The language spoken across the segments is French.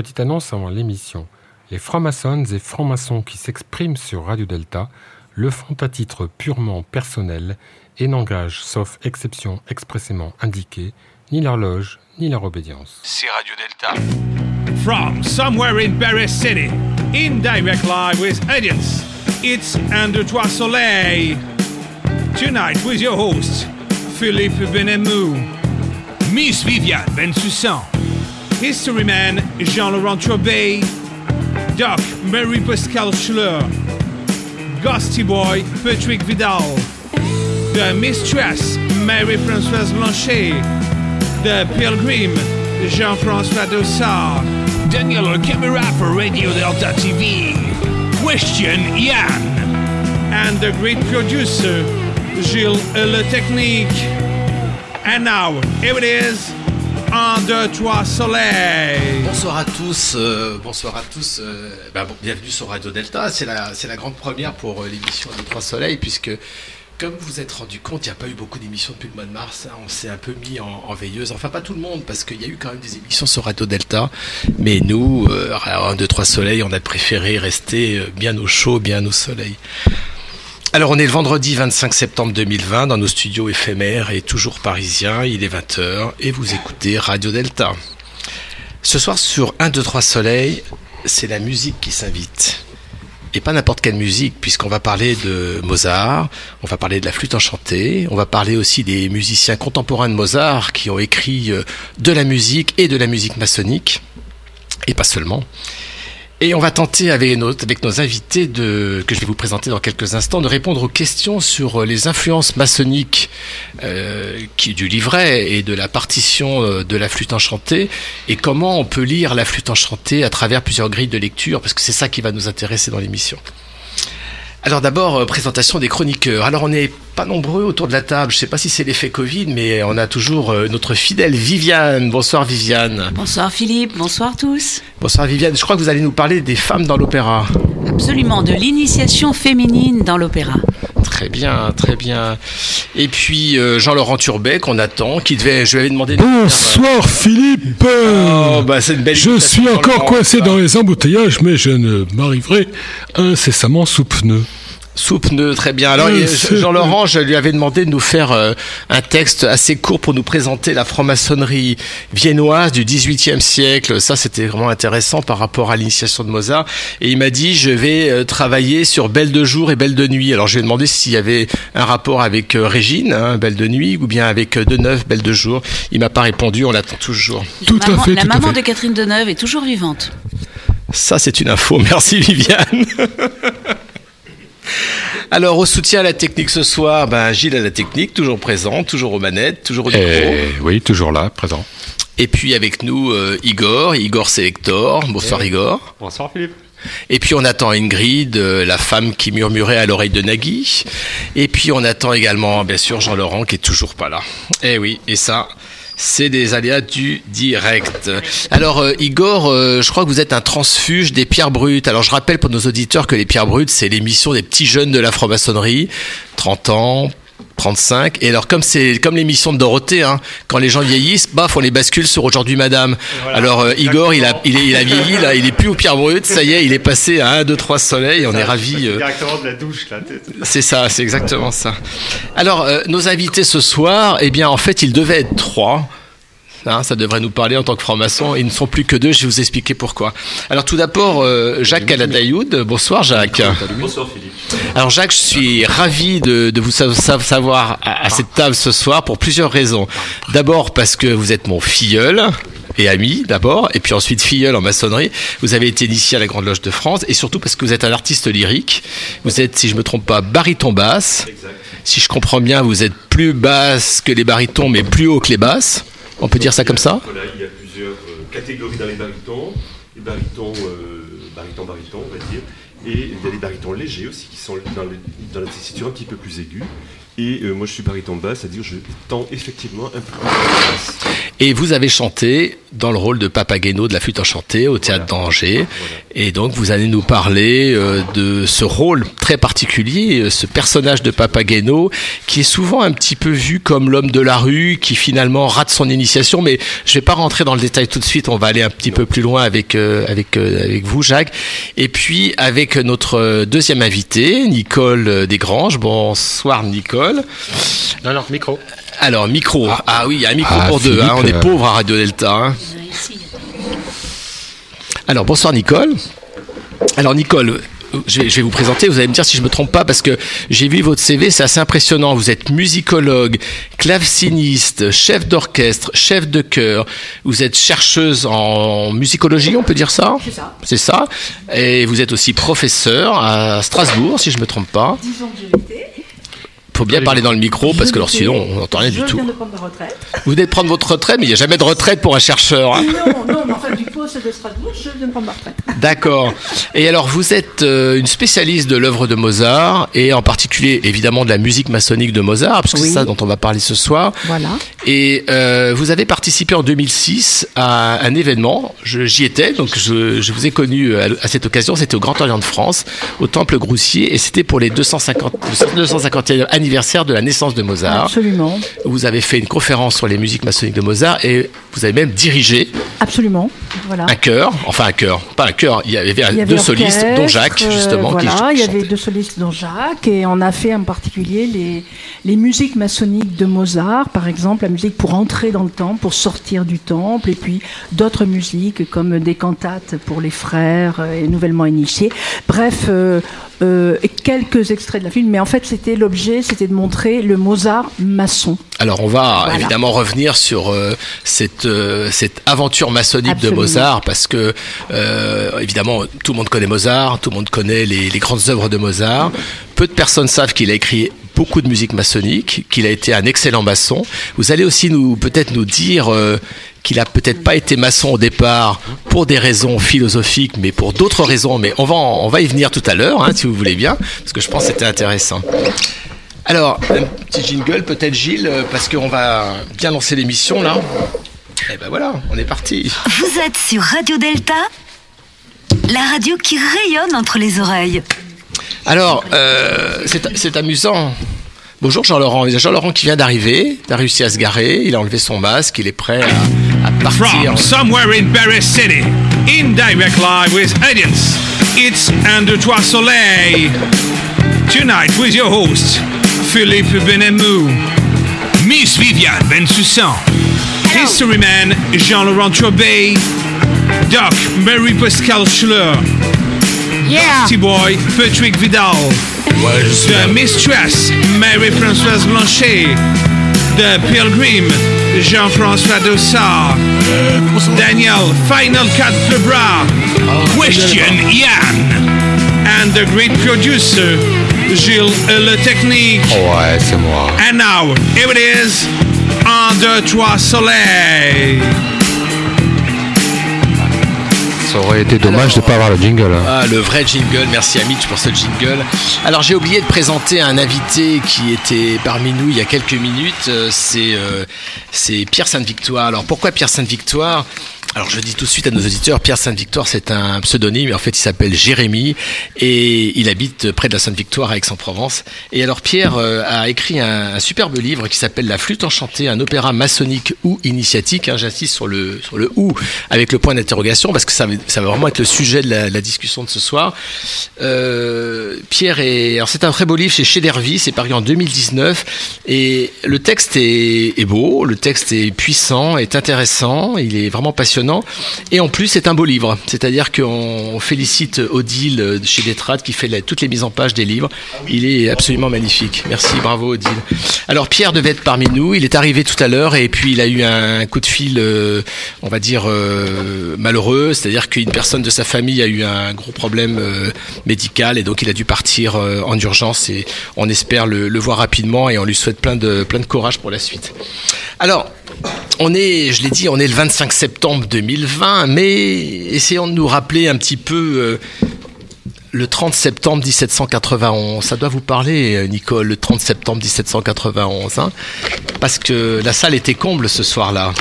Petite annonce avant l'émission. Les francs-maçons et francs-maçons qui s'expriment sur Radio Delta le font à titre purement personnel et n'engagent, sauf exception expressément indiquée, ni leur loge, ni leur obédience. C'est Radio Delta. From somewhere in Paris City, in direct live with audience, it's Under Trois Soleil. Tonight with your host, Philippe Benemou, Miss Viviane Bensussan, Historyman Jean-Laurent Trobet, Doc Mary Pascal Schler, Ghosty Boy Patrick Vidal, The Mistress Mary-Françoise Blanchet, The Pilgrim Jean-François Dossard, Daniel Camera for Radio Delta TV, Question Yann, and the great producer Gilles Le Technique. And now, here it is, un, deux, trois, soleil. Bonsoir à tous, euh, bonsoir à tous. euh, bah, bon, bienvenue sur Radio Delta. C'est la, la grande première pour euh, l'émission de Trois Soleils, puisque comme vous vous êtes rendu compte, il n'y a pas eu beaucoup d'émissions depuis le mois de mars. hein. on s'est un peu mis en, veilleuse. Enfin, pas tout le monde, parce qu'il y a eu quand même des émissions sur Radio Delta. Mais nous, euh, à un, deux, trois soleils, on a préféré rester euh, bien au chaud, bien au soleil. Alors, on est le vendredi 25 septembre 2020 dans nos studios éphémères et toujours parisiens. Il est 20h et vous écoutez Radio Delta. Ce soir, sur 1, 2, 3 soleil, c'est la musique qui s'invite. Et pas n'importe quelle musique, puisqu'on va parler de Mozart, on va parler de la flûte enchantée, on va parler aussi des musiciens contemporains de Mozart qui ont écrit euh, de la musique et de la musique maçonnique, et pas seulement. Et on va tenter avec nos, invités de, que je vais vous présenter dans quelques instants de répondre aux questions sur euh, les influences maçonniques euh, du livret et de la partition euh, de la flûte enchantée et comment on peut lire la flûte enchantée à travers plusieurs grilles de lecture parce que c'est ça qui va nous intéresser dans l'émission. Alors d'abord, euh, présentation des chroniqueurs. Alors on n'est pas nombreux autour de la table, je ne sais pas si c'est l'effet Covid, mais on a toujours euh, notre fidèle Viviane. Bonsoir Viviane. Bonsoir Philippe, bonsoir tous. Bonsoir Viviane, je crois que vous allez nous parler des femmes dans l'opéra. Absolument, de l'initiation féminine dans l'opéra. Très bien, très bien. Et puis euh, Jean-Laurent Turbet qu'on attend, qui devait, je lui avais demandé. de faire, Bonsoir Philippe euh, Oh, bah, c'est une belle Je suis encore coincé dans les embouteillages, mais je ne m'arriverai incessamment sous pneu. Sous pneu, très bien. Alors, c'est- Jean-Laurent, je lui avais demandé de nous faire euh, un texte assez court pour nous présenter la franc-maçonnerie viennoise du XVIIIe siècle. Ça, c'était vraiment intéressant par rapport à l'initiation de Mozart. Et il m'a dit, je vais euh, travailler sur Belle de jour et Belle de nuit. Alors, je lui ai demandé s'il y avait un rapport avec euh, Régine, hein, Belle de nuit, ou bien avec Deneuve, Belle de jour. Il m'a pas répondu, on l'attend toujours. Tout la à maman, fait, la tout à maman fait. de Catherine Deneuve est toujours vivante. Ça, c'est une info. Merci, Viviane. Alors, au soutien à la technique ce soir, ben, Gilles à la technique, toujours présent, toujours aux manettes, toujours au micro. Et oui, toujours là, présent. Et puis avec nous, euh, Igor, Igor Selector. Bonsoir, Igor. Bonsoir Philippe. Et puis on attend Ingrid, euh, la femme qui murmurait à l'oreille de Nagui. Et puis on attend également, bien sûr, Jean-Laurent qui est toujours pas là. Eh oui, et ça, c'est des aléas du direct. Alors euh, Igor, euh, je crois que vous êtes un transfuge des pierres brutes. Alors je rappelle pour nos auditeurs que les pierres brutes, c'est l'émission des petits jeunes de la franc-maçonnerie, 30 ans. 35 et alors comme c'est comme l'émission de Dorothée hein, quand les gens vieillissent baf on les bascule sur aujourd'hui madame voilà, alors euh, Igor il a il, est, il a vieilli là il est plus aux pierres brutes ça y est il est passé à 1 2 3 soleils on est ravis euh, Directement de la douche là. c'est ça, c'est exactement ça. Alors, euh, nos invités ce soir, eh bien, en fait, ils devaient être trois. Hein, ça devrait nous parler en tant que franc-maçon. Ils ne sont plus que deux, je vais vous expliquer pourquoi. Alors tout d'abord, euh, Jacques Caladayoud. Bonsoir Jacques. Bonsoir Philippe. Alors Jacques, je suis ravi de, de vous sa- sa- savoir à, à cette table ce soir pour plusieurs raisons. D'abord parce que vous êtes mon filleul et ami d'abord, et puis ensuite filleul en maçonnerie. Vous avez été initié à la Grande Loge de France, et surtout parce que vous êtes un artiste lyrique. Vous êtes, si je me trompe pas, baryton basse. Exact. Si je comprends bien, vous êtes plus basse que les barytons, mais plus haut que les basses. On peut dire ça comme ça il y a plusieurs euh, catégories dans les barytons. Les barytons, euh, barytons, barytons, on va dire. Et il y a des barytons légers aussi qui sont dans, dans la tessiture un petit peu plus aiguë. Et euh, moi je suis baryton basse, c'est-à-dire je tends effectivement un peu plus la basse. Et vous avez chanté dans le rôle de Papageno de la flûte enchantée au théâtre d'Angers. Et donc vous allez nous parler euh, de ce rôle très particulier, euh, ce personnage de Papageno qui est souvent un petit peu vu comme l'homme de la rue qui finalement rate son initiation. Mais je vais pas rentrer dans le détail tout de suite. On va aller un petit peu plus loin avec euh, avec avec vous, Jacques. Et puis avec notre deuxième invité, Nicole Desgranges. Bonsoir, Nicole. Non, non, micro. Alors, micro. Ah, oui, il y a un micro Ah, pour deux. Hein. On est euh, pauvre à Radio Delta. hein. Alors, bonsoir Nicole. Alors, Nicole, je vais, je vais vous présenter. Vous allez me dire si je me trompe pas parce que j'ai vu votre CV, c'est assez impressionnant. Vous êtes musicologue, claveciniste, chef d'orchestre, chef de chœur. Vous êtes chercheuse en musicologie, on peut dire ça C'est ça. C'est ça. Et vous êtes aussi professeur à Strasbourg, si je me trompe pas. Disons que je l'étais. Faut bien parler dans le micro parce que alors sinon on n'entend rien du tout. viens de prendre ma retraite. Vous venez de prendre votre retraite, mais il n'y a jamais de retraite pour un chercheur. hein. Non, non, mais enfin, du poste de Strasbourg, je viens de prendre ma retraite. D'accord. Et alors, vous êtes euh, une spécialiste de l'œuvre de Mozart, et en particulier, évidemment, de la musique maçonnique de Mozart, parce que Oui. c'est ça dont on va parler ce soir. Voilà. Et euh, vous avez participé en 2006 à un événement. J'y étais, donc je, je vous ai connu à, à cette occasion. C'était au Grand Orient de France, au Temple Groussier, et c'était pour les 250, le 250e anniversaire de la naissance de Mozart. Absolument. Vous avez fait une conférence sur les musiques maçonniques de Mozart, et vous avez même dirigé Absolument. Voilà. un chœur, enfin un chœur, pas un chœur, il y avait, Il y avait deux solistes, dont Jacques, justement. qui voilà, il y chantait. avait deux solistes, dont Jacques, et on a fait en particulier les, les musiques maçonniques de Mozart, par exemple, la musique pour entrer dans le temple, pour sortir du temple, et puis d'autres musiques comme des cantates pour les frères euh, et nouvellement initiés. Bref, euh, euh, quelques extraits de la film, mais en fait, c'était l'objet, c'était de montrer le Mozart maçon. Alors on va Voilà. évidemment revenir sur euh, cette, euh, cette aventure maçonnique Absolument. de Mozart parce que évidemment tout le monde connaît Mozart, tout le monde connaît les, les grandes œuvres de Mozart. Peu de personnes savent qu'il a écrit beaucoup de musique maçonnique, qu'il a été un excellent maçon. Vous allez aussi nous peut-être nous dire euh, qu'il a peut-être pas été maçon au départ pour des raisons philosophiques, mais pour d'autres raisons. Mais on va on va y venir tout à l'heure, hein, si vous voulez bien, parce que je pense que c'était intéressant. Alors, un petit jingle peut-être Gilles, euh, parce qu'on va bien lancer l'émission là. Et ben voilà, on est parti. Vous êtes sur Radio Delta, la radio qui rayonne entre les oreilles. Alors, euh, c'est c'est amusant. Bonjour Jean-Laurent. Il y a Jean-Laurent qui vient d'arriver, il a réussi à se garer, il a enlevé son masque, il est prêt à, à partir. From somewhere in Paris City, in direct live with audience, it's Under Trois Soleil. Tonight with your host, Philippe Benemou, Miss Viviane Bensoussan, History Man Jean-Laurent Trobet, Doc Mary Pascal Schuller, Yeah. T-Boy Patrick Vidal, The Mistress Mary-Françoise Blanchet, The Pilgrim Jean-François Dossard, Daniel Final Cut Lebras, Question Yann, and the great producer Gilles Le Technique. Oh, ouais, c'est moi. And now, here it is, Un, deux, trois, soleil. Ça aurait été dommage de ne pas avoir le jingle. hein. Ah, le vrai jingle, merci à Mitch pour ce jingle. Alors j'ai oublié de présenter un invité qui était parmi nous il y a quelques minutes, euh, c'est euh, c'est Pierre Sainte-Victoire. Alors pourquoi Pierre Sainte-Victoire? Alors je dis tout de suite à nos auditeurs, Pierre Sainte-Victoire c'est un pseudonyme, en fait il s'appelle Jérémy et il habite près de la Sainte-Victoire à Aix-en-Provence. Et alors Pierre euh, a écrit un, superbe livre qui s'appelle La flûte enchantée, un opéra maçonnique ou initiatique. Hein, J'insiste sur le sur le ou avec le point d'interrogation parce que ça ça va vraiment être le sujet de la, la discussion de ce soir. Euh, Pierre est, alors c'est un très beau livre chez Chez Dervy, c'est paru en 2019 et le texte est, est beau, le texte est puissant, est intéressant, il est vraiment passionnant et en plus c'est un beau livre, c'est-à-dire qu'on félicite Odile chez Detrade qui fait toutes les mises en page des livres. Il est absolument magnifique. Merci, bravo Odile. Alors Pierre devait être parmi nous, il est arrivé tout à l'heure et puis il a eu un coup de fil, euh, on va dire euh, malheureux, c'est-à-dire qu'une personne de sa famille a eu un gros problème euh, médical et donc il a dû partir en urgence et on espère le, le voir rapidement et on lui souhaite plein de plein de courage pour la suite. Alors on est, je l'ai dit, on est le 25 septembre 2020, mais essayons de nous rappeler un petit peu euh, le 30 septembre 1791. Ça doit vous parler, euh, Nicole, le 30 septembre 1791. Hein Parce que la salle était comble ce soir-là.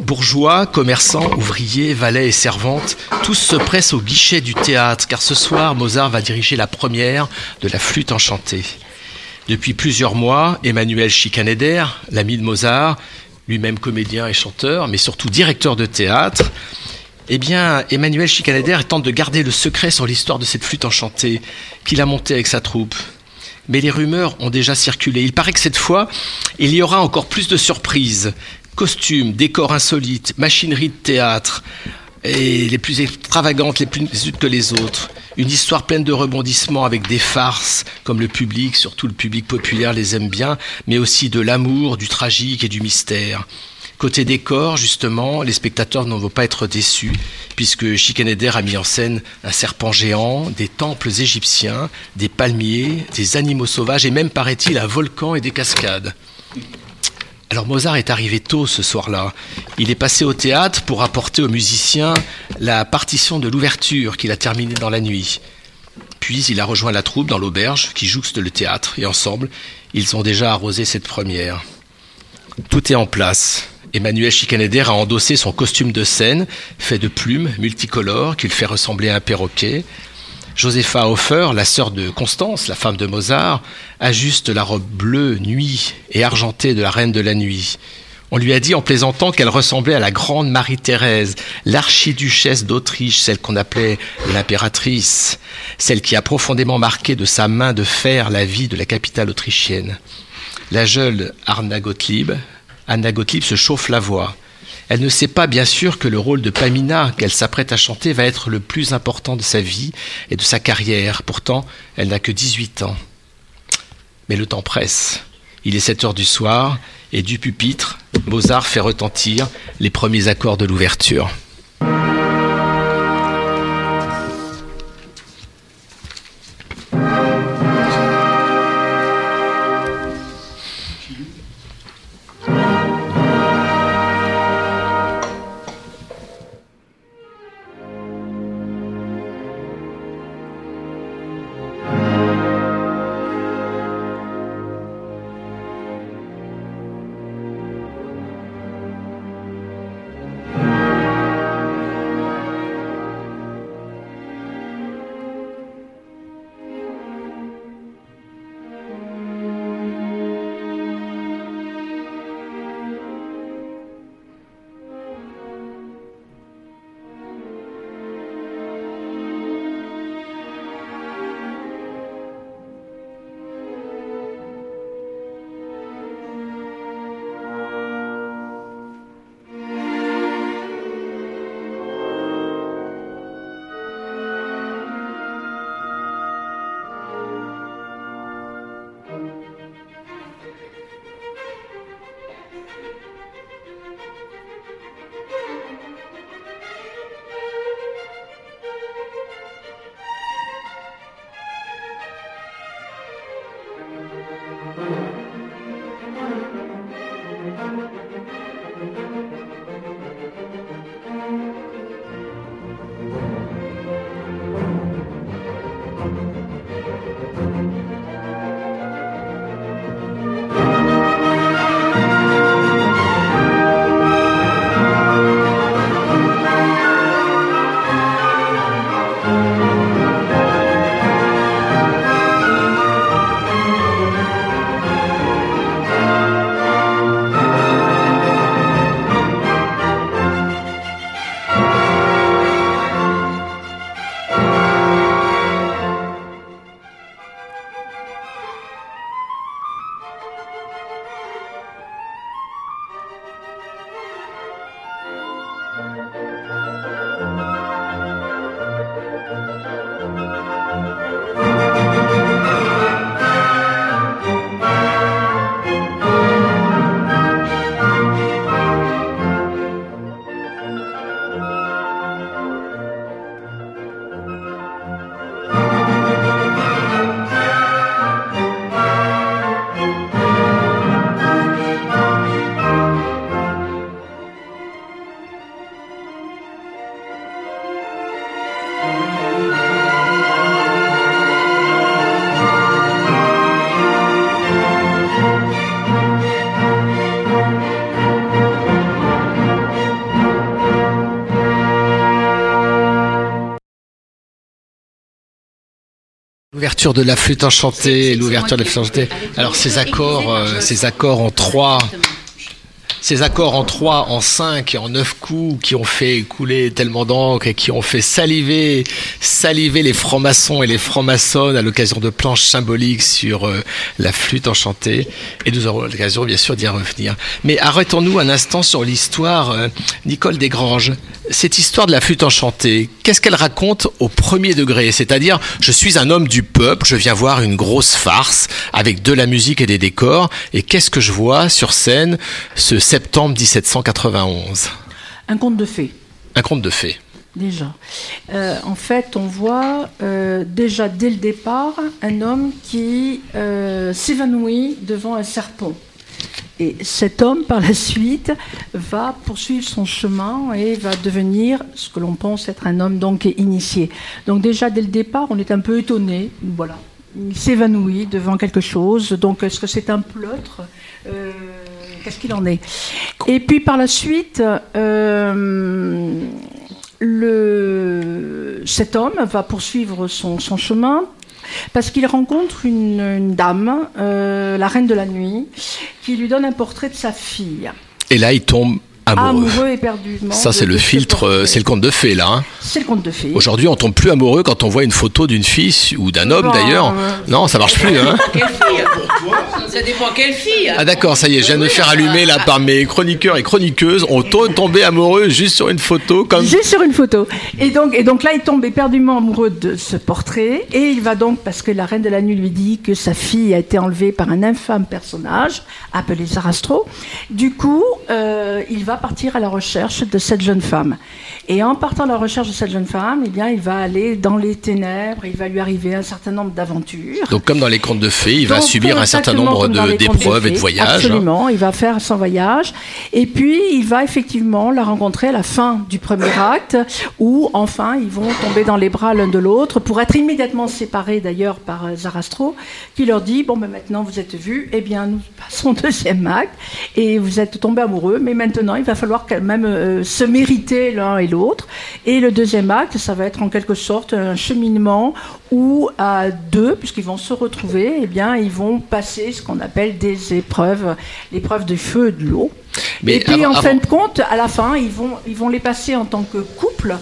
Bourgeois, commerçants, ouvriers, valets et servantes, tous se pressent au guichet du théâtre, car ce soir, Mozart va diriger la première de la flûte enchantée. Depuis plusieurs mois, Emmanuel Schikaneder, l'ami de Mozart, lui-même comédien et chanteur, mais surtout directeur de théâtre, eh bien, Emmanuel Schikaneder tente de garder le secret sur l'histoire de cette flûte enchantée qu'il a montée avec sa troupe. Mais les rumeurs ont déjà circulé. Il paraît que cette fois, il y aura encore plus de surprises. Costumes, décors insolites, machinerie de théâtre, les plus extravagantes, les plus unes que les autres. Une histoire pleine de rebondissements avec des farces, comme le public, surtout le public populaire, les aime bien, mais aussi de l'amour, du tragique et du mystère. Côté décor, justement, les spectateurs n'en vont pas être déçus, puisque Schikaneder a mis en scène un serpent géant, des temples égyptiens, des palmiers, des animaux sauvages et même, paraît-il, un volcan et des cascades. Alors Mozart est arrivé tôt ce soir-là. Il est passé au théâtre pour apporter aux musiciens la partition de l'ouverture qu'il a terminée dans la nuit. Puis il a rejoint la troupe dans l'auberge qui jouxte le théâtre et ensemble, ils ont déjà arrosé cette première. Tout est en place. Emmanuel Schikaneder a endossé son costume de scène, fait de plumes multicolores qu'il fait ressembler à un perroquet. Josepha Hofer, la sœur de Constance, la femme de Mozart, ajuste la robe bleue, nuit et argentée de la reine de la nuit. On lui a dit en plaisantant qu'elle ressemblait à la grande Marie-Thérèse, l'archiduchesse d'Autriche, celle qu'on appelait l'impératrice, celle qui a profondément marqué de sa main de fer la vie de la capitale autrichienne. La jeune Arna Gottlieb, Anna Gottlieb se chauffe la voix. Elle ne sait pas bien sûr que le rôle de Pamina qu'elle s'apprête à chanter va être le plus important de sa vie et de sa carrière. Pourtant, elle n'a que 18 ans. Mais le temps presse. Il est 7 heures du soir et du pupitre, Mozart fait retentir les premiers accords de l'ouverture. L'ouverture de la flûte enchantée, l'ouverture de la flûte enchantée. Alors ces accords, euh, ces accords en trois, ces accords en trois, en cinq et en neuf coups qui ont fait couler tellement d'encre et qui ont fait saliver, saliver les francs-maçons et les francs-maçonnes à l'occasion de planches symboliques sur euh, la flûte enchantée. Et nous aurons l'occasion, bien sûr, d'y revenir. Mais arrêtons-nous un instant sur l'histoire, euh, Nicole Desgranges. Cette histoire de la flûte enchantée, qu'est-ce qu'elle raconte au premier degré? C'est-à-dire, je suis un homme du peuple, je viens voir une grosse farce avec de la musique et des décors, et qu'est-ce que je vois sur scène ce septembre 1791 Un conte de fées. Un conte de fées. Déjà. Euh, en fait, on voit euh, déjà dès le départ un homme qui euh, s'évanouit devant un serpent. Et cet homme, par la suite, va poursuivre son chemin et va devenir ce que l'on pense être un homme donc initié. Donc déjà dès le départ, on est un peu étonné. Voilà, il s'évanouit devant quelque chose. Donc est-ce que c'est un pleutre euh, Qu'est-ce qu'il en est? Et puis par la suite, euh, cet homme va poursuivre son chemin parce qu'il rencontre une, dame, euh, la reine de la nuit, qui lui donne un portrait de sa fille. Et là, il tombe amoureux. Amoureux éperdument. Ça, c'est le filtre, euh, c'est le conte de fées, là. hein. C'est le conte de fées. Aujourd'hui, on tombe plus amoureux quand on voit une photo d'une fille ou d'un homme, Bah, d'ailleurs. euh, Non, ça marche plus, hein. Quelle fille Ça dépend quelle fille. Ah d'accord, ça y est, je viens de me faire allumer là par mes chroniqueurs et chroniqueuses. On tombe tombé amoureux juste sur une photo comme... Juste sur une photo. Et donc, et donc là, il tombe éperdument amoureux de ce portrait. Et il va donc, parce que la reine de la nuit lui dit que sa fille a été enlevée par un infâme personnage appelé Sarastro. Du coup, euh, il va partir à la recherche de cette jeune femme. Et en partant à la recherche de cette jeune femme, eh bien, il va aller dans les ténèbres. Il va lui arriver un certain nombre d'aventures. Donc comme dans les contes de fées, il va subir un certain nombre d'épreuves et de voyages. hein. Absolument, il va faire son voyage. Et puis, il va effectivement la rencontrer à la fin du premier acte, où enfin, ils vont tomber dans les bras l'un de l'autre, pour être immédiatement séparés d'ailleurs par euh, Zarastro, qui leur dit, bon, ben maintenant vous êtes vus, eh bien, nous passons au deuxième acte, et vous êtes tombés amoureux, mais maintenant, il va falloir quand même euh, se mériter l'un et l'autre. Et le deuxième acte, ça va être en quelque sorte un cheminement où à deux, puisqu'ils vont se retrouver, eh bien, ils vont passer ce qu'on appelle des épreuves, l'épreuve du feu et de l'eau. Mais et puis, avant- en fin avant- de compte, à la fin, ils vont, ils vont les passer en tant que couple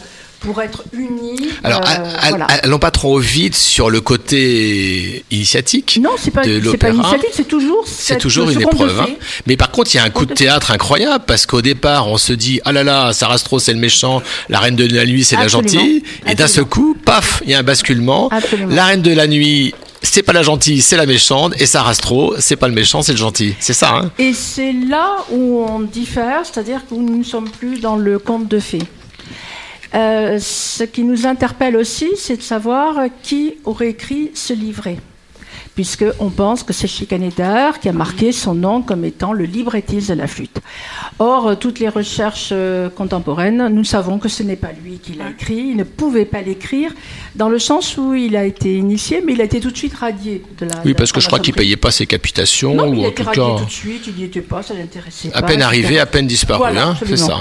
pour être unis. Alors, euh, voilà. allons pas trop vite sur le côté initiatique Non, c'est pas, pas l'opéra. initiative, c'est toujours, C'est toujours une épreuve. hein. Mais par contre, il y a un coup de théâtre incroyable parce qu'au départ, on se dit ah là là, Sarastro c'est le méchant, la reine de la nuit c'est la gentille, et d'un seul coup, paf, il y a un basculement. Absolument. La reine de la nuit, c'est pas la gentille, c'est la méchante, et Sarastro, c'est pas le méchant, c'est le gentil. C'est ça. Hein Et c'est là où on diffère, c'est-à-dire que nous ne sommes plus dans le conte de fées. Euh, ce qui nous interpelle aussi, c'est de savoir qui aurait écrit ce livret. Puisqu'on pense que c'est Schikaneder qui a marqué son nom comme étant le librettiste de la flûte. Or, euh, toutes les recherches euh, contemporaines, nous savons que ce n'est pas lui qui l'a écrit. Il ne pouvait pas l'écrire dans le sens où il a été initié, mais il a été tout de suite radié de la. oui, parce que je crois qu'il franc-maçonnerie. payait pas ses capitations, Non, il a en été tout radié cas, tout de suite, il n'y était pas, ça l'intéressait pas. à peine arrivé, à peine disparu. Voilà, hein, c'est ça.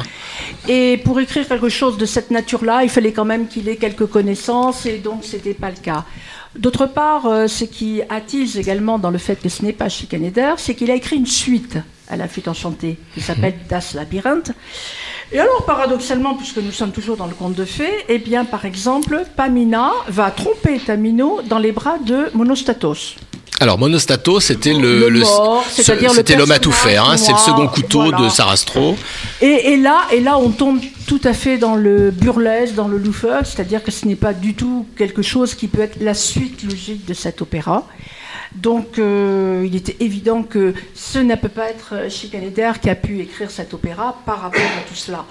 Et pour écrire quelque chose de cette nature-là, il fallait quand même qu'il ait quelques connaissances, et donc c'était pas le cas. D'autre part, euh, ce qui attise également dans le fait que ce n'est pas Schikaneder, c'est qu'il a écrit une suite à la flûte enchantée qui s'appelle Das Labyrinth. Et alors, paradoxalement, puisque nous sommes toujours dans le conte de fées, eh bien, par exemple, Pamina va tromper Tamino dans les bras de Monostatos. Alors, Monostato, c'était Le le, c'était l'homme à tout faire. hein, c'est le second couteau voilà. de Sarastro. Et, et là, et là, on tombe tout à fait dans le burlesque, dans le loufoque, c'est-à-dire que ce n'est pas du tout quelque chose qui peut être la suite logique de cet opéra. Donc, euh, il était évident que ce ne peut pas être Schikaneder qui a pu écrire cet opéra par rapport à tout cela.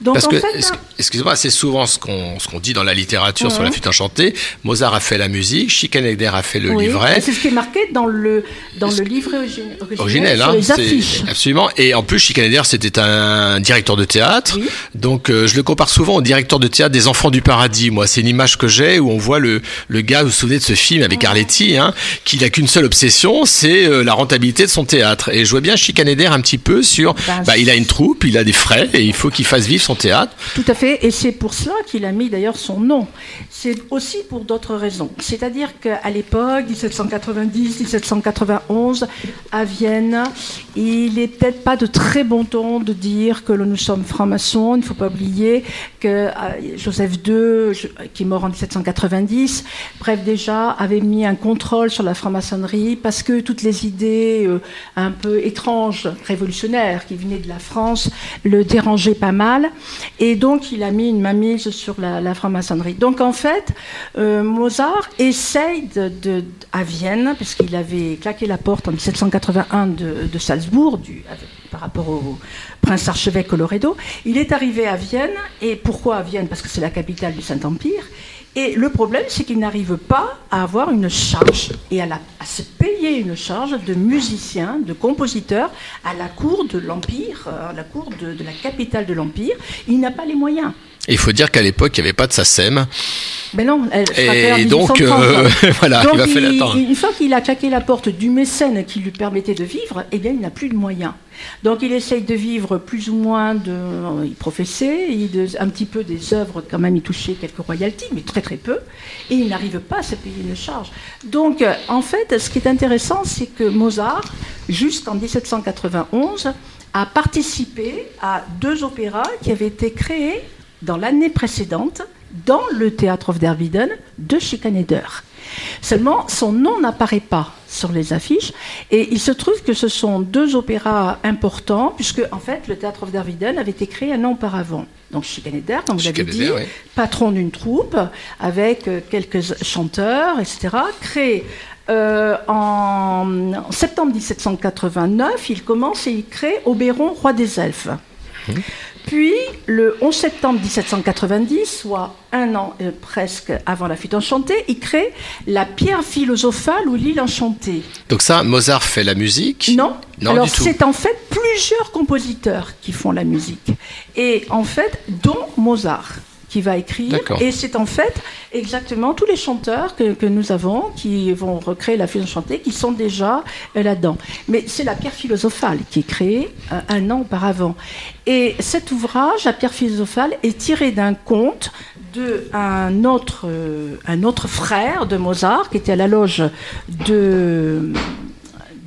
Donc, Parce en que, fait, es- excusez-moi, c'est souvent ce qu'on ce qu'on dit dans la littérature sur Mhm. la flûte enchantée. Mozart a fait la musique, Schikaneder a fait le oui, livret. c'est ce qui est marqué dans le, dans le livret origi- originel, Originel, sur hein, les c'est- affiches. absolument. Et en plus, Schikaneder, c'était un directeur de théâtre. Oui. Donc, euh, je le compare souvent au directeur de théâtre des Enfants du Paradis. Moi, c'est une image que j'ai où on voit le, le gars, vous vous souvenez de ce film avec Arletty, hein, qui n'a qu'une seule obsession, c'est euh, la rentabilité de son théâtre. Et je vois bien Schikaneder un petit peu sur, Ben, bah, il a une troupe, il a des frais, et il faut qu'il fasse vivre son théâtre. Tout à fait, et c'est pour cela qu'il a mis d'ailleurs son nom. C'est aussi pour d'autres raisons. C'est-à-dire qu'à l'époque, 1790-1791, à Vienne, il n'est peut-être pas de très bon ton de dire que nous sommes francs-maçons. Il ne faut pas oublier que euh, Joseph II, qui est mort en 1790, bref, déjà avait mis un contrôle sur la franc-maçonnerie parce que toutes les idées euh, un peu étranges, révolutionnaires qui venaient de la France le dérangeaient pas mal. Et donc, il a mis une mainmise sur la, franc-maçonnerie. Donc, en fait, euh, Mozart essaye de, à Vienne, puisqu'il avait claqué la porte en 1781 de, de Salzbourg, par rapport au prince archevêque Coloredo, il est arrivé à Vienne. Et pourquoi à Vienne? Parce que c'est la capitale du Saint-Empire. Et le problème, c'est qu'il n'arrive pas à avoir une charge et à, se payer une charge de musicien, de compositeur à la cour de l'Empire, euh, à la cour de, de la capitale de l'Empire. Il n'a pas les moyens il faut dire qu'à l'époque, il n'y avait pas de SACEM. Mais non, elle Et donc, euh, voilà, il va falloir attendre. Une fois qu'il a claqué la porte du mécène qui lui permettait de vivre, eh bien, il n'a plus de moyens. Donc, il essaye de vivre plus ou moins de. Il professait, un petit peu des œuvres, quand même, il touchait quelques royalties, mais très très peu. Et il n'arrive pas à se payer une charge. Donc, en fait, ce qui est intéressant, c'est que Mozart, jusqu'en 1791, a participé à deux opéras qui avaient été créés dans l'année précédente dans le théâtre of der Wieden de Schikaneder. Seulement, son nom n'apparaît pas sur les affiches, et il se trouve que ce sont deux opéras importants, puisque en fait le théâtre of der Wieden avait été créé un an auparavant. Donc Schikaneder, comme vous l'avez dit, patron d'une troupe, avec euh, quelques chanteurs, etc., créé euh, en, septembre 1789, il commence et il crée Oberon, roi des elfes. Hum. Puis, le 11 septembre 1790, soit un an euh, presque avant la fuite enchantée, il crée la pierre philosophale ou l'île enchantée. Donc ça, Mozart fait la musique? Non. non Alors c'est en fait plusieurs compositeurs qui font la musique. Et en fait, dont Mozart qui va écrire. Et c'est en fait exactement tous les chanteurs que, nous avons qui vont recréer la fusion chantée qui sont déjà euh, là-dedans. Mais c'est la pierre philosophale qui est créée euh, un an auparavant. Et cet ouvrage, la pierre philosophale, est tiré d'un conte de un autre, euh, un autre frère de Mozart qui était à la loge de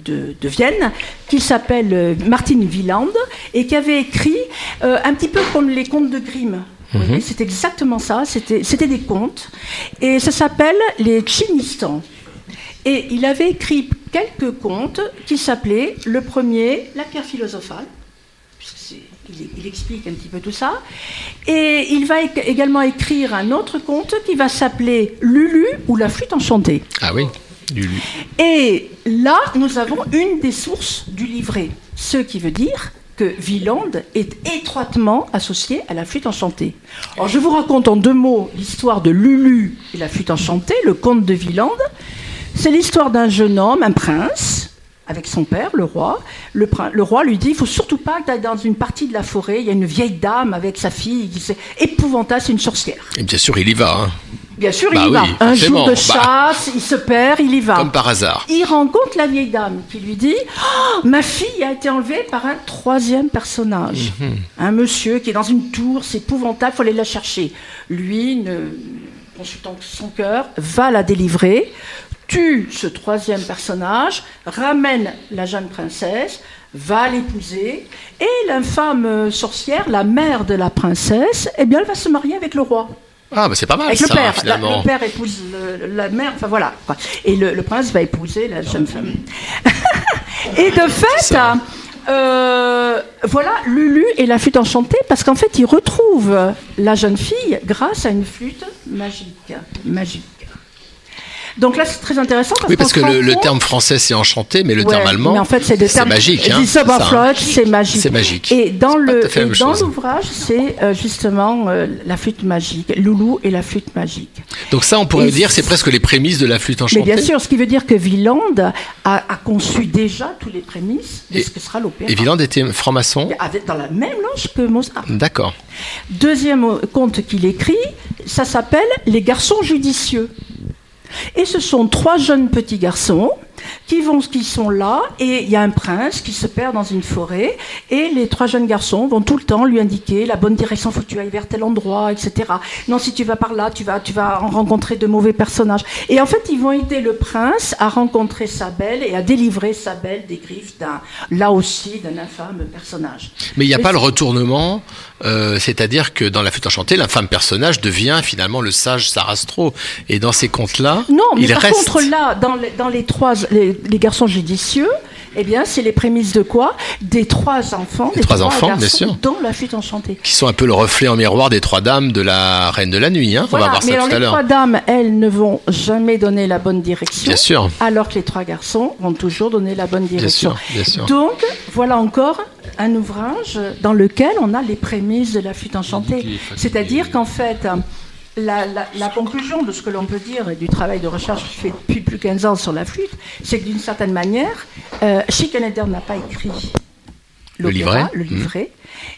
de, Vienne, qui s'appelle Martin Wieland, et qui avait écrit un petit peu comme les contes de Grimm. Mhm. C'est exactement ça, c'était des contes. Et ça s'appelle les Chinistans. Et il avait écrit quelques contes qui s'appelaient le premier, La pierre philosophale. Il, il, explique un petit peu tout ça. Et il va également écrire un autre conte qui va s'appeler Lulu ou la flûte enchantée. Ah oui, Lulu. Et là, nous avons une des sources du livret. Ce qui veut dire que Wieland est étroitement associé à la flûte enchantée. Alors, je vous raconte en deux mots l'histoire de Lulu et la flûte enchantée, le conte de Wieland. C'est l'histoire d'un jeune homme, un prince, avec son père, le roi. Le, roi lui dit il faut surtout pas que tu dans une partie de la forêt, il y a une vieille dame avec sa fille, qui c'est épouvantable, c'est une sorcière. Et bien sûr, il y va. Hein. Bien sûr, il bah y va. Un jour de bah. chasse, il se perd, il y va. Comme par hasard. Il rencontre la vieille dame qui lui dit oh, Ma fille a été enlevée par un troisième personnage. Mhm. Un monsieur qui est dans une tour, c'est épouvantable, il faut aller la chercher. Lui, ne, consultant son cœur, va la délivrer, tue ce troisième personnage, ramène la jeune princesse, va l'épouser, et l'infâme sorcière, la mère de la princesse, eh bien, elle va se marier avec le roi. Ah, bah c'est pas mal Avec ça, le père. finalement. le père épouse la mère, enfin voilà. Et le, prince va épouser la jeune femme. et de fait, euh, voilà Lulu et la flûte enchantée, parce qu'en fait, il retrouve la jeune fille grâce à une flûte magique. Magique. Donc là, c'est très intéressant. Parce oui, parce que le, terme français, c'est enchanté, mais le terme allemand, en fait, c'est magique. Hein, c'est magique. C'est magique. Et dans l'ouvrage, c'est euh, justement euh, la flûte magique, Loulou et la flûte magique. Donc ça, on pourrait dire, c'est presque les prémices de la flûte enchantée. Mais bien sûr, ce qui veut dire que Wieland a, conçu déjà tous les prémices de ce que sera l'opéra. Et Wieland était franc-maçon? Dans la même loge que Mozart. D'accord. Deuxième conte qu'il écrit, ça s'appelle Les garçons judicieux. Et ce sont trois jeunes petits garçons qui vont, qui sont là, et il y a un prince qui se perd dans une forêt, et les trois jeunes garçons vont tout le temps lui indiquer la bonne direction, faut que tu ailles vers tel endroit, etc. Non, si tu vas par là, tu vas, tu vas rencontrer de mauvais personnages. Et en fait, ils vont aider le prince à rencontrer sa belle et à délivrer sa belle des griffes d'un, là aussi, d'un infâme personnage. Mais il n'y a Et pas le retournement, euh, c'est-à-dire que dans La Flûte enchantée, l'infâme personnage devient finalement le sage Sarastro. Et dans ces contes-là, Non, mais il par reste. contre, là, dans les, dans les trois, les, les garçons judicieux, eh bien, c'est les prémices de quoi? Des trois enfants, Des des trois enfants, bien garçons sûr. dans la fuite enchantée. qui sont un peu le reflet en miroir des trois dames de la Reine de la Nuit. Hein. On va voir mais ça alors tout à les l'heure. trois dames, elles ne vont jamais donner la bonne direction. Bien sûr. Alors que les trois garçons vont toujours donner la bonne direction. sûr, bien sûr. Donc, voilà encore un ouvrage dans lequel on a les prémices de la fuite enchantée. C'est-à-dire qu'en fait, la, la- la conclusion de ce que l'on peut dire et du travail de recherche fais depuis plus de 15 ans sur la flûte, c'est que d'une certaine manière, euh, n'a pas écrit Le livret. le livret,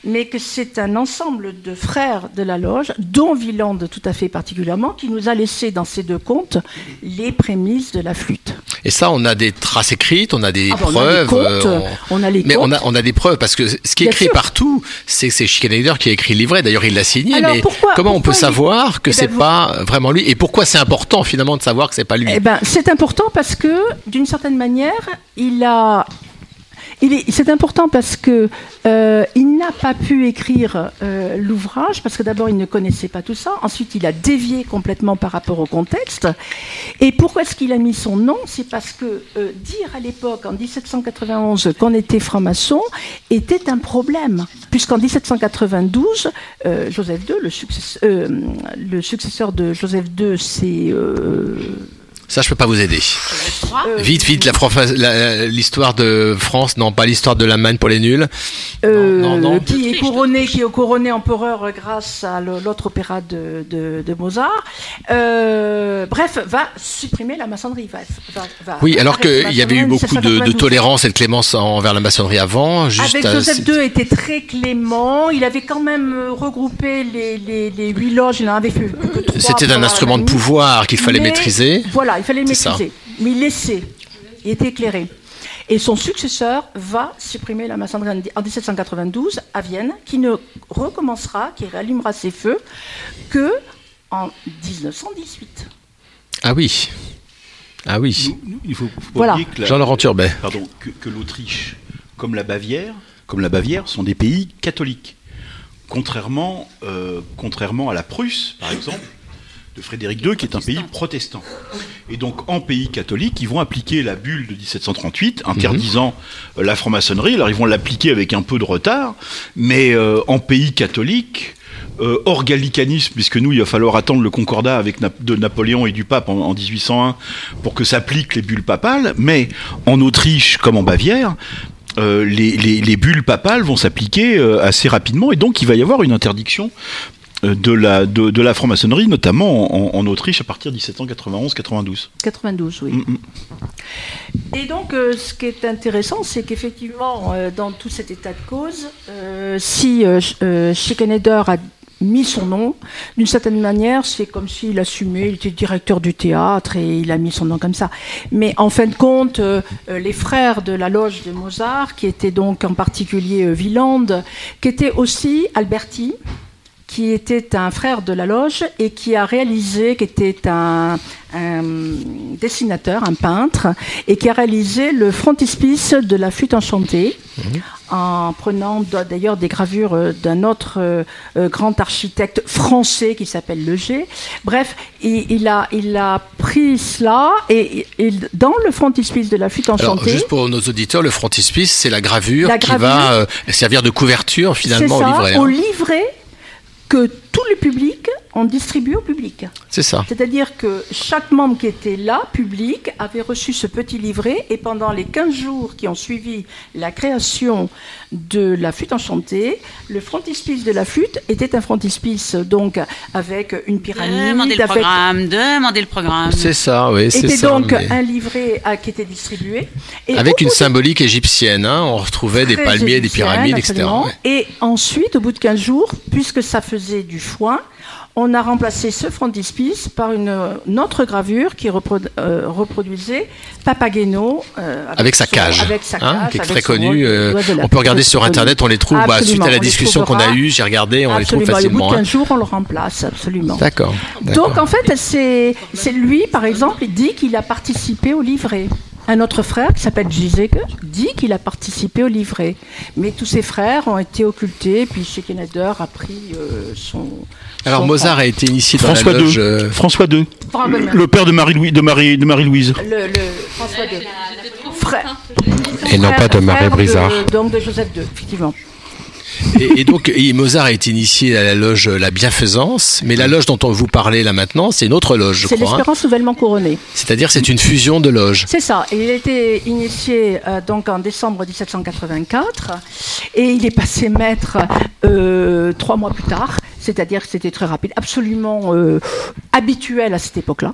mais que c'est un ensemble de frères de la loge, dont Wieland tout à fait particulièrement, qui nous a laissé dans ces deux contes les prémices de la flûte. Et ça, on a des traces écrites, on a des Ah ben, on a preuves. contes, euh, on a les mais on a, on a des preuves parce que ce qui est Bien écrit sûr. partout, c'est que c'est Schikaneder qui a écrit le livret. D'ailleurs, il l'a signé. Alors, mais pourquoi- comment on peut il- savoir que Eh ben, c'est vous- pas vraiment lui? Et pourquoi c'est important finalement de savoir que c'est pas lui? Eh ben, c'est important parce que, d'une certaine manière, il a. C'est important parce que euh, il n'a pas pu écrire euh, l'ouvrage parce que d'abord il ne connaissait pas tout ça. Ensuite, il a dévié complètement par rapport au contexte. Et pourquoi est-ce qu'il a mis son nom? C'est parce que euh, dire à l'époque, en 1791, qu'on était franc-maçon était un problème, puisqu'en 1792, euh, Joseph II, le, success- le successeur de Joseph II, c'est Ça, je peux pas vous aider. Vite, vite, la- l'histoire de France, non, pas l'histoire de l'Allemagne pour les nuls. Euh, Non, non, non. qui est couronné, qui est couronné empereur grâce à l'autre opéra de, de- de Mozart. Euh, bref, va supprimer la maçonnerie. Va, va- va Oui, alors qu'il y avait eu beaucoup de, de 1792. tolérance et de clémence envers la maçonnerie avant. Juste Avec à- Joseph II était très clément. Il avait quand même euh, regroupé les, les, les huit loges. Il en avait fait C'était un instrument de pouvoir qu'il fallait Mais- maîtriser. Voilà, il fallait le maîtriser. Mais il laissait. Il était éclairé. Et son successeur va supprimer la maçonnerie en en 1792 à Vienne, qui ne recommencera, qui rallumera ses feux que en 1918. Ah oui. Ah oui. Nous- nous, il faut, Voilà. que la- Jean-Laurent Turbet. Pardon, que, que l'Autriche, comme la Bavière, comme la Bavière, sont des pays catholiques. Contrairement, euh, contrairement à la Prusse, par exemple, de Frédéric II, qui est un pays protestant. Et donc, en pays catholique, ils vont appliquer la bulle de 1738, interdisant euh, la franc-maçonnerie. Alors, ils vont l'appliquer avec un peu de retard, mais euh, en pays catholique, euh, hors gallicanisme, puisque nous, il va falloir attendre le concordat avec Nap- de Napoléon et du pape en, en 1801 pour que s'appliquent les bulles papales, mais en Autriche comme en Bavière, euh, les, les- les bulles papales vont s'appliquer euh, assez rapidement, et donc il va y avoir une interdiction de la, de, de la franc-maçonnerie, notamment en, en Autriche à partir de 1791-92. 92, oui. Mm, mm. Et donc, euh, ce qui est intéressant, c'est qu'effectivement, euh, dans tout cet état de cause, euh, si euh, Sch- euh, Schikaneder a mis son nom, d'une certaine manière, c'est comme s'il assumait, il était directeur du théâtre et il a mis son nom comme ça. Mais en fin de compte, euh, euh, les frères de la loge de Mozart, qui étaient donc en particulier euh, Wieland, qui était aussi Alberti, qui était un frère de la loge et qui a réalisé, qui était un, un dessinateur, un peintre, et qui a réalisé le frontispice de la flûte enchantée, en prenant d'ailleurs des gravures euh, d'un autre euh, euh, grand architecte français qui s'appelle Leger. Bref, il, a, il a pris cela et, dans le frontispice de la flûte Alors, enchantée, juste pour nos auditeurs, le frontispice, c'est la gravure La qui va servir de couverture finalement au livret. au hein. livret que tout le public ont distribué au public. C'est ça. C'est-à-dire que chaque membre qui était là, public, avait reçu ce petit livret et pendant les 15 jours qui ont suivi la création de la flûte enchantée, le frontispice de la flûte était un frontispice donc avec une pyramide, Demandez le avec programme, demandez le programme. C'est ça, oui, c'est était ça. donc mais- un livret à- qui était distribué. Et Avec une de- symbolique égyptienne, hein, on retrouvait des palmiers, des pyramides, etc. absolument. Et ensuite, au bout de 15 jours, puisque ça faisait du foin, on a remplacé ce frontispice par une, une autre gravure qui reprodu- euh, reproduisait Papageno euh, Avec sa son- cage, avec sa hein, cage, qui est très connue. euh, on peut regarder sur internet, on les trouve. bah, suite à la discussion qu'on a eue, j'ai regardé, on les trouve Absolument, et au bout facilement. hein. 15 jours, on le remplace, absolument. D'accord. Donc en fait, c'est c'est lui, par exemple, il dit qu'il a participé au livret. Un autre frère qui s'appelle Giseke dit qu'il a participé au livret. Mais tous ses frères ont été occultés, puis Schekenader a pris euh, son. Alors son Mozart a été initié dans François la II. euh, François II. Le père de Marie-Louise. De Marie, de Marie-Louise. Le, le François II. Frère. Et non pas de Marie Brizard. Donc de Joseph II, effectivement. Et, et donc, et Mozart a été initié à la loge La Bienfaisance, mais la loge dont on vous parlait là maintenant, c'est une autre loge, je C'est crois. hein. l'espérance nouvellement couronnée. C'est-à-dire, c'est une fusion de loges. C'est ça. Et il a été initié euh, donc en décembre 1784 et il est passé maître euh, trois mois plus tard. C'est-à-dire que c'était très rapide, absolument euh, habituel à cette époque-là.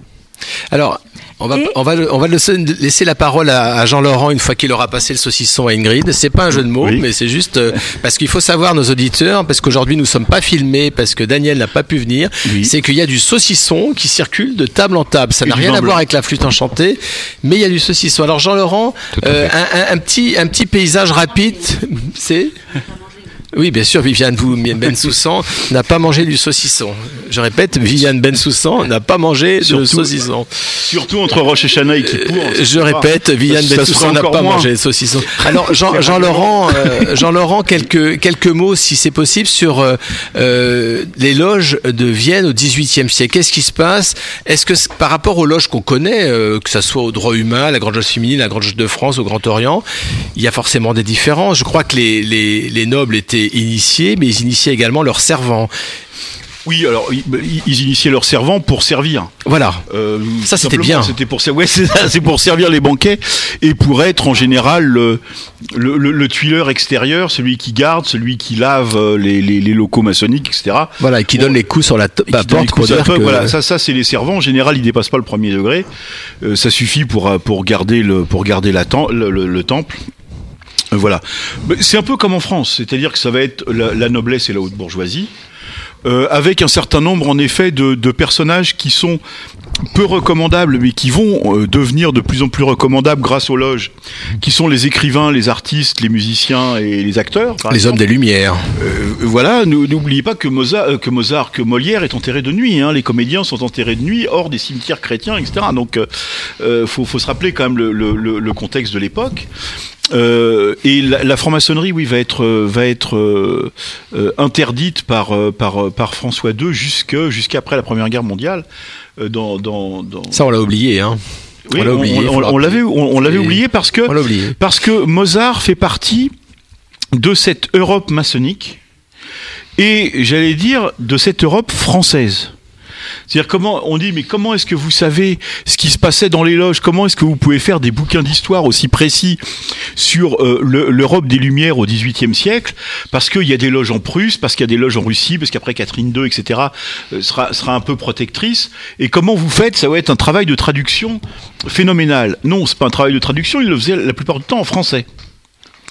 Alors, on va, Et- on va, on va laisser la parole à, à Jean-Laurent une fois qu'il aura passé le saucisson à Ingrid. C'est pas un jeu de mots, Oui. mais c'est juste euh, parce qu'il faut savoir nos auditeurs, parce qu'aujourd'hui nous sommes pas filmés, parce que Daniel n'a pas pu venir. Oui. C'est qu'il y a du saucisson qui circule de table en table. Ça n'a rien à voir avec la flûte enchantée, mais il y a du saucisson. Alors Jean-Laurent, euh, un, un- un petit, un petit paysage rapide, c'est? Oui, bien sûr, Viviane Bensoussan n'a pas mangé du saucisson. Je répète, Viviane Bensoussan n'a pas mangé de Surtout- saucisson. Surtout entre Roche et Chana et Kippour. Euh, Je répète, Viviane Bensoussan n'a pas moins. mangé de saucisson. Alors, Jean, Jean Laurent, euh, Jean Laurent, quelques quelques mots, si c'est possible, sur euh, les loges de Vienne au XVIIIe siècle. Qu'est-ce qui se passe? Est-ce que par rapport aux loges qu'on connaît, euh, que ça soit au droit humain, la Grande Loge féminine, la Grande Loge de France, au Grand Orient, il y a forcément des différences. Je crois que les les, les nobles étaient initiés, mais ils initiaient également leurs servants. Oui, alors ils, ils initiaient leurs servants pour servir. Voilà. Euh, Ça, c'était bien. C'était pour, ouais, c'est pour servir les banquets et pour être en général le, le, le- le tuileur extérieur, celui qui garde, celui qui lave euh, les, les, les locaux maçonniques, etc. Voilà, et qui donne les coups sur la, porte pour dire que Voilà, ça, ça c'est les servants. En général, ils dépassent pas le premier degré. Euh, ça suffit pour pour garder le pour garder la le temple. Voilà. C'est un peu comme en France, c'est-à-dire que ça va être la, la noblesse et la haute bourgeoisie. euh, avec un certain nombre en effet de, de personnages qui sont peu recommandables, mais qui vont euh, devenir de plus en plus recommandables grâce aux loges, qui sont les écrivains, les artistes, les musiciens et les acteurs. les exemple. hommes des Lumières. Euh, voilà, n'oubliez pas que Mozart, que Mozart, que Molière est enterré de nuit. Hein. Les comédiens sont enterrés de nuit hors des cimetières chrétiens, etc. Donc, euh, faut, faut se rappeler quand même le, le- le- le contexte de l'époque. Euh, et la, la franc-maçonnerie, oui, va être euh, va être euh, euh, interdite par euh, par euh, par François II jusqu'après la Première Guerre mondiale. euh, dans, dans, dans... Ça, on l'a oublié, hein. Oui, on l'avait on, l'avait oublié parce que oublié. parce que Mozart fait partie de cette Europe maçonnique et j'allais dire de cette Europe française. C'est-à-dire comment on dit mais comment est-ce que vous savez ce qui se passait dans les loges? Comment est-ce que vous pouvez faire des bouquins d'histoire aussi précis sur euh, le- l'Europe des Lumières au XVIIIe siècle? Parce qu'il y a des loges en Prusse, parce qu'il y a des loges en Russie, parce qu'après Catherine II, etc. euh, sera sera un peu protectrice. Et comment vous faites? Ça va être un travail de traduction phénoménal. Non, c'est pas un travail de traduction. Il le faisait la plupart du temps en français.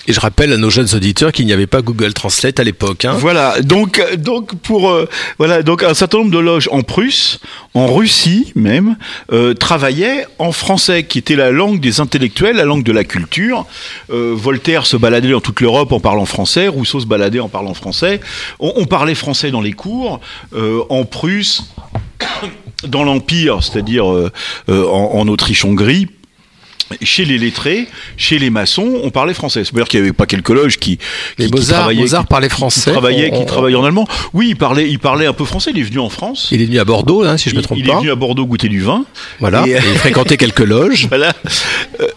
Et je rappelle à nos jeunes auditeurs qu'il n'y avait pas Google Translate à l'époque. Hein. Voilà, donc euh, donc pour euh, voilà donc un certain nombre de loges en Prusse, en Russie même, euh, travaillaient en français, qui était la langue des intellectuels, la langue de la culture. Euh, Voltaire se baladait dans toute l'Europe en parlant français, Rousseau se baladait en parlant français. On, on parlait français dans les cours, euh, en Prusse, dans l'Empire, c'est-à-dire euh, en Autriche-Hongrie. Chez les lettrés, chez les maçons, on parlait français. C'est-à-dire qu'il n'y avait pas quelques loges qui, Les qui, qui travaillaient, Mozart qui- parlait qui français. travaillait, On- qui travaillait en allemand. Oui, il parlait, il parlait un peu français. Il est venu en France. Il est venu à Bordeaux, hein, si je ne me Il- trompe il pas. est venu à Bordeaux goûter du vin. Voilà. Et- Et il fréquentait quelques loges. Voilà. Euh,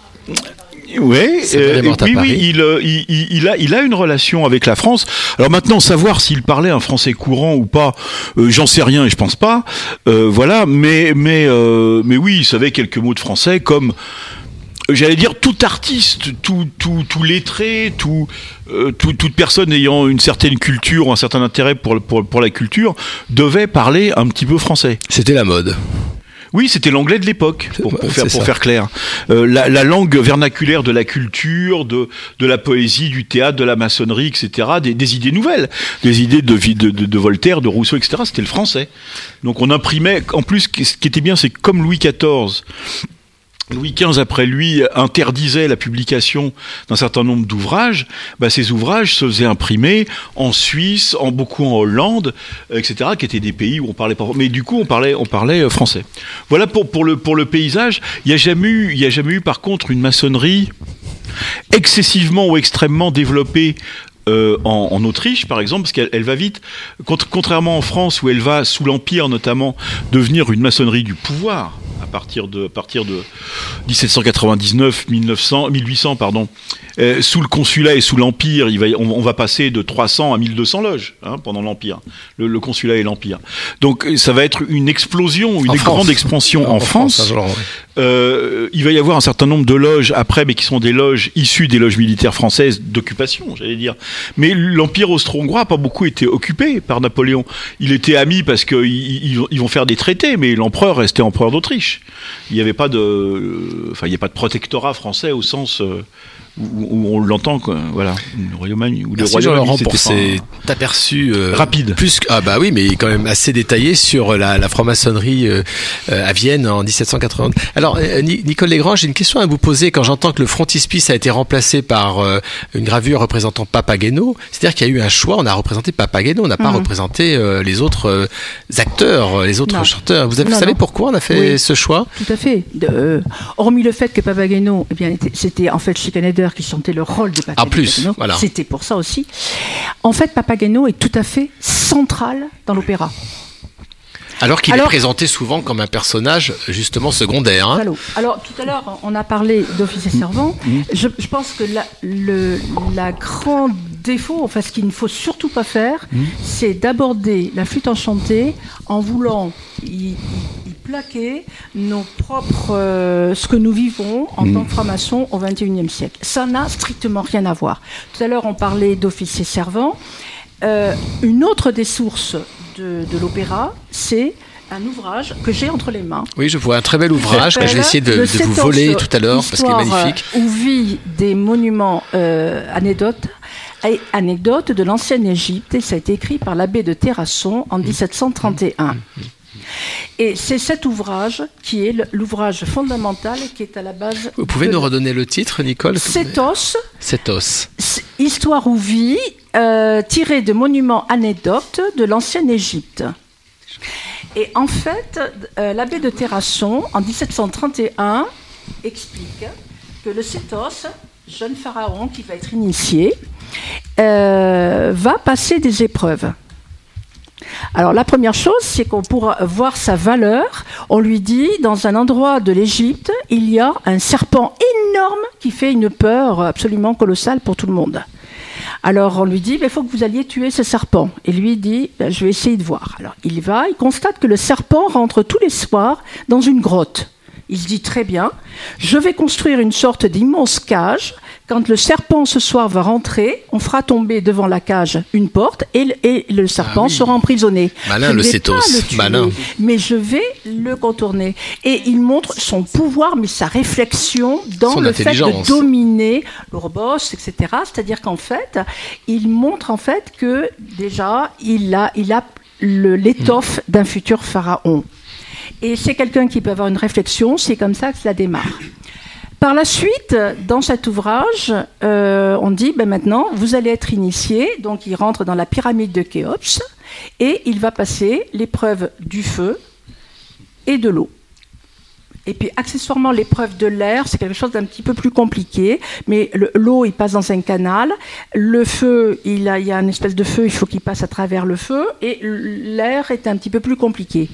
Ouais, euh, il oui, oui, il, euh, il, il- il a, il a une relation avec la France. Alors maintenant, savoir s'il parlait un français courant ou pas, euh, j'en sais rien et je pense pas. Euh, voilà, mais mais euh, mais oui, il savait quelques mots de français comme j'allais dire tout artiste, tout tout tout lettré, tout, euh, tout toute personne ayant une certaine culture, ou un certain intérêt pour pour pour la culture devait parler un petit peu français. C'était la mode. Oui, c'était l'anglais de l'époque, pour, pour faire, pour faire clair. Euh, la, la langue vernaculaire de la culture, de, de la poésie, du théâtre, de la maçonnerie, etc., des, des idées nouvelles, des idées de, de, de, de Voltaire, de Rousseau, etc., c'était le français. Donc on imprimait, en plus, ce qui ce qui était bien, c'est que comme Louis XIV, Louis XV, après lui, interdisait la publication d'un certain nombre d'ouvrages. Bah, ces ouvrages se faisaient imprimer en Suisse, en beaucoup en Hollande, etc., qui étaient des pays où on parlait pas. Mais du coup, on parlait, on parlait euh, français. Voilà pour pour le pour le paysage. Il y a il y a jamais eu par contre une maçonnerie excessivement ou extrêmement développée euh, en, Autriche, par exemple, parce qu'elle elle va vite. Cont- contrairement en France, où elle va, sous l'Empire notamment, devenir une maçonnerie du pouvoir à partir de, partir de 1799, 1900, 1800, pardon. Euh, sous le consulat et sous l'Empire, il va, y- on, on va passer de 300 à 1200 loges hein, pendant l'Empire, le, le consulat et l'Empire. Donc euh, ça va être une explosion, une grande expansion en, En France, France. alors, ouais. Euh, il va y avoir un certain nombre de loges après, mais qui sont des loges issues des loges militaires françaises d'occupation, j'allais dire. Mais l'Empire austro-hongrois n'a pas beaucoup été occupé par Napoléon. Il était ami parce qu'ils ils, ils vont faire des traités, mais l'empereur restait empereur d'Autriche. Il n'y avait pas de, euh, enfin, il n'y a pas de protectorat français au sens euh, où, où on l'entend, quoi. Voilà, le royaume ou le Merci royaume Jean-Laurent pour cet aperçu euh, Rapide. Plus que- ah bah oui, mais quand même assez détaillé sur la, la franc-maçonnerie euh, euh, à Vienne en 1780. Alors euh, Ni- Nicole Légrand, j'ai une question à vous poser. Quand j'entends que le frontispice a été remplacé par euh, une gravure représentant Papageno, c'est-à-dire qu'il y a eu un choix. On a représenté Papageno, on n'a pas Mhm. représenté euh, les autres euh, acteurs, euh, les autres Non. chanteurs. Vous, avez, vous savez non. pourquoi on a fait Oui. ce choix? Tout à fait. De- euh, hormis le fait que Papageno, eh bien, était- c'était en fait Qui chantait le rôle de Papageno. En plus, voilà. C'était pour ça aussi. En fait, Papageno est tout à fait central dans l'opéra. Alors qu'il est présenté souvent comme un personnage justement secondaire. hein. Alors, tout à l'heure, on a parlé d'officier servant. Je, je pense que la, le la grand défaut, enfin, ce qu'il ne faut surtout pas faire, c'est d'aborder la flûte enchantée en voulant y, y- y plaquer nos propres, euh, ce que nous vivons en tant que francs-maçons au XXIe siècle. Ça n'a strictement rien à voir. Tout à l'heure, on parlait d'officier servant. Euh, une autre des sources de, de l'opéra, c'est un ouvrage que j'ai entre les mains. Oui, je vois un très bel ouvrage que je vais essayer de, vous voler tout à l'heure parce qu'il est magnifique. euh, Où vit des monuments euh, anecdotes, de l'ancienne Égypte, et ça a été écrit par l'abbé de Terrasson en 1731. Et c'est cet ouvrage qui est l'ouvrage fondamental qui est à la base. Vous pouvez de- nous redonner le titre, Nicole Sétos, Sétos. s- Histoire ou vie, euh, tiré de monuments anecdotes de l'ancienne Égypte. Et en fait, euh, l'abbé de Terrasson, en 1731, explique que le Sétos, jeune pharaon qui va être initié, euh, va passer des épreuves. Alors la première chose, c'est qu'on pourra voir sa valeur. On lui dit, dans un endroit de l'Égypte, il y a un serpent énorme qui fait une peur absolument colossale pour tout le monde. Alors on lui dit, il faut que vous alliez tuer ce serpent. Et lui dit, Ben, je vais essayer de voir. Alors il va, il constate que le serpent rentre tous les soirs dans une grotte. Il se dit très bien, je vais construire une sorte d'immense cage. Quand le serpent ce soir va rentrer, on fera tomber devant la cage une porte et le, et le serpent Ah oui. sera emprisonné. Malin, Je le le tuer, Malin. Mais je vais le contourner. Et il montre son pouvoir, mais sa réflexion dans Son le fait de dominer l'ourbos, etc. C'est-à-dire qu'en fait, il montre en fait que déjà, il a, il a le- l'étoffe d'un futur pharaon. Et c'est quelqu'un qui peut avoir une réflexion, c'est comme ça que cela démarre. Par la suite, dans cet ouvrage, euh, on dit ben maintenant, vous allez être initié. Donc, il rentre dans la pyramide de Khéops et il va passer l'épreuve du feu et de l'eau. Et puis, accessoirement, l'épreuve de l'air, c'est quelque chose d'un petit peu plus compliqué. Mais le- l'eau, il passe dans un canal. Le feu, il, il y a une espèce de feu, il faut qu'il passe à travers le feu. Et l'air est un petit peu plus compliqué.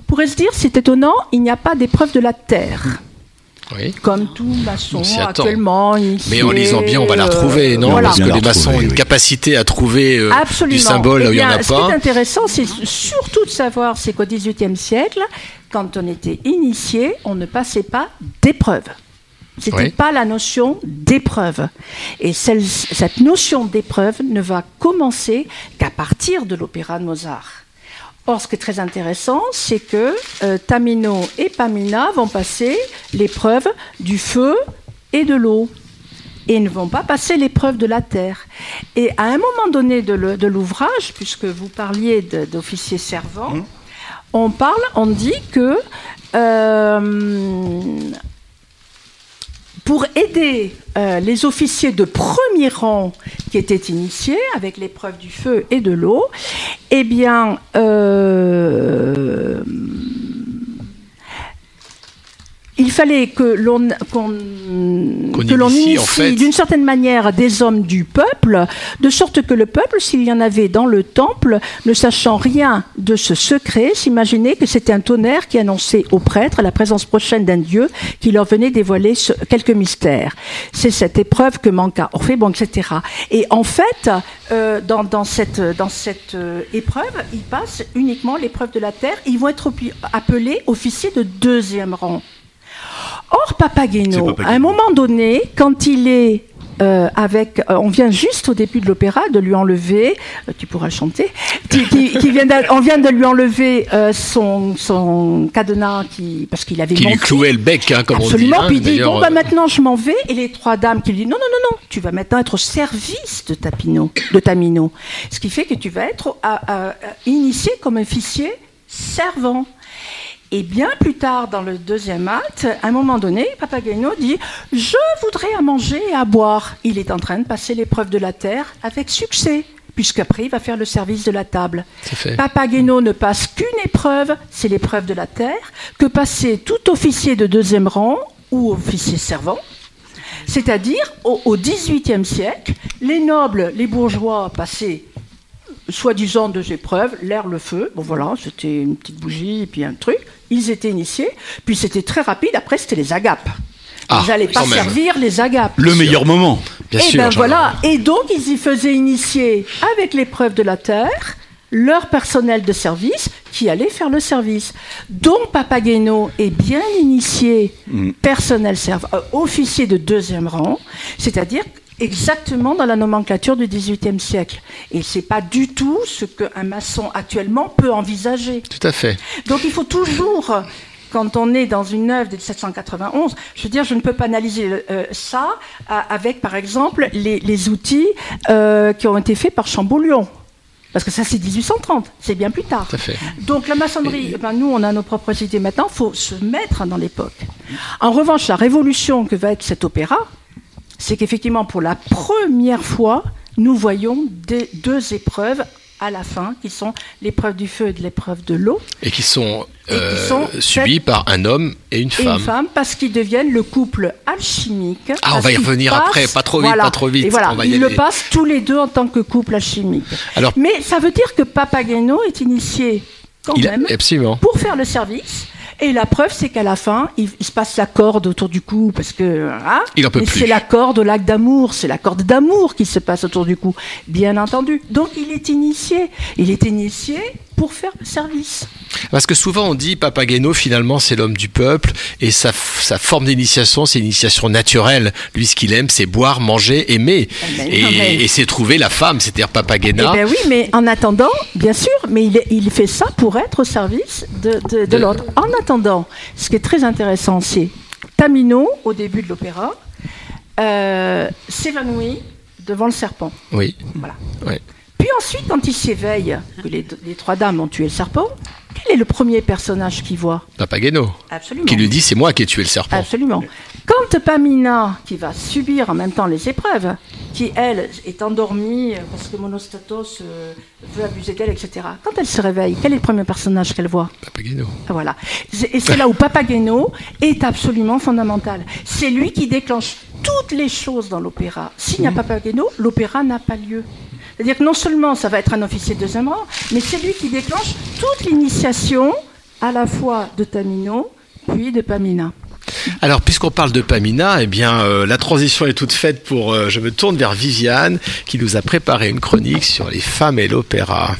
On pourrait se dire, c'est étonnant, il n'y a pas d'épreuve de la terre? Oui. Comme tout maçon actuellement. initié, Mais en lisant bien, on va la euh, retrouver, non voilà. Parce que les maçons ont une oui. capacité à trouver euh, Absolument. du symbole là où Eh il n'y en a Ce qui est pas. intéressant, c'est surtout de savoir, c'est qu'au XVIIIe siècle, quand on était initié, on ne passait pas d'épreuve. C'était Oui. pas la notion d'épreuve. Et celle- cette notion d'épreuve ne va commencer qu'à partir de l'opéra de Mozart. Or, ce qui est très intéressant, c'est que euh, Tamino et Pamina vont passer l'épreuve du feu et de l'eau et ne vont pas passer l'épreuve de la terre. Et à un moment donné de l'ouvrage, puisque vous parliez d'officiers servants, Mmh. on parle, on dit que euh, pour aider euh, les officiers de premier rang qui étaient initiés avec l'épreuve du feu et de l'eau, eh bien, euh, il fallait que l'on Qu'on que l'on initie, initie en fait. d'une certaine manière des hommes du peuple, de sorte que le peuple, s'il y en avait dans le temple, ne sachant rien de ce secret, s'imaginait que c'était un tonnerre qui annonçait aux prêtres la présence prochaine d'un dieu qui leur venait dévoiler ce- quelques mystères. C'est cette épreuve que manqua Orphée, bon, etc. Et en fait, euh, dans, dans cette, dans cette euh, épreuve, ils passent uniquement l'épreuve de la terre. Ils vont être appelés officiers de deuxième rang. Or, Papageno, à un moment donné, quand il est euh, avec, euh, on vient juste au début de l'opéra de lui enlever, euh, tu pourras le chanter, qui, qui- qui vient on vient de lui enlever son, son cadenas qui, parce qu'il avait Qui lui clouait le bec, hein, comme Absolument. on dit. hein, Puis il dit bon bah maintenant je m'en vais et les trois dames qui lui disent non non non non tu vas maintenant être au service de Tapino de Tamino ce qui fait que tu vas être à- à- à- initié comme officier servant et bien plus tard dans le deuxième acte, à un moment donné, Papageno dit Je voudrais à manger et à boire. Il est en train de passer l'épreuve de la terre avec succès, puisqu'après il va faire le service de la table. Papageno ne passe qu'une épreuve, c'est l'épreuve de la terre, que passait tout officier de deuxième rang ou officier servant. C'est-à-dire, au, au XVIIIe siècle, les nobles, les bourgeois passaient soi-disant deux épreuves, l'air, le feu. Bon voilà, c'était une petite bougie et puis un truc. Ils étaient initiés. Puis c'était très rapide. Après, c'était les agapes. Ah, ils n'allaient pas même. servir les agapes. Le meilleur moment. et ben voilà. Et donc, ils y faisaient initier avec l'épreuve de la terre leur personnel de service qui allait faire le service. Donc, Papageno est bien initié Mm. personnel serv- euh, officier de deuxième rang, c'est-à-dire exactement dans la nomenclature du XVIIIe siècle. Et c'est pas du tout ce qu'un maçon actuellement peut envisager. Tout à fait. Donc il faut toujours, quand on est dans une œuvre de 1791, je veux dire, je ne peux pas analyser euh, ça euh, avec, par exemple, les, les outils euh, qui ont été faits par Champollion. Parce que ça, c'est 1830, c'est bien plus tard. Tout à fait. Donc la maçonnerie, ben, nous, on a nos propres idées maintenant, il faut se mettre dans l'époque. En revanche, la révolution que va être cet opéra, c'est qu'effectivement, pour la première fois, nous voyons des- deux épreuves à la fin, qui sont l'épreuve du feu et l'épreuve de l'eau. Et qui sont, euh, sont subis par un homme et une Et femme. une femme, parce qu'ils deviennent le couple alchimique. Ah, on va y revenir passent- après, pas trop vite, voilà. pas trop vite, Et voilà, on va y ils le passent tous les deux en tant que couple alchimique. Alors- Mais ça veut dire que Papageno est initié quand Il a- même absolument. pour faire le service. Et la preuve, c'est qu'à la fin, il, il se passe la corde autour du cou, parce que hein, Il en peut et plus. c'est la corde au lac d'amour, c'est la corde d'amour qui se passe autour du cou, bien entendu. Donc il est initié. Il est initié pour faire le service. Parce que souvent on dit Papageno finalement c'est l'homme du peuple et sa, forme d'initiation c'est une initiation naturelle. Lui ce qu'il aime c'est boire, manger, aimer. ben, et non, mais- et c'est trouver la femme, c'est-à-dire Papagena. Eh ben oui, mais en attendant, bien sûr, mais il, il fait ça pour être au service de, de- de De- l'autre. En attendant, ce qui est très intéressant, c'est Tamino, au début de l'opéra, euh, s'évanouit devant le serpent. Oui. Voilà. Ouais. Ensuite, quand il s'éveille, que les, les trois dames ont tué le serpent, quel est le premier personnage qu'il voit? Papageno. Absolument. Qui lui dit c'est moi qui ai tué le serpent. Absolument. Quand Pamina, qui va subir en même temps les épreuves, qui elle est endormie parce que Monostatos euh, veut abuser d'elle, etc. Quand elle se réveille, quel est le premier personnage qu'elle voit? Papageno. Voilà. Et c'est là où Papageno est absolument fondamental. C'est lui qui déclenche toutes les choses dans l'opéra. S'il n'y a pas Papageno, l'opéra n'a pas lieu. C'est-à-dire que non seulement ça va être un officier de deuxième rang, mais c'est lui qui déclenche toute l'initiation à la fois de Tamino puis de Pamina. Alors, puisqu'on parle de Pamina, eh bien, euh, la transition est toute faite pour. euh, je me tourne vers Viviane, qui nous a préparé une chronique sur les femmes et l'opéra.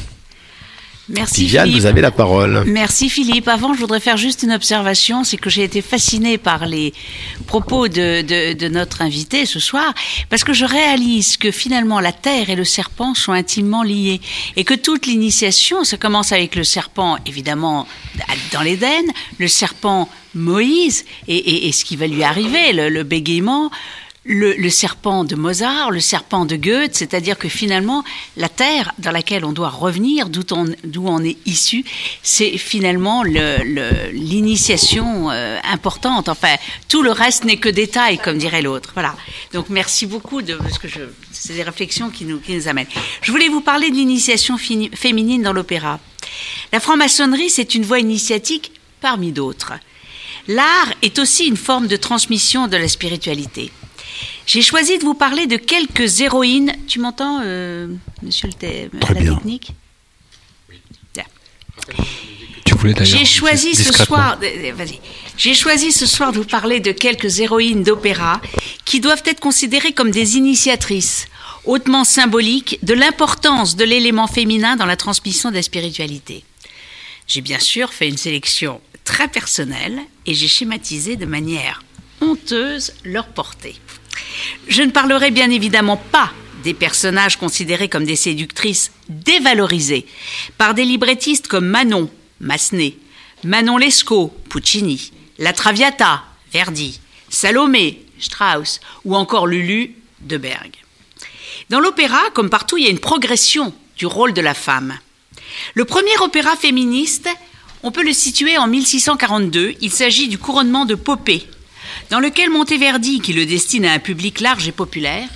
Merci Viviane, Philippe. vous avez la parole. Merci Philippe. Avant, je voudrais faire juste une observation, c'est que j'ai été fascinée par les propos de, de, de notre invité ce soir, parce que je réalise que finalement la terre et le serpent sont intimement liés, et que toute l'initiation, ça commence avec le serpent, évidemment, dans l'Éden, le serpent Moïse, et, et, et ce qui va lui arriver, le, le bégaiement, le, le, serpent de Mozart, le serpent de Goethe, c'est-à-dire que finalement, la terre dans laquelle on doit revenir, d'où on, on, est issu, c'est finalement l'initiation euh, importante. Enfin, tout le reste n'est que détail, comme dirait l'autre. Voilà. Donc, merci beaucoup de ce que. C'est des réflexions qui nous, qui nous amènent. Je voulais vous parler de l'initiation féminine dans l'opéra. La franc-maçonnerie, c'est une voie initiatique parmi d'autres. L'art est aussi une forme de transmission de la spiritualité. J'ai choisi de vous parler de quelques héroïnes. Tu m'entends, euh, monsieur le Très la bien. technique Tu voulais d'ailleurs. J'ai choisi ce soir. euh, Vas-y. J'ai choisi ce soir de vous parler de quelques héroïnes d'opéra qui doivent être considérées comme des initiatrices hautement symboliques de l'importance de l'élément féminin dans la transmission de la spiritualité. J'ai bien sûr fait une sélection très personnelle et j'ai schématisé de manière honteuse leur portée. Je ne parlerai bien évidemment pas des personnages considérés comme des séductrices dévalorisées par des librettistes comme Manon, Massenet, Manon Lescaut, Puccini, La Traviata, Verdi, Salomé, Strauss ou encore Lulu, de Berg. Dans l'opéra, comme partout, il y a une progression du rôle de la femme. Le premier opéra féministe, on peut le situer en 1642. Il s'agit du couronnement de Popée, dans lequel Monteverdi, qui le destine à un public large et populaire,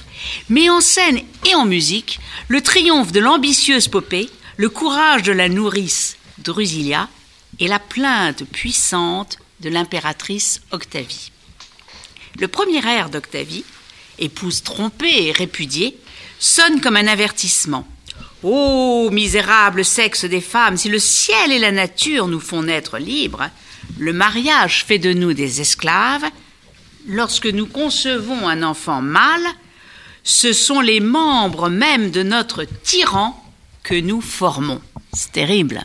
met en scène et en musique le triomphe de l'ambitieuse Popée, le courage de la nourrice Drusilia et la plainte puissante de l'impératrice Octavie. Le premier air d'Octavie, épouse trompée et répudiée, sonne comme un avertissement. Ô misérable sexe des femmes, si le ciel et la nature nous font naître libres, le mariage fait de nous des esclaves. Lorsque nous concevons un enfant mâle, ce sont les membres même de notre tyran que nous formons. C'est terrible.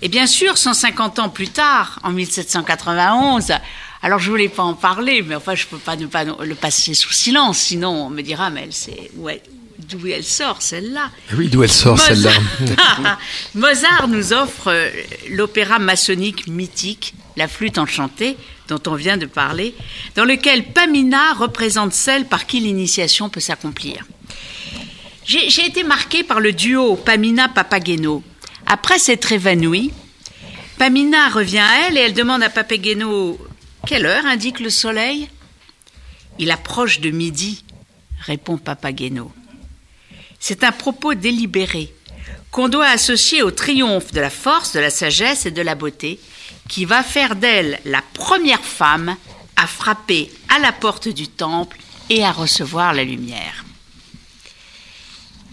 Et bien sûr, 150 ans plus tard, en 1791, alors je voulais pas en parler, mais enfin je peux pas ne pas le passer sous silence, sinon on me dira mais elle c'est ouais, d'où elle sort celle-là. Oui, d'où elle sort Mozart- celle-là Mozart nous offre euh, l'opéra maçonnique mythique, La flûte enchantée, dont on vient de parler, dans lequel Pamina représente celle par qui l'initiation peut s'accomplir. J'ai été marquée par le duo Pamina-Papageno. Après s'être évanouie, Pamina revient à elle et elle demande à Papageno Quelle heure indique le soleil? Il approche de midi, répond Papageno. C'est un propos délibéré qu'on doit associer au triomphe de la force, de la sagesse et de la beauté, qui va faire d'elle la première femme à frapper à la porte du temple et à recevoir la lumière.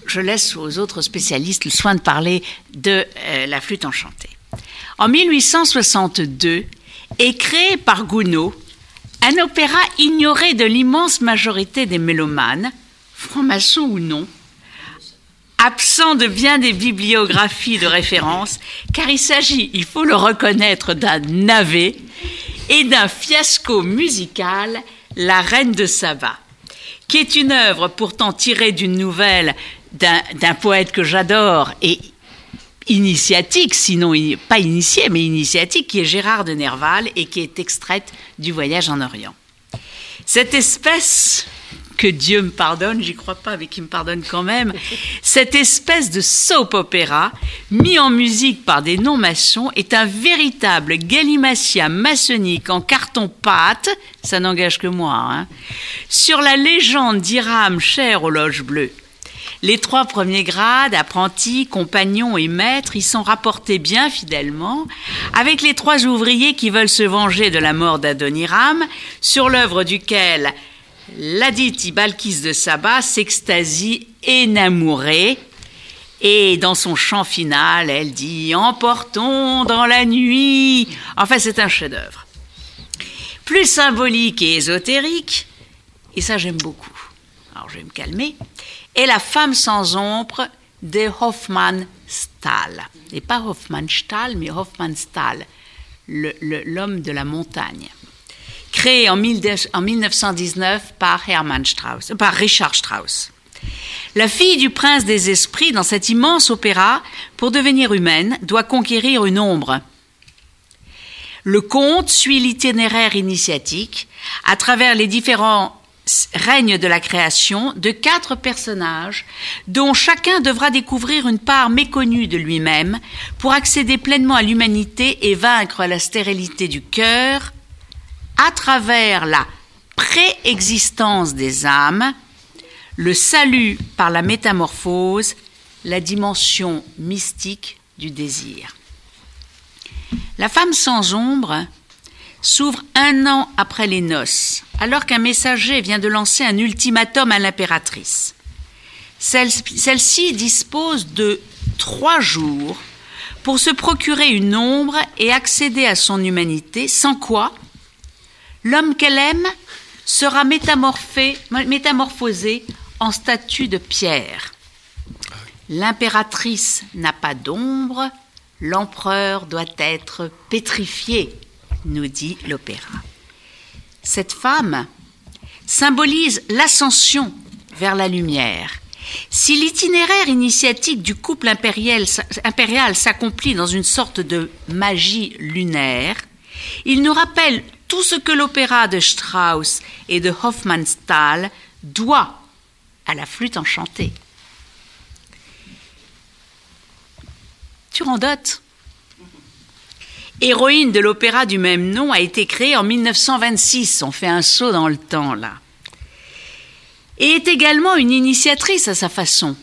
Je laisse aux autres spécialistes le soin de parler de euh, la flûte enchantée. En 1862 est créé par Gounod un opéra ignoré de l'immense majorité des mélomanes, francs-maçons ou non, absent de bien des bibliographies de référence, car il s'agit, il faut le reconnaître, d'un navet et d'un fiasco musical, La Reine de Saba, qui est une œuvre pourtant tirée d'une nouvelle d'un poète que j'adore et initiatique, sinon pas initié, mais initiatique, qui est Gérard de Nerval et qui est extraite du Voyage en Orient. Cette espèce, que Dieu me pardonne, j'y crois pas, mais qui me pardonne quand même, cette espèce de soap opéra, mis en musique par des non-maçons, est un véritable galimatia maçonnique en carton-pâte, ça n'engage que moi, hein, sur la légende d'Iram chère aux loges bleues. Les trois premiers grades, apprentis, compagnons et maîtres, y sont rapportés bien fidèlement, avec les trois ouvriers qui veulent se venger de la mort d'Adoniram, sur l'œuvre duquel ladite Ibalkis de Saba s'extasie énamourée. Et dans son chant final, elle dit Emportons dans la nuit. Enfin, c'est un chef-d'œuvre. Plus symbolique et ésotérique, et ça j'aime beaucoup. Alors je vais me calmer. Et la femme sans ombre de Hoffmannsthal. Et pas Hoffmannsthal, mais Hoffmannsthal, l'homme de la montagne. Créé en, 1919 par, Hermann Strauss, par Richard Strauss. La fille du prince des esprits, dans cet immense opéra, pour devenir humaine, doit conquérir une ombre. Le conte suit l'itinéraire initiatique à travers les différents règne de la création de quatre personnages dont chacun devra découvrir une part méconnue de lui-même pour accéder pleinement à l'humanité et vaincre la stérilité du cœur à travers la préexistence des âmes, le salut par la métamorphose, la dimension mystique du désir. La femme sans ombre s'ouvre un an après les noces, alors qu'un messager vient de lancer un ultimatum à l'impératrice. Celle-ci dispose de trois jours pour se procurer une ombre et accéder à son humanité, sans quoi l'homme qu'elle aime sera métamorphosé en statue de pierre. L'impératrice n'a pas d'ombre, l'empereur doit être pétrifié nous dit l'opéra. Cette femme symbolise l'ascension vers la lumière. Si l'itinéraire initiatique du couple impérial, s'accomplit dans une sorte de magie lunaire, il nous rappelle tout ce que l'opéra de Strauss et de Hofmannsthal doit à la flûte enchantée. Turandot héroïne de l'opéra du même nom, a été créée en 1926. On fait un saut dans le temps là. Et est également une initiatrice à sa façon.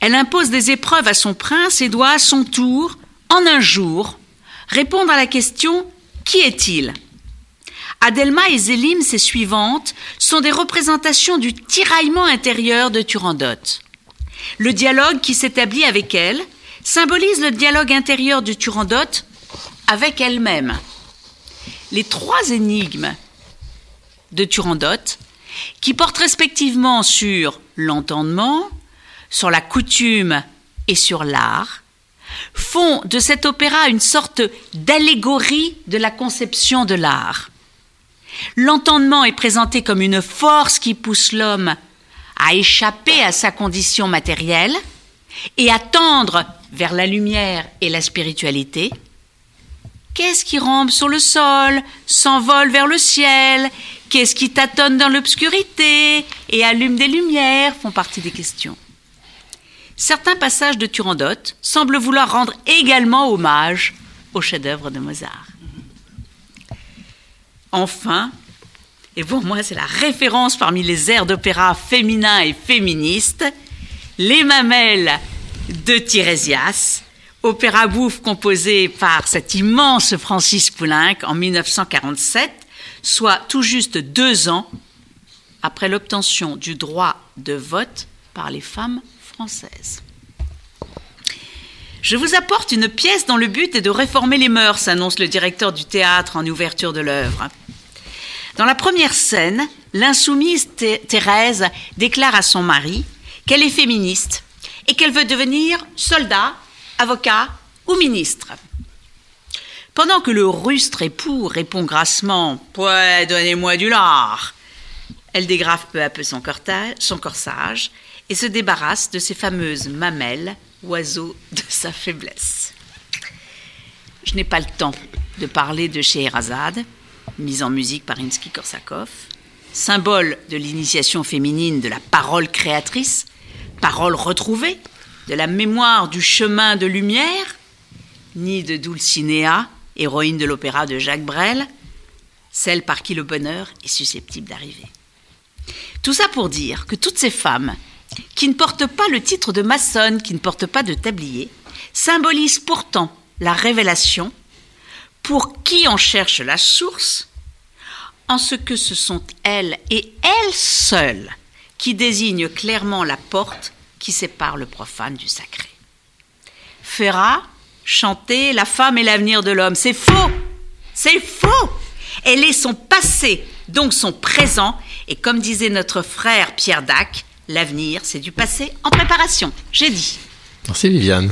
Elle impose des épreuves à son prince et doit à son tour, en un jour, répondre à la question Qui est-il? Adelma et Zélim, ses suivantes, sont des représentations du tiraillement intérieur de Turandot. Le dialogue qui s'établit avec elle symbolise le dialogue intérieur de Turandot avec elle-même. Les trois énigmes de Turandot, qui portent respectivement sur l'entendement, sur la coutume et sur l'art, font de cet opéra une sorte d'allégorie de la conception de l'art. L'entendement est présenté comme une force qui pousse l'homme à échapper à sa condition matérielle et à tendre vers la lumière et la spiritualité, Qu'est-ce qui rampe sur le sol, s'envole vers le ciel? Qu'est-ce qui tâtonne dans l'obscurité et allume des lumières? Font partie des questions. Certains passages de Turandot semblent vouloir rendre également hommage au chef-d'œuvre de Mozart. Enfin, et pour moi c'est la référence parmi les airs d'opéra féminins et féministes, Les Mamelles de Tirésias, opéra bouffe composé par cet immense Francis Poulenc en 1947, soit tout juste deux ans après l'obtention du droit de vote par les femmes Je vous apporte une pièce dont le but est de réformer les mœurs, annonce le directeur du théâtre en ouverture de l'œuvre. Dans la première scène, l'insoumise Thérèse déclare à son mari qu'elle est féministe et qu'elle veut devenir soldat avocat ou ministre. Pendant que le rustre époux répond grassement Ouais, donnez-moi du lard elle dégrafe peu à peu son, son corsage et se débarrasse de ses fameuses mamelles, oiseaux de sa faiblesse. Je n'ai pas le temps de parler de Scheherazade, mise en musique par Insky-Korsakov, symbole de l'initiation féminine de la parole créatrice, parole retrouvée, de la mémoire du chemin de lumière, ni de Dulcinea, héroïne de l'opéra de Jacques Brel, celle par qui le bonheur est susceptible d'arriver. Tout ça pour dire que toutes ces femmes, qui ne portent pas le titre de maçonne, qui ne portent pas de tablier, symbolisent pourtant la révélation pour qui en cherche la source, en ce que ce sont elles et elles seules qui désignent clairement la porte qui sépare le profane du sacré. Ferrat chanter La femme est l'avenir de l'homme. C'est faux C'est faux Elle est son passé, donc son présent, et comme disait notre frère Pierre Dac, L'avenir, c'est du passé en préparation. J'ai dit. Merci Viviane.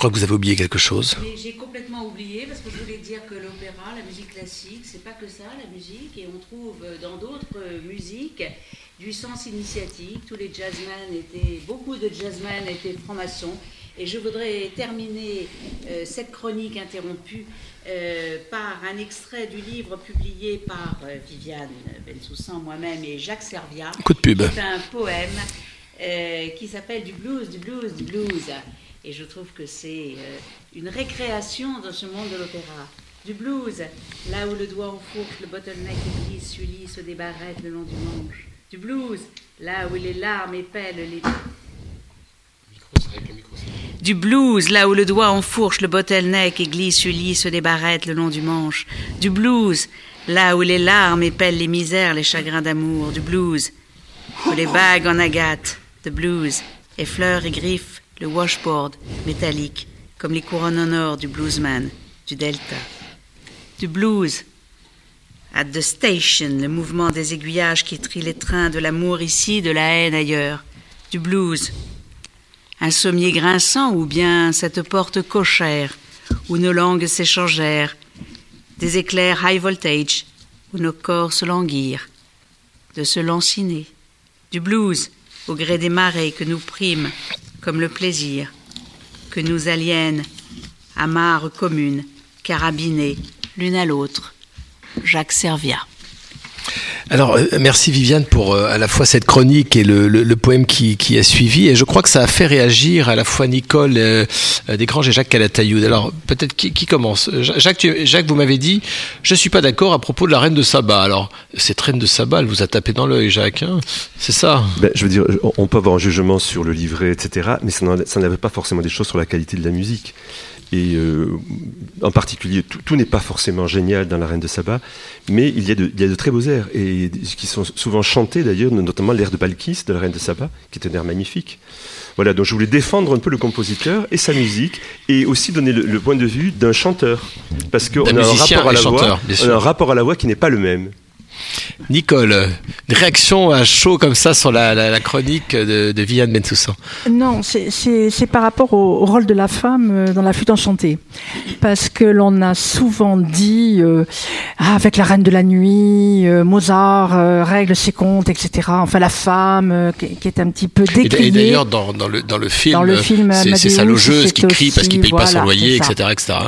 Crois que vous avez oublié quelque chose. J'ai complètement oublié parce que je voulais dire que l'opéra, la musique classique, c'est pas que ça, la musique, et on trouve dans d'autres musiques du sens initiatique. Tous les jazzmen étaient, beaucoup de jazzmen étaient francs-maçons. Et je voudrais terminer euh, cette chronique interrompue euh, par un extrait du livre publié par euh, Viviane Bensoussan, moi-même et Jacques Servia. Coup de pub. C'est un poème qui s'appelle Du blues, du blues, du blues. Et je trouve que c'est euh, une récréation dans ce monde de l'opéra. Du blues, là où le doigt enfourche, le bottleneck glisse, Sully se débarrette le long du manche. Du blues, là où les larmes épellent les... Du blues, là où le doigt enfourche le bottleneck et glisse Sully se débarrette le long du manche. Du blues, là où les larmes épellent les misères, les chagrins d'amour. Du blues, où les bagues en agate. De blues, effleurent et griffes le washboard métallique, comme les couronnes en or du bluesman, du delta. Du blues. At the station, le mouvement des aiguillages qui trient les trains de l'amour ici, de la haine ailleurs. Du blues. Un sommier grinçant ou bien cette porte cochère où nos langues s'échangèrent. Des éclairs high voltage où nos corps se languirent. De se lanciner. Du blues au gré des marées que nous prîmes comme le plaisir, que nous aliènent, amarres communes, carabinés l'une à l'autre. Jacques Servia. Alors, euh, merci Viviane pour euh, à la fois cette chronique et le, poème qui, a suivi. Et je crois que ça a fait réagir à la fois Nicole euh, et Jacques Calatayoud. Alors, peut-être qui, commence? Jacques, vous m'avez dit, je suis pas d'accord à propos de la reine de Saba. Alors, cette reine de Saba, elle vous a tapé dans l'œil, Jacques. Hein? C'est ça? Ben, Je veux dire, on peut avoir un jugement sur le livret, etc. Mais ça n'avait pas forcément des choses sur la qualité de la musique. Et euh, en particulier, tout, tout n'est pas forcément génial dans La Reine de Saba, mais il y, a de, il y a de très beaux airs, et qui sont souvent chantés d'ailleurs, notamment l'air de Balkis de La Reine de Saba, qui est un air magnifique. Voilà, donc je voulais défendre un peu le compositeur et sa musique, et aussi donner le, le point de vue d'un chanteur, parce qu'on a, un rapport à la voix, on a un rapport à la voix qui n'est pas le même. Nicole, une réaction à chaud comme ça sur la, la, la chronique de, de Viviane Bensoussan Non, c'est par rapport au, au, rôle de la femme euh, dans la flûte enchantée. Parce que l'on a souvent dit, euh, ah, avec la reine de la nuit, euh, Mozart euh, règle ses comptes, etc. Enfin, la femme qui, qui, est un petit peu décriée. Et d'ailleurs, dans, dans, le, dans le film, dans le film c'est sa logeuse qui crie parce qu'il ne paye voilà, pas son loyer, etc. etc.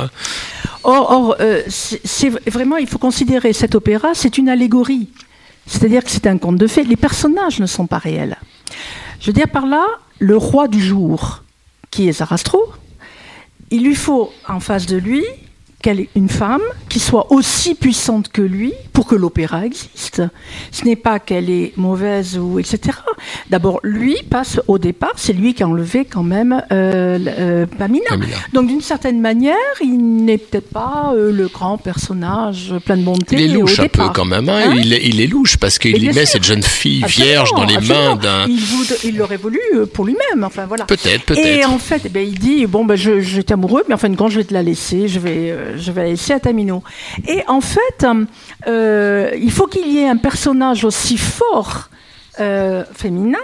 Or, c'est vraiment, il faut considérer cet opéra, c'est une allégorie. C'est-à-dire que c'est un conte de fées. Les personnages ne sont pas réels. Je veux dire par là, le roi du jour, qui est Zarastro, il lui faut en face de lui une femme qui soit aussi puissante que lui pour que l'opéra existe. Ce n'est pas qu'elle est mauvaise ou etc. D'abord, lui passe au départ, c'est lui qui a enlevé quand même euh, euh, Pamina. Pamina. Donc d'une certaine manière, il n'est peut-être pas euh, le grand personnage plein de bonté. Il est louche un peu quand même. Hein hein il, est, il, est, louche parce qu'il met cette jeune fille absolument, vierge dans les absolument. mains d'un. Il, l'aurait voulu pour lui-même. Enfin voilà. Peut-être, peut-être. Et en fait, eh bien, il dit bon ben j'étais amoureux, mais enfin quand je vais te la laisser, je vais je vais la laisser à Tamino. Et en fait, euh, il faut qu'il y ait un personnage aussi fort euh, féminin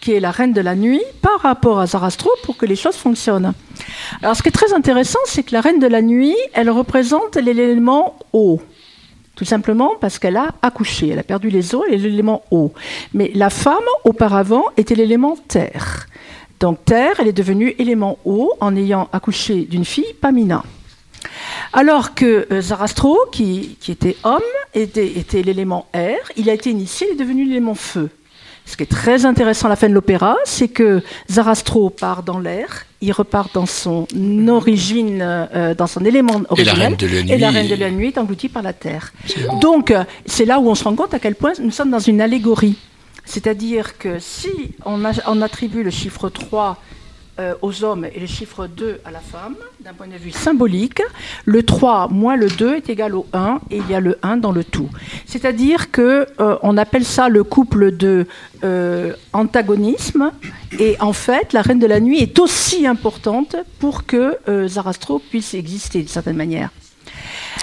qui est la reine de la nuit par rapport à Zarastro pour que les choses fonctionnent. Alors ce qui est très intéressant, c'est que la reine de la nuit, elle représente l'élément eau. Tout simplement parce qu'elle a accouché, elle a perdu les os et l'élément eau. Mais la femme, auparavant, était l'élément terre. Donc terre, elle est devenue élément eau en ayant accouché d'une fille, Pamina. Alors que euh, Zarastro, qui, qui, était homme, était, était l'élément air, il a été initié, il est devenu l'élément feu. Ce qui est très intéressant à la fin de l'opéra, c'est que Zarastro part dans l'air, il repart dans son origine, euh, dans son élément originel, et la reine de la nuit, est engloutie par la terre. Donc, euh, c'est là où on se rend compte à quel point nous sommes dans une allégorie. C'est-à-dire que si on, a, on attribue le chiffre 3 euh, aux hommes et le chiffre 2 à la femme, d'un point de vue symbolique, le 3 moins le 2 est égal au 1 et il y a le 1 dans le tout. C'est-à-dire que euh, on appelle ça le couple de euh, antagonisme et en fait la reine de la nuit est aussi importante pour que euh, Zarastro puisse exister d'une certaine manière.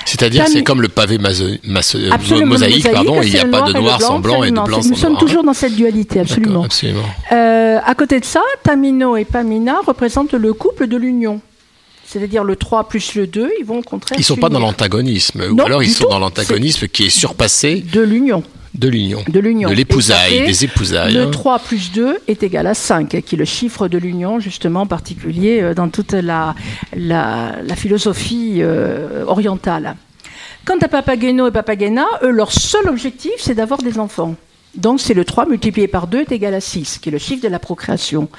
C'est-à-dire c'est comme le pavé maso, mosaïque, mosaïque, pardon, il n'y a pas de noir sans blanc et de blanc sans Nous sommes noir, toujours dans cette dualité, absolument. absolument. Euh, à côté de ça, Tamino et Pamina représentent le couple de l'union. C'est-à-dire le 3 plus le 2, ils vont au contraire. Ils ne sont pas dans l'antagonisme, ou alors ils sont dans l'antagonisme qui est surpassé. De l'union. De l'union. De l'union. De l'épousaille, des épousailles. Le 3 plus 2 est égal à 5, qui est le chiffre de l'union, justement, particulier dans toute la, la, la philosophie euh, orientale. Quant à Papageno et Papagena, eux, leur seul objectif, c'est d'avoir des enfants. Donc c'est le 3 multiplié par 2 est égal à 6, qui est le chiffre de la procréation.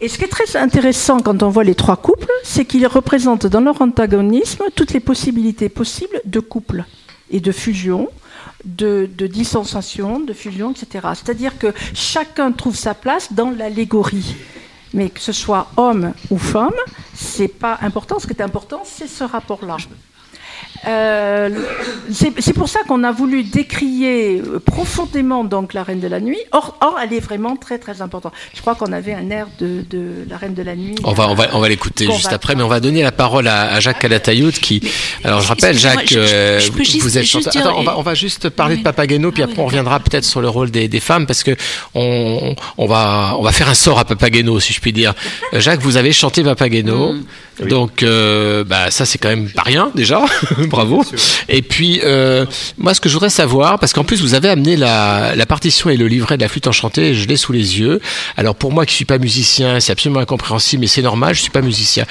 Et ce qui est très intéressant quand on voit les trois couples, c'est qu'ils représentent dans leur antagonisme toutes les possibilités possibles de couple et de fusion, de, de de fusion, etc. C'est-à-dire que chacun trouve sa place dans l'allégorie. Mais que ce soit homme ou femme, c'est pas important. Ce qui est important, c'est ce rapport-là. Euh, c'est pour ça qu'on a voulu décrier profondément donc la Reine de la Nuit. Or, or elle est vraiment très très importante. Je crois qu'on avait un air de, de, la Reine de la Nuit. On va on va on va l'écouter juste après, mais on va donner la parole à, à Jacques Calatayud qui. Alors je rappelle Jacques, je, je, je juste, vous êtes chanteur. Attends, on va on va juste parler oui. de Papageno, puis ah, après oui, on reviendra peut-être sur le rôle des, des, femmes parce que on on va on va faire un sort à Papageno si je puis dire. Jacques, vous avez chanté Papageno, mm. donc euh, bah ça c'est quand même pas rien déjà. bravo. Et puis, euh, moi, ce que je voudrais savoir, parce qu'en plus, vous avez amené la, la partition et le livret de la flûte enchantée, je l'ai sous les yeux. Alors, pour moi qui suis pas musicien, c'est absolument incompréhensible, mais c'est normal, je suis pas musicien.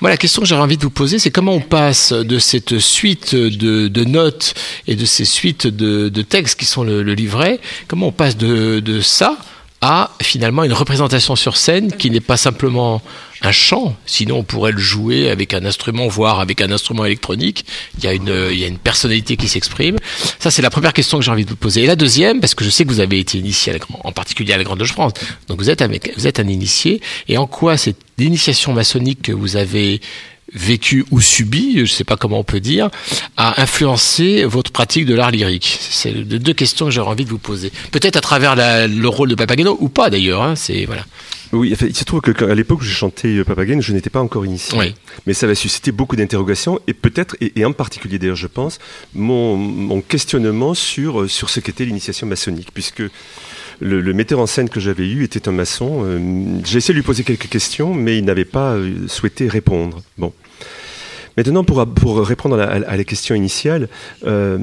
Moi, la question que j'aurais envie de vous poser, c'est comment on passe de cette suite de, de notes et de ces suites de, de textes qui sont le, le livret, comment on passe de, de ça à finalement une représentation sur scène qui n'est pas simplement un chant, sinon on pourrait le jouer avec un instrument, voire avec un instrument électronique. Il y a une, il y a une personnalité qui s'exprime. Ça, c'est la première question que j'ai envie de vous poser. Et la deuxième, parce que je sais que vous avez été initié, la, en particulier à la Grande Loge France, donc vous êtes, avec, vous êtes un initié, et en quoi cette initiation maçonnique que vous avez vécu ou subi, je ne sais pas comment on peut dire, a influencé votre pratique de l'art lyrique? C'est deux questions que j'aurais envie de vous poser. Peut-être à travers le rôle de Papageno ou pas d'ailleurs. Hein, c'est voilà. Oui, il se trouve qu'à l'époque où j'ai chanté Papageno, je n'étais pas encore initié. Oui. Mais ça va susciter beaucoup d'interrogations et peut-être, et, et, en particulier d'ailleurs, je pense, mon, mon questionnement sur, sur ce qu'était l'initiation maçonnique, puisque le, le, metteur en scène que j'avais eu était un maçon. Euh, j'ai essayé de lui poser quelques questions, mais il n'avait pas euh, souhaité répondre. Bon. Maintenant, pour, pour répondre à la, à la question initiale, euh,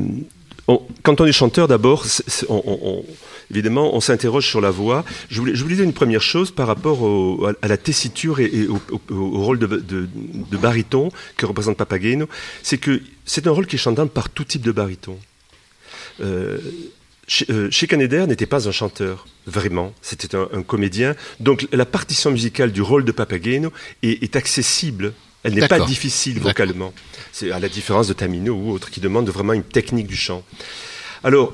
on, quand on est chanteur, d'abord, on, on, évidemment, on s'interroge sur la voix. Je voulais, je voulais dire une première chose par rapport au, à la tessiture et, et au, au, au, rôle de, de, de, baryton que représente Papageno. C'est que c'est un rôle qui est chantable par tout type de baryton. Euh, euh, chez Caneder n'était pas un chanteur, vraiment, c'était un, un, comédien. Donc la partition musicale du rôle de Papageno est, est accessible. Elle n'est pas difficile vocalement. C'est à la différence de Tamino ou autre qui demande vraiment une technique du chant. Alors,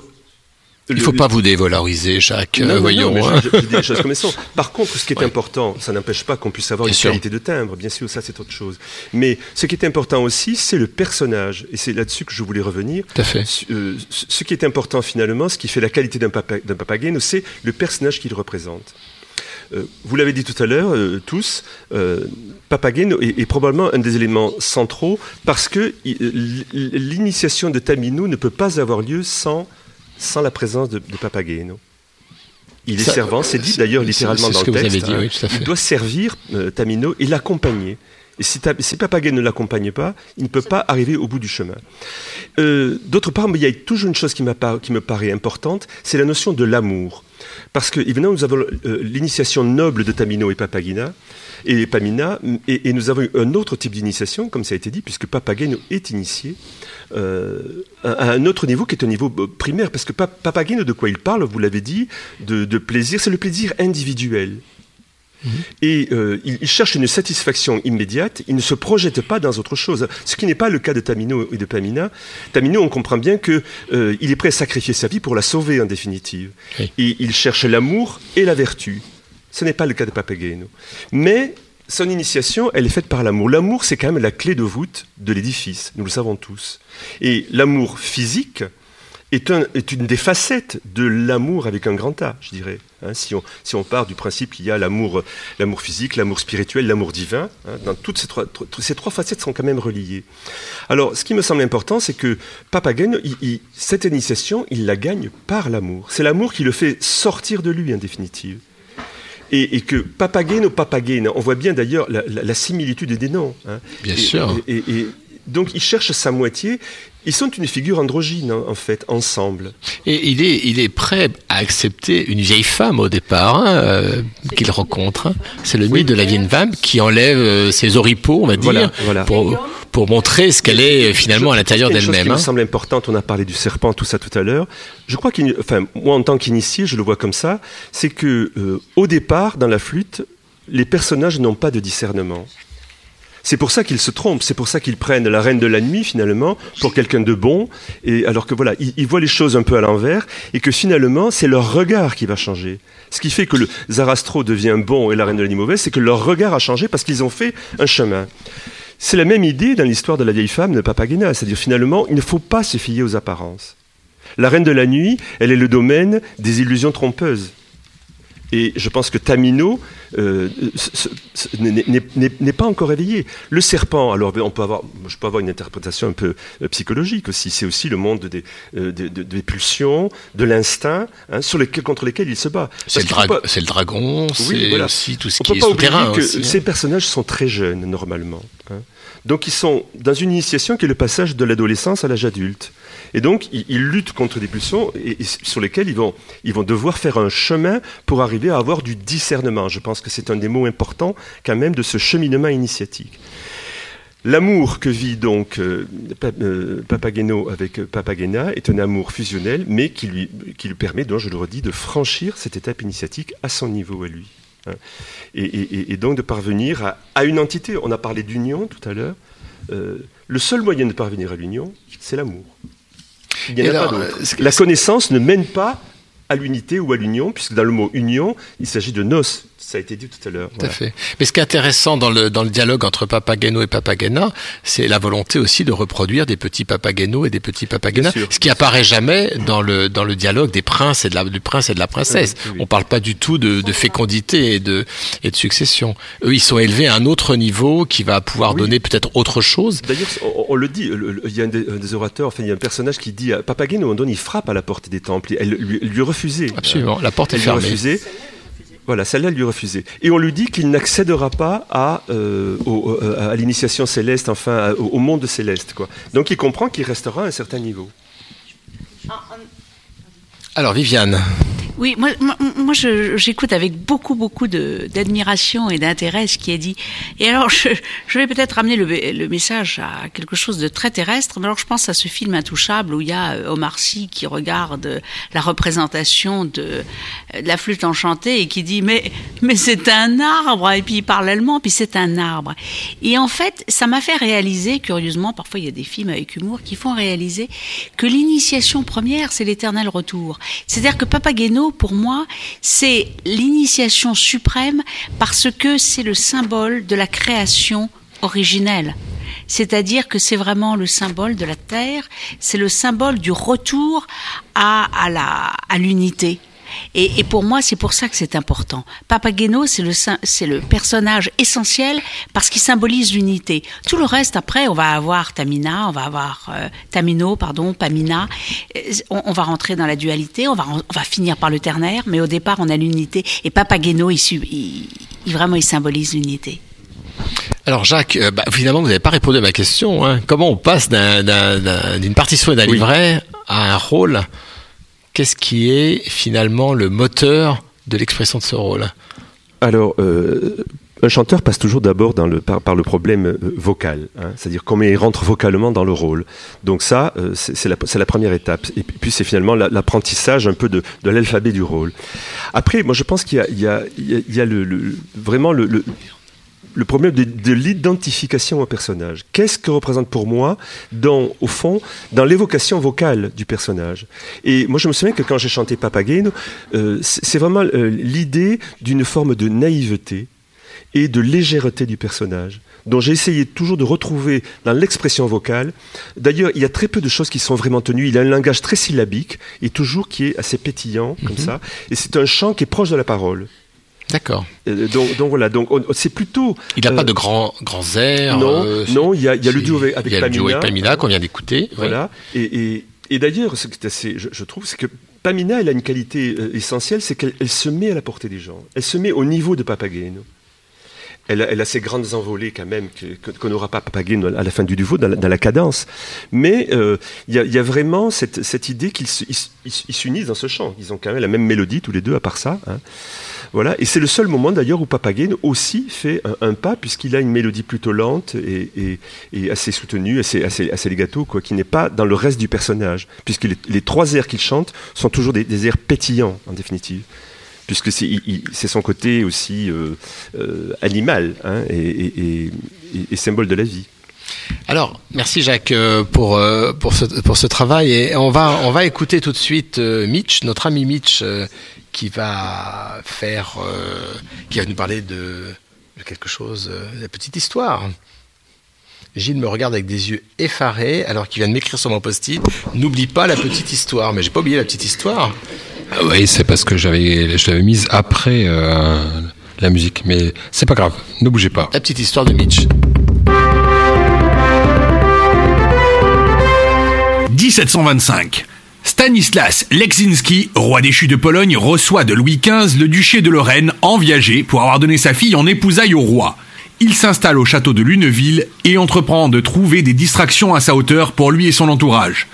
il ne faut pas vous dévaloriser, Jacques. Non, euh, voyons. Non, je, je, je, dis choses comme. Par contre, ce qui est ouais. important, ça n'empêche pas qu'on puisse avoir bien une sûr. qualité de timbre. Bien sûr, ça c'est autre chose. Mais ce qui est important aussi, c'est le personnage. Et c'est là-dessus que je voulais revenir. Tout à fait. Euh, ce qui est important finalement, ce qui fait la qualité d'un papa, papageno, c'est le personnage qu'il représente. Euh, vous l'avez dit tout à l'heure, euh, tous, euh, Papageno est, est, probablement un des éléments centraux parce que l'initiation de Tamino ne peut pas avoir lieu sans sans la présence de, de Papageno. Il est ça, servant, c'est dit d'ailleurs littéralement dans le texte. Dit, oui, il doit servir euh, Tamino et l'accompagner. Et si, si Papageno ne l'accompagne pas, il ne peut pas arriver au bout du chemin. Euh, D'autre part, il y a toujours une chose qui, qui me paraît importante, c'est la notion de l'amour. Parce que, évidemment, nous avons euh, l'initiation noble de Tamino et Papagina, et Pamina, et, et, nous avons un autre type d'initiation, comme ça a été dit, puisque Papageno est initié euh, à un autre niveau qui est un niveau euh, primaire, parce que Papageno, de quoi il parle, vous l'avez dit, de, de plaisir, c'est le plaisir individuel. Mmh. Et euh, il, cherche une satisfaction immédiate, il ne se projette pas dans autre chose, ce qui n'est pas le cas de Tamino et de Pamina. Tamino, on comprend bien qu'il euh, est prêt à sacrifier sa vie pour la sauver en définitive. Oui. Et il cherche l'amour et la vertu. Ce n'est pas le cas de Papageno. Mais son initiation, elle est faite par l'amour. L'amour, c'est quand même la clé de voûte de l'édifice, nous le savons tous. Et l'amour physique est, un, est, une des facettes de l'amour avec un grand A, je dirais. Hein, si, on, si, on, part du principe qu'il y a l'amour physique, l'amour spirituel, l'amour divin, hein, dans toutes ces trois, ces trois facettes sont quand même reliées. Alors, ce qui me semble important, c'est que Papageno, il, il, cette initiation, il la gagne par l'amour. C'est l'amour qui le fait sortir de lui, en définitive et, et que Papageno, Papageno, on voit bien d'ailleurs la, la, la, similitude des noms. Hein. Bien et, sûr. Et, donc il cherche sa moitié. Ils sont une figure androgyne, en fait, ensemble. Et il est, il est prêt à accepter une vieille femme au départ hein, euh, qu'il rencontre. Hein. C'est le mythe de la vieille femme qui enlève euh, ses oripeaux, on va dire, voilà, voilà. Pour, pour montrer ce qu'elle est finalement je, à l'intérieur d'elle-même. Ce qui hein. me semble importante, on a parlé du serpent, tout ça tout à l'heure. Je crois qu'il, enfin, moi en tant qu'initié, je le vois comme ça, c'est que euh, au départ, dans la flûte, les personnages n'ont pas de discernement. C'est pour ça qu'ils se trompent, c'est pour ça qu'ils prennent la reine de la nuit finalement pour quelqu'un de bon, et alors que voilà, ils, voient les choses un peu à l'envers, et que finalement c'est leur regard qui va changer. Ce qui fait que le Zarastro devient bon et la reine de la nuit mauvaise, c'est que leur regard a changé parce qu'ils ont fait un chemin. C'est la même idée dans l'histoire de la vieille femme de Papagena, c'est-à-dire finalement il ne faut pas se fier aux apparences. La reine de la nuit, elle est le domaine des illusions trompeuses. Et je pense que Tamino euh, n'est pas encore éveillé. Le serpent, alors on peut avoir, je peux avoir une interprétation un peu euh, psychologique aussi. C'est aussi le monde des, euh, des, pulsions, de l'instinct, hein, contre lesquels il se bat. C'est le, dra pas... le, dragon, oui, c'est voilà. aussi tout ce on qui est souterrain. que aussi, ces hein. personnages sont très jeunes normalement. Hein. Donc ils sont dans une initiation qui est le passage de l'adolescence à l'âge adulte. Et donc ils, luttent contre des pulsions sur lesquelles ils vont, ils vont devoir faire un chemin pour arriver à avoir du discernement. Je pense que c'est un des mots importants quand même de ce cheminement initiatique. L'amour que vit donc euh, euh, Papageno avec euh, Papagena est un amour fusionnel, mais qui lui, qui lui permet, donc, je le redis, de franchir cette étape initiatique à son niveau à lui. hein. Et, donc de parvenir à, à une entité. On a parlé d'union tout à l'heure. Le seul moyen de parvenir à l'union, c'est l'amour. Il n'y en Et a alors, pas euh, La connaissance ne mène pas à l'unité ou à l'union, puisque dans le mot union, il s'agit de noces. Ça a été dit tout à l'heure. Tout à fait. Mais ce qui est intéressant dans le, dans le dialogue entre Papageno et Papagena, c'est la volonté aussi de reproduire des petits Papageno et des petits Papagena, ce qui apparaît jamais dans le, dans le dialogue des princes et de la, du prince et de la princesse. Oui, oui. On parle pas du tout de, de fécondité et de, et de succession. Eux, ils sont élevés à un autre niveau qui va pouvoir Oui. donner peut-être autre chose. D'ailleurs, on, on le dit, le- il y a un des, un des orateurs, enfin, il y a un personnage qui dit à Papageno, moment donné, il frappe à la porte des temples. Elle lui, lui Absolument. La porte est Elle lui fermée. Voilà, celle-là elle lui refusait. Et on lui dit qu'il n'accédera pas à, euh, au- euh, à l'initiation céleste, enfin, à- au, au monde céleste. Quoi. Donc il comprend qu'il restera à un certain niveau. Alors, Viviane. Oui, moi, moi, j'écoute avec beaucoup, beaucoup d'admiration et d'intérêt ce qui est dit. Et alors, je, vais peut-être ramener le, message à quelque chose de très terrestre. Mais alors, je pense à ce film intouchable où il y a euh, Omar Sy qui regarde la représentation de, de la flûte enchantée et qui dit mais mais c'est un arbre. Et puis il parle allemand, puis c'est un arbre. Et en fait, ça m'a fait réaliser, curieusement, parfois il y a des films avec humour qui font réaliser que l'initiation première, c'est l'éternel retour. C'est-à-dire que Papageno, pour moi, c'est l'initiation suprême parce que c'est le symbole de la création originelle. C'est-à-dire que c'est vraiment le symbole de la terre, c'est le symbole du retour à, l'unité. Et, et pour moi, c'est pour ça que c'est important. Papageno, c'est le, c'est le personnage essentiel parce qu'il symbolise l'unité. Tout le reste, après, on va avoir Tamina, on va avoir euh, Tamino, pardon, Pamina. Euh, On, on va rentrer dans la dualité, on va, on va finir par le ternaire, mais au départ, on a l'unité. Et Papageno, il, il- il- vraiment, il symbolise l'unité. Alors Jacques, euh, bah, finalement vous n'avez pas répondu à ma question. hein. Comment on passe d'un- d'un- d'un- d'une partition et d'un Oui. livret à un rôle Qu'est-ce qui est finalement le moteur de l'expression de ce rôle? Alors, euh, un chanteur passe toujours d'abord par, le problème euh, vocal, hein, c'est-à-dire comment il rentre vocalement dans le rôle. Donc ça, euh, c'est la, première étape. Et puis, c'est finalement la- l'apprentissage un peu de, l'alphabet du rôle. Après, moi je pense qu'il y a, vraiment le- le problème de, de l'identification au personnage. Qu'est-ce que représente pour moi, dans, au fond, dans l'évocation vocale du personnage? Et moi, je me souviens que quand j'ai chanté Papageno, euh, c'est c'est vraiment euh, l'idée d'une forme de naïveté et de légèreté du personnage, dont j'ai essayé toujours de retrouver dans l'expression vocale. D'ailleurs, il y a très peu de choses qui sont vraiment tenues. Il a un langage très syllabique et toujours qui est assez pétillant, comme Mhm. ça. Et c'est un chant qui est proche de la parole. D'accord. Euh, donc, donc voilà, donc on- c'est plutôt. Il n'a euh, pas de grands grands airs. Non, euh, non, il y a, il y a le duo avec, y a le duo Pamina. avec Pamina qu'on vient d'écouter. Voilà. Et, et, et d'ailleurs, ce qui est assez, je, je trouve, c'est que Pamina, elle a une qualité euh, essentielle, c'est qu'elle elle se met à la portée des gens. Elle se met au niveau de Papageno. Elle, a- ses grandes envolées quand même qu'on n'aura pas Papageno à la fin du duo dans la, cadence. Mais euh, il y, a, il y a vraiment cette, idée qu'ils s'unissent dans ce chant. Ils ont quand même la même mélodie tous les deux, à part ça. hein. Voilà. Et c'est le seul moment d'ailleurs où Papageno aussi fait un, un pas, puisqu'il a une mélodie plutôt lente et, assez soutenue, assez, assez, legato, quoi, qui n'est pas dans le reste du personnage. Puisque les, trois airs qu'il chante sont toujours des airs pétillants, en définitive. Puisque c'est son côté aussi euh, euh, animal hein, et, symbole de la vie. Alors, merci Jacques euh, pour, pour, ce, travail. Et on va, on va écouter tout de suite Mitch, notre ami Mitch, qui va faire, qui va nous parler de, quelque chose, de la petite histoire. Gilles me regarde avec des yeux effarés alors qu'il vient de m'écrire sur mon post-it. N'oublie pas la petite histoire. Mais j'ai pas oublié la petite histoire. Ah Oui, c'est parce que j'avais, je l'avais mise après euh, la musique, mais c'est pas grave, ne bougez pas. La petite histoire de Mitch. 1725. Stanislas Leczinski, roi déchu de Pologne, reçoit de Louis XV le duché de Lorraine en viager pour avoir donné sa fille en épousaille au roi. il s'installe au château de Luneville et entreprend de trouver des distractions à sa hauteur pour lui et son entourage.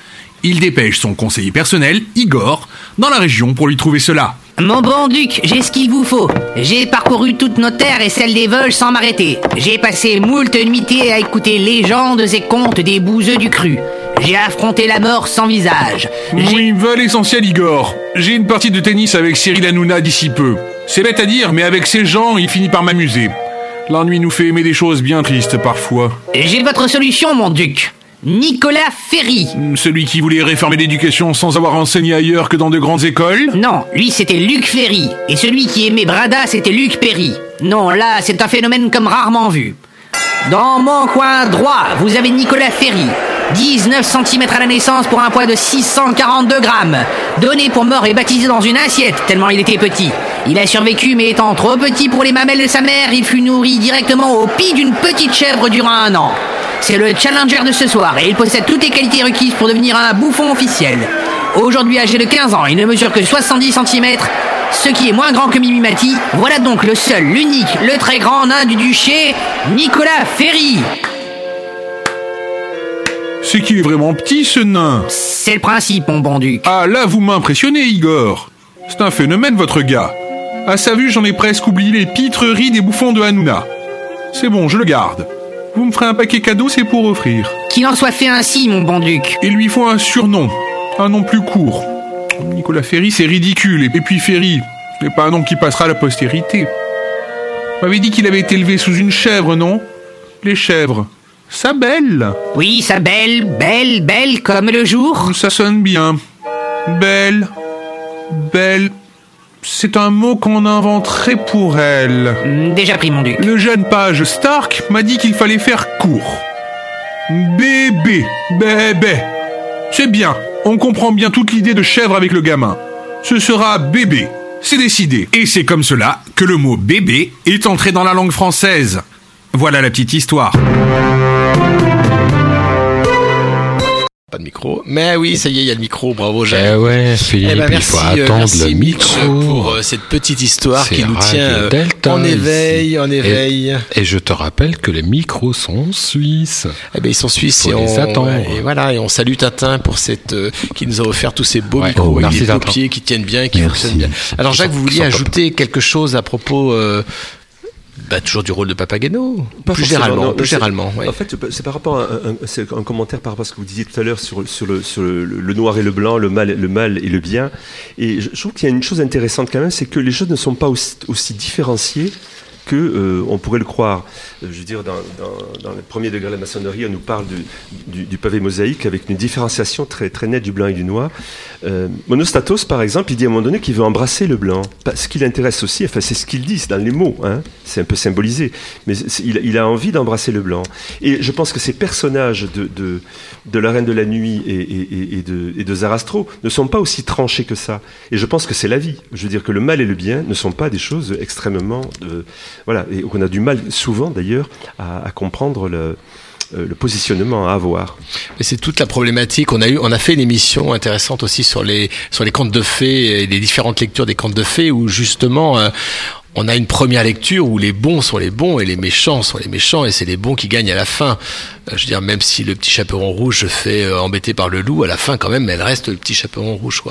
Il dépêche son conseiller personnel, Igor, dans la région pour lui trouver cela. Mon bon duc, j'ai ce qu'il vous faut. J'ai parcouru toutes nos terres et celles des Vosges sans m'arrêter. J'ai passé moult nuitées à écouter légendes et contes des bouseux du cru. J'ai affronté la mort sans visage. Oui, va l'essentiel, Igor. J'ai une partie de tennis avec Cyril Hanouna d'ici peu. C'est bête à dire, mais avec ces gens, il finit par m'amuser. L'ennui nous fait aimer des choses bien tristes parfois. J'ai votre solution, mon duc. Nicolas Ferry. Celui qui voulait réformer l'éducation sans avoir enseigné ailleurs que dans de grandes écoles Non, lui c'était Luc Ferry. Et celui qui aimait Brada, c'était Luc Perry. Non, là, c'est un phénomène comme rarement vu. Dans mon coin droit, vous avez Nicolas Ferry. 19 cm à la naissance pour un poids de 642 grammes. Donné pour mort et baptisé dans une assiette, tellement il était petit. Il a survécu, mais étant trop petit pour les mamelles de sa mère, il fut nourri directement au pied d'une petite chèvre durant un an. C'est le challenger de ce soir et il possède toutes les qualités requises pour devenir un bouffon officiel. Aujourd'hui âgé de 15 ans, il ne mesure que 70 cm, ce qui est moins grand que Mimimati. Voilà donc le seul, l'unique, le très grand nain du duché, Nicolas Ferry. C'est qu'il est vraiment petit ce nain. C'est le principe, mon bon duc. Ah là, vous m'impressionnez, Igor. C'est un phénomène, votre gars. À sa vue, j'en ai presque oublié les pitreries des bouffons de Hanouna. C'est bon, je le garde. Vous me ferez un paquet cadeau, c'est pour offrir. Qu'il en soit fait ainsi, mon bon duc. Il lui faut un surnom, un nom plus court. Nicolas Ferry, c'est ridicule, et puis Ferry, ce n'est pas un nom qui passera à la postérité. Vous m'avez dit qu'il avait été élevé sous une chèvre, non? Les chèvres. Ça belle Oui, ça belle, belle, belle comme le jour. Ça sonne bien. Belle, belle. C'est un mot qu'on inventerait pour elle. Déjà pris, mon duc. Le jeune page Stark m'a dit qu'il fallait faire court. Bébé, bébé. C'est bien, on comprend bien toute l'idée de chèvre avec le gamin. Ce sera bébé. C'est décidé. Et c'est comme cela que le mot bébé est entré dans la langue française. Voilà la petite histoire. Pas de micro. Mais oui, ça y est, il y a le micro. Bravo, Jacques. Eh ouais, Philippe, Eh ben, il merci, faut euh, attendre merci, le micro. pour euh, cette petite histoire qui nous tient euh, Delta en éveil, ici. en éveil. Et, et je te rappelle que les micros sont suisses. Eh ben, ils sont suisses Faut et les on, attendre. et voilà, et on salue Tintin pour cette, euh, qui nous a offert tous ces beaux Ouais. micros Oh, avec merci, beaux pieds qui tiennent bien qui Merci. fonctionnent bien. Alors, Jacques, vous vouliez top. ajouter quelque chose à propos, euh, bah, toujours du rôle de Papageno? Pas Plus généralement, non, plus généralement, ouais. En fait, c'est par rapport à un, un- c'est un commentaire par rapport à ce que vous disiez tout à l'heure sur, sur, le, sur le, le noir et le blanc, le mal, le mal et le bien. Et je, je trouve qu'il y a une chose intéressante quand même, c'est que les choses ne sont pas aussi, aussi différenciées que euh, on pourrait le croire. Euh, Je veux dire, dans, le premier degré de la maçonnerie, on nous parle du, pavé mosaïque avec une différenciation très, très nette du blanc et du noir. Euh, Monostatos, par exemple, il dit à un moment donné qu'il veut embrasser le blanc. Ce qui l'intéresse aussi, enfin, c'est ce qu'il dit, c'est dans les mots, hein, c'est un peu symbolisé, mais il, a envie d'embrasser le blanc. Et je pense que ces personnages de, de, la Reine de la Nuit et de Zarastro ne sont pas aussi tranchés que ça. Et je pense que c'est la vie. Je veux dire que le mal et le bien ne sont pas des choses extrêmement... euh, voilà, et qu'on a du mal souvent d'ailleurs à, comprendre le, euh, le positionnement à avoir. C'est toute la problématique. On a eu, on a fait une émission intéressante aussi sur les contes de fées et les différentes lectures des contes de fées où justement euh, on a une première lecture où les bons sont les bons et les méchants sont les méchants et c'est les bons qui gagnent à la fin. Euh, je veux dire, même si le petit chaperon rouge se fait embêter par le loup, à la fin quand même, elle reste le petit chaperon rouge.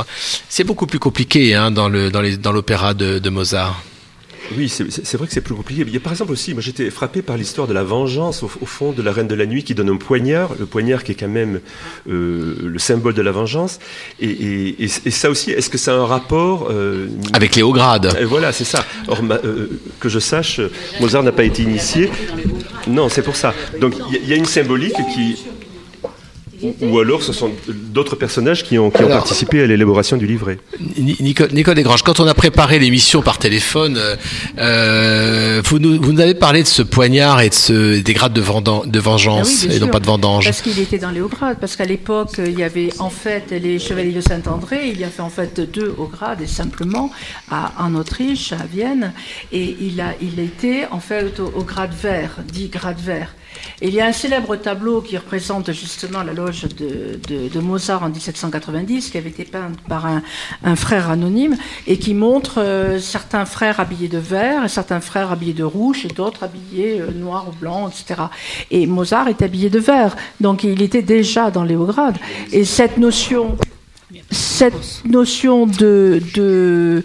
C'est beaucoup plus compliqué hein, dans l'opéra de Mozart. Oui, c'est- vrai que c'est plus compliqué. Il y a, par exemple aussi, moi j'étais frappé par l'histoire de la vengeance au, au fond de la Reine de la Nuit qui donne un poignard, le poignard qui est quand même euh, le symbole de la vengeance. Et, et- et- et ça aussi, est-ce que ça a un rapport euh, Avec les hauts grades. Et voilà, c'est ça. Or, ma- euh, que je sache, Mozart n'a pas été initié. Non, c'est pour ça. Donc il y y, a une symbolique qui. Ou, alors ce sont d'autres personnages qui ont, qui ont Alors- participé à l'élaboration du livret. Ni- Nico, Nicole Desgranges, quand on a préparé l'émission par téléphone, euh, euh, vous, nous, vous nous avez parlé de ce poignard et de ce, des grades de, vendan- de Ah vengeance oui, bien et non sûr. pas de vendange. Parce qu'il était dans les hauts grades. Parce qu'à l'époque, il y avait en fait les chevaliers de Saint-André. Il y avait en fait deux hauts grades, et simplement à, en Autriche, à Vienne. Et il, a, il était en fait au, au grade vert, dit grade vert. Il y a un célèbre tableau qui représente justement la loge de, de- Mozart en 1790, qui avait été peinte par un, un frère anonyme, et qui montre euh, certains frères habillés de vert, certains frères habillés de rouge, et d'autres habillés euh, noir ou blanc, etc. Et Mozart est habillé de vert, donc il était déjà dans Léograde. Et cette notion, cette notion de, de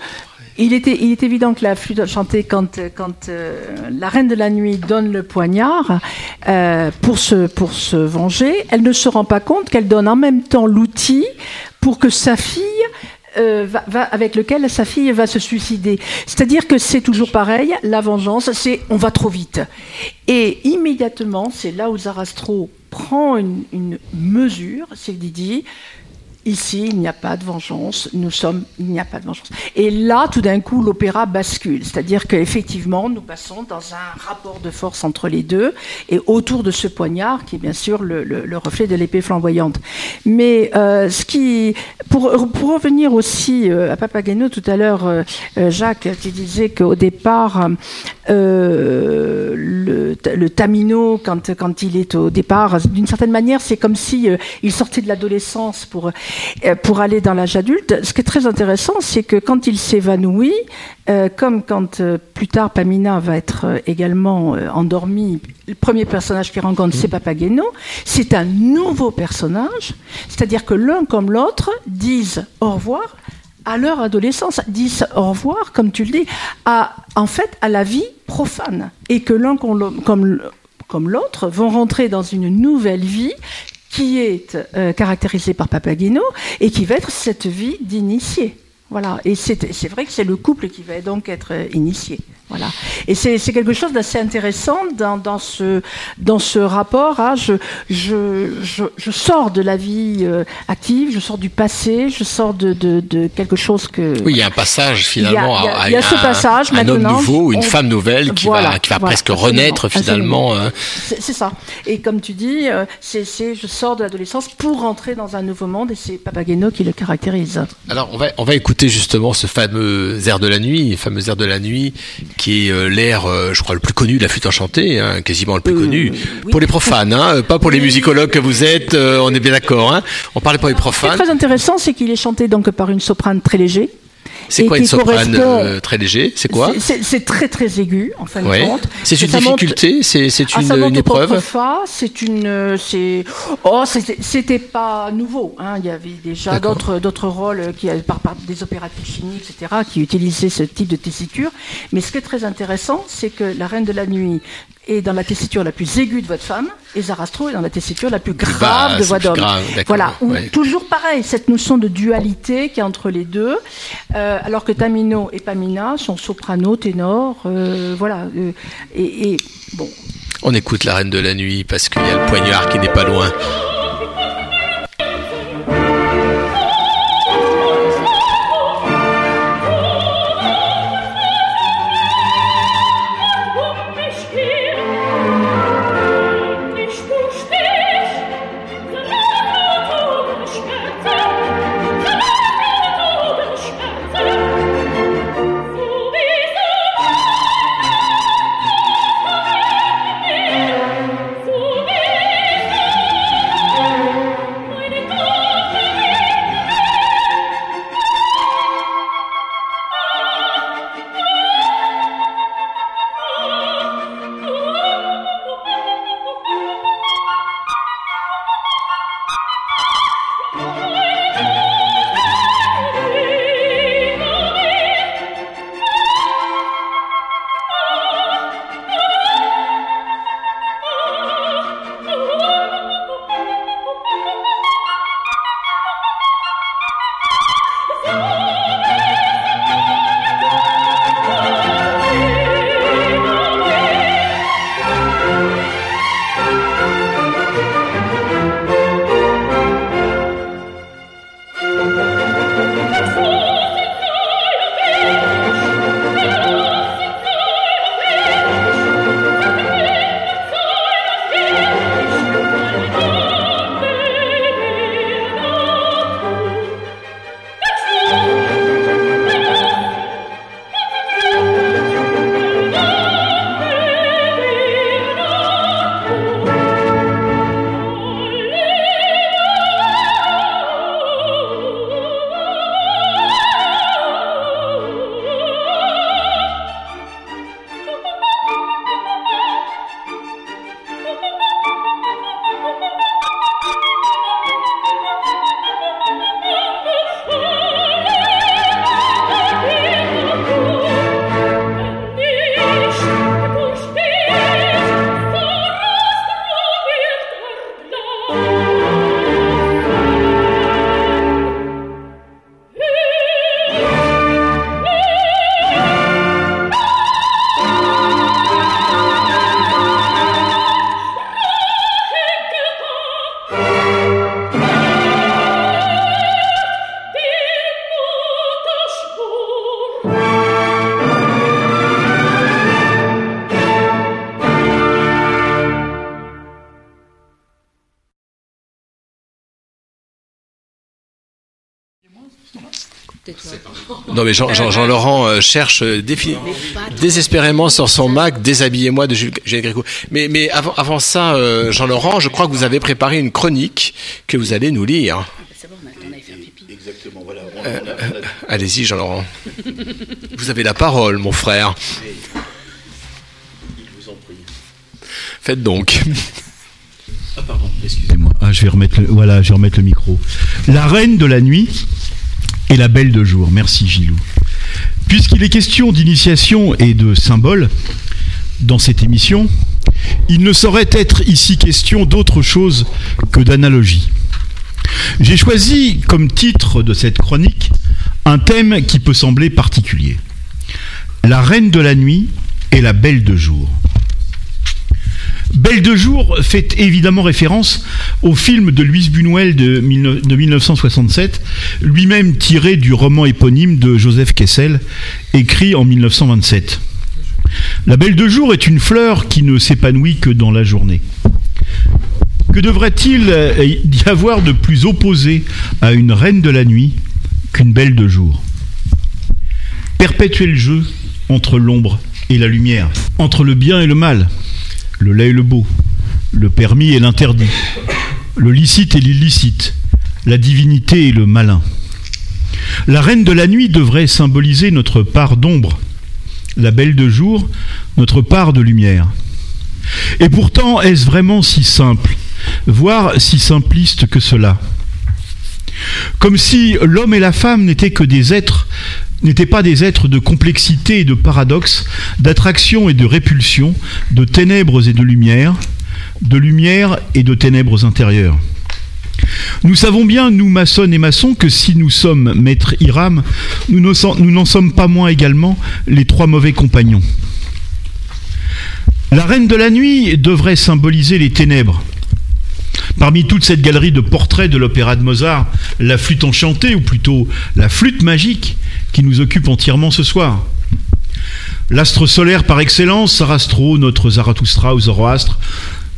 il était, est évident que la flûte chantée, quand, quand euh, la reine de la nuit donne le poignard euh, pour, se, venger, elle ne se rend pas compte qu'elle donne en même temps l'outil pour que sa fille euh, va, avec lequel sa fille va se suicider. C'est-à-dire que c'est toujours pareil, la vengeance, c'est on va trop vite. Et immédiatement, c'est là où Zarastro prend une, mesure, c'est dit Ici, il n'y a pas de vengeance. Nous sommes, il n'y a pas de vengeance. Et là, tout d'un coup, l'opéra bascule. C'est-à-dire qu'effectivement, nous passons dans un rapport de force entre les deux et autour de ce poignard, qui est bien sûr le, le- le reflet de l'épée flamboyante. Mais euh, ce qui, pour, revenir aussi euh, à Papageno tout à l'heure, euh, Jacques, tu disais qu'au départ, le, Tamino, quand, quand il est au départ, d'une certaine manière, c'est comme si il sortait de l'adolescence pour, pour aller dans l'âge adulte. Ce qui est très intéressant, c'est que quand il s'évanouit, euh, comme quand euh, plus tard Pamina va être euh, également euh, endormie, le premier personnage qu'il rencontre, c'est Papageno, c'est un nouveau personnage, c'est-à-dire que l'un comme l'autre disent au revoir à leur adolescence, disent au revoir, comme tu le dis, à, en fait, à la vie profane. Et que l'un comme l'autre vont rentrer dans une nouvelle vie qui est euh, caractérisée par Papageno et qui va être cette vie d'initié. Voilà. Et c'est vrai que c'est le couple qui va donc être euh, initié. Voilà. Et c'est quelque chose d'assez intéressant dans, dans, ce, dans ce rapport à je, je, je, je sors de la vie euh, active, je sors du passé, je sors de, de, de quelque chose que. Oui, il y a un passage finalement il y a- à, il y a ce un, passage, un homme nouveau, une on- femme nouvelle qui Voilà, va, qui va voilà, presque renaître finalement. euh, C'est ça. Et comme tu dis, euh, c'est je sors de l'adolescence pour rentrer dans un nouveau monde et c'est Papageno qui le caractérise. Alors, on va, on va écouter justement ce fameux air de la nuit, fameux air de la nuit, qui est euh, l'air, euh, je crois, le plus connu de la flûte enchantée, hein, quasiment le plus connu, pour les profanes, hein, euh, pas pour les musicologues que vous êtes, euh, on est bien d'accord. Hein, on parlait pour les Ce qui est profanes. très intéressant, c'est qu'il est chanté donc par une soprane très léger. C'est quoi une soprane euh, très léger C'est quoi C'est- très très aigu en fin de compte. C'est une difficulté C'est une, épreuve c'est une, euh, c'est, oh, c'était- pas nouveau. Hein. Il y avait déjà d'autres, d'autres rôles qui, par, par des opéras Puccini, etc., qui utilisaient ce type de tessiture. Mais ce qui est très intéressant, c'est que la Reine de la Nuit est dans la tessiture la plus aiguë de votre femme, et Zarastro est dans la tessiture la plus grave de voix plus d'homme. grave, d'accord, Voilà. Où- ouais. Toujours pareil, cette notion de dualité qui est entre les deux, euh, alors que Tamino et Pamina sont soprano, ténor, euh, voilà. euh, et, et bon, On écoute la Reine de la Nuit parce qu'il y a le poignard qui n'est pas loin. Non mais Jean, Jean, Jean Laurent euh, cherche euh, défi- désespérément sur son Mac Déshabillez-moi de Jules, Gilles Gréco. Mais, mais avant, avant ça, euh, Jean Laurent, je crois que vous avez préparé une chronique que vous allez nous lire. Exactement, voilà. Euh, euh, Allez-y, Jean Laurent. Vous avez la parole, mon frère. Faites donc. Ah, pardon, excusez-moi. Ah, je vais remettre le, voilà, je vais remettre le micro. La reine de la nuit et la belle de jour. Merci Gilou. Puisqu'il est question d'initiation et de symboles dans cette émission, il ne saurait être ici question d'autre chose que d'analogie. J'ai choisi comme titre de cette chronique un thème qui peut sembler particulier. La reine de la nuit et la belle de jour. Belle de jour fait évidemment référence au film de Louise Buñuel de, 19- de 1967, lui-même tiré du roman éponyme de Joseph Kessel, écrit en 1927. La belle de jour est une fleur qui ne s'épanouit que dans la journée. Que devrait-il euh, y avoir de plus opposé à une reine de la nuit qu'une belle de jour? Perpétuel jeu entre l'ombre et la lumière, entre le bien et le mal, le laid et le beau, le permis et l'interdit, le licite et l'illicite, la divinité et le malin. La reine de la nuit devrait symboliser notre part d'ombre, la belle de jour, notre part de lumière. Et pourtant, est-ce vraiment si simple, voire si simpliste que cela? Comme si l'homme et la femme n'étaient que des êtres, n'étaient pas des êtres de complexité et de paradoxe, d'attraction et de répulsion, de ténèbres et de lumière, de lumière et de ténèbres intérieures. Nous savons bien, nous maçonnes et maçons, que si nous sommes maître Hiram, nous n'en sommes pas moins également les trois mauvais compagnons. La reine de la nuit devrait symboliser les ténèbres. Parmi toute cette galerie de portraits de l'opéra de Mozart, la flûte enchantée, ou plutôt la flûte magique, qui nous occupe entièrement ce soir. L'astre solaire par excellence, Sarastro, notre Zarathustra ou Zoroastre,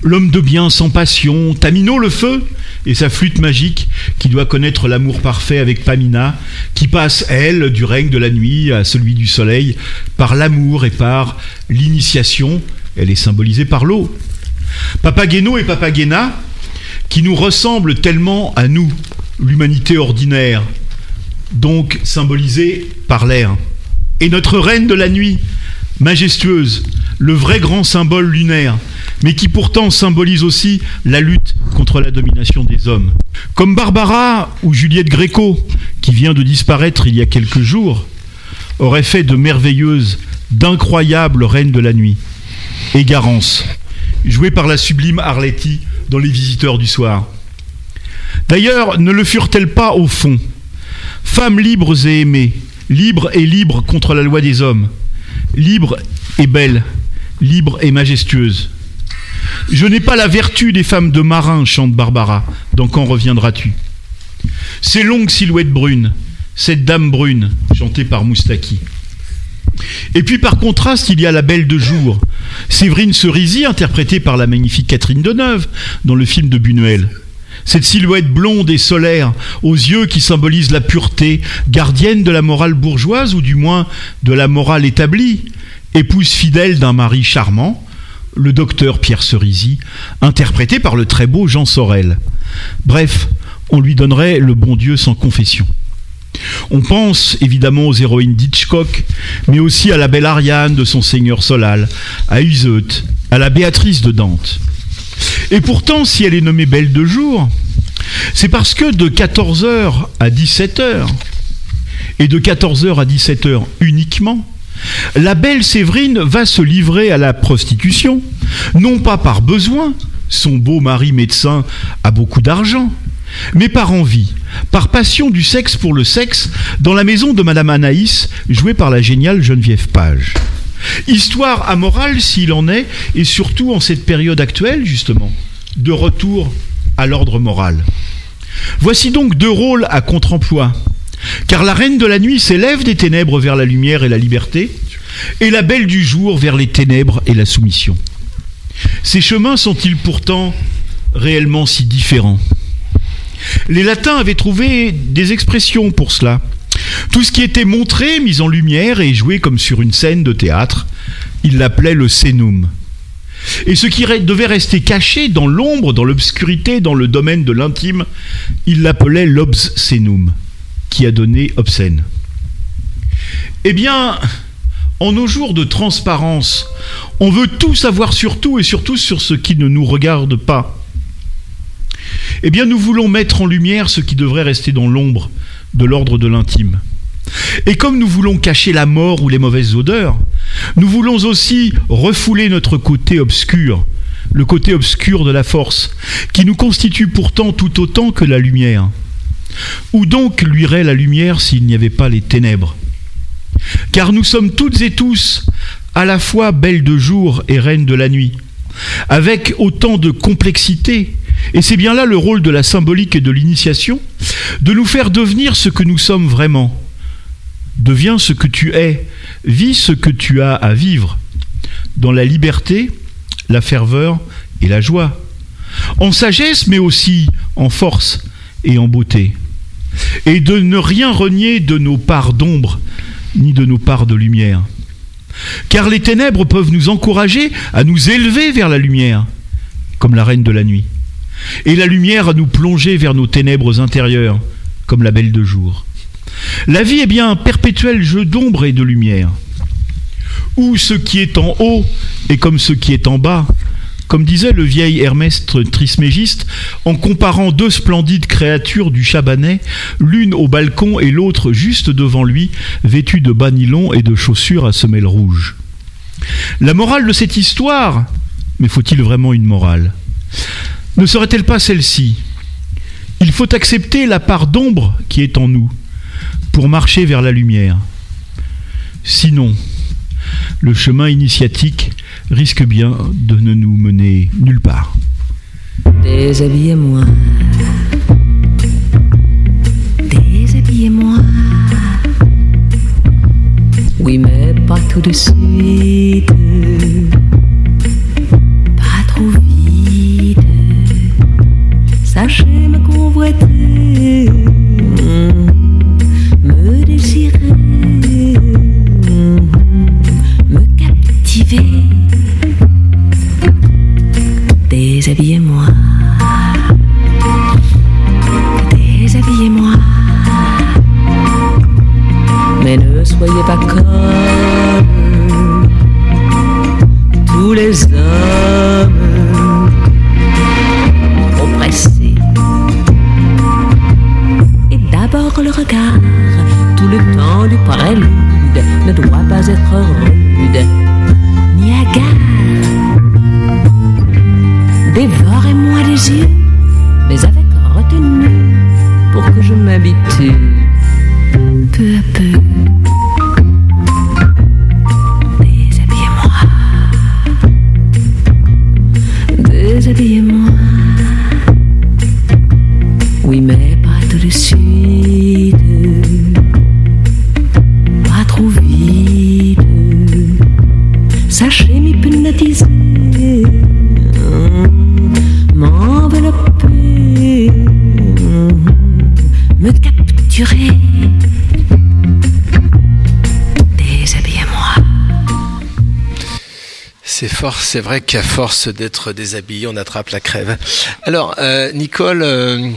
l'homme de bien sans passion, Tamino le feu, et sa flûte magique, qui doit connaître l'amour parfait avec Pamina, qui passe, elle, du règne de la nuit à celui du soleil, par l'amour et par l'initiation, elle est symbolisée par l'eau. Papageno et Papagena, qui nous ressemblent tellement à nous, l'humanité ordinaire, donc symbolisée par l'air. Et notre reine de la nuit, majestueuse, le vrai grand symbole lunaire, mais qui pourtant symbolise aussi la lutte contre la domination des hommes. Comme Barbara ou Juliette Gréco, qui vient de disparaître il y a quelques jours, aurait fait de merveilleuses, d'incroyables reines de la nuit. Et Garance, jouée par la sublime Arletty dans Les Visiteurs du Soir. D'ailleurs, ne le furent-elles pas au fond Femmes libres et aimées, libres et libres contre la loi des hommes, libres et belles, libres et majestueuses. Je n'ai pas la vertu des femmes de marin, chante Barbara, dans Quand reviendras-tu Ces longues silhouettes brunes, cette dame brune, chantée par Moustaki. Et puis par contraste, il y a la belle de jour, Séverine Cerisy, interprétée par la magnifique Catherine Deneuve dans le film de Buñuel. Cette silhouette blonde et solaire, aux yeux qui symbolisent la pureté, gardienne de la morale bourgeoise, ou du moins de la morale établie, épouse fidèle d'un mari charmant, le docteur Pierre Cerisy, interprété par le très beau Jean Sorel. Bref, on lui donnerait le bon Dieu sans confession. On pense évidemment aux héroïnes d'Hitchcock, mais aussi à la belle Ariane de son Seigneur Solal, à Iseut, à la Béatrice de Dante. Et pourtant, si elle est nommée Belle de jour, c'est parce que de 14h à 17h, et de 14h à 17h uniquement, la belle Séverine va se livrer à la prostitution, non pas par besoin, son beau mari médecin a beaucoup d'argent, mais par envie, par passion du sexe pour le sexe, dans la maison de Madame Anaïs, jouée par la géniale Geneviève Page. Histoire amorale s'il en est, et surtout en cette période actuelle, justement, de retour à l'ordre moral. Voici donc deux rôles à contre-emploi. Car la reine de la nuit s'élève des ténèbres vers la lumière et la liberté, et la belle du jour vers les ténèbres et la soumission. Ces chemins sont-ils pourtant réellement si différents? Les latins avaient trouvé des expressions pour cela. Tout ce qui était montré, mis en lumière et joué comme sur une scène de théâtre, il l'appelait le scénum. Et ce qui devait rester caché dans l'ombre, dans l'obscurité, dans le domaine de l'intime, il l'appelait l'obscénum, qui a donné obscène. Eh bien, en nos jours de transparence, on veut tout savoir sur tout et surtout sur ce qui ne nous regarde pas. Eh bien, nous voulons mettre en lumière ce qui devrait rester dans l'ombre, de l'ordre de l'intime. Et comme nous voulons cacher la mort ou les mauvaises odeurs, nous voulons aussi refouler notre côté obscur, le côté obscur de la force, qui nous constitue pourtant tout autant que la lumière. Où donc luirait la lumière s'il n'y avait pas les ténèbres? Car nous sommes toutes et tous à la fois belles de jour et reines de la nuit, avec autant de complexité, et c'est bien là le rôle de la symbolique et de l'initiation, de nous faire devenir ce que nous sommes vraiment. Deviens ce que tu es, vis ce que tu as à vivre, dans la liberté, la ferveur et la joie, en sagesse mais aussi en force et en beauté, et de ne rien renier de nos parts d'ombre, ni de nos parts de lumière. Car les ténèbres peuvent nous encourager à nous élever vers la lumière, comme la reine de la nuit, et la lumière à nous plonger vers nos ténèbres intérieures, comme la belle de jour. La vie est bien un perpétuel jeu d'ombre et de lumière, où ce qui est en haut est comme ce qui est en bas, comme disait le vieil Hermès Trismégiste, en comparant deux splendides créatures du Chabanais, l'une au balcon et l'autre juste devant lui, vêtues de bas nylon et de chaussures à semelles rouges. La morale de cette histoire, mais faut-il vraiment une morale? Ne serait-elle pas celle-ci? Il faut accepter la part d'ombre qui est en nous pour marcher vers la lumière. Sinon, le chemin initiatique risque bien de ne nous mener nulle part. Déshabillez-moi. Déshabillez-moi. Oui, mais pas tout de suite. Convoiter. Me désirer. Me captiver. Déshabillez-moi. Déshabillez-moi. Mais ne soyez pas comme C'est vrai qu'à force d'être déshabillé, on attrape la crève. Alors, euh, Nicole, euh,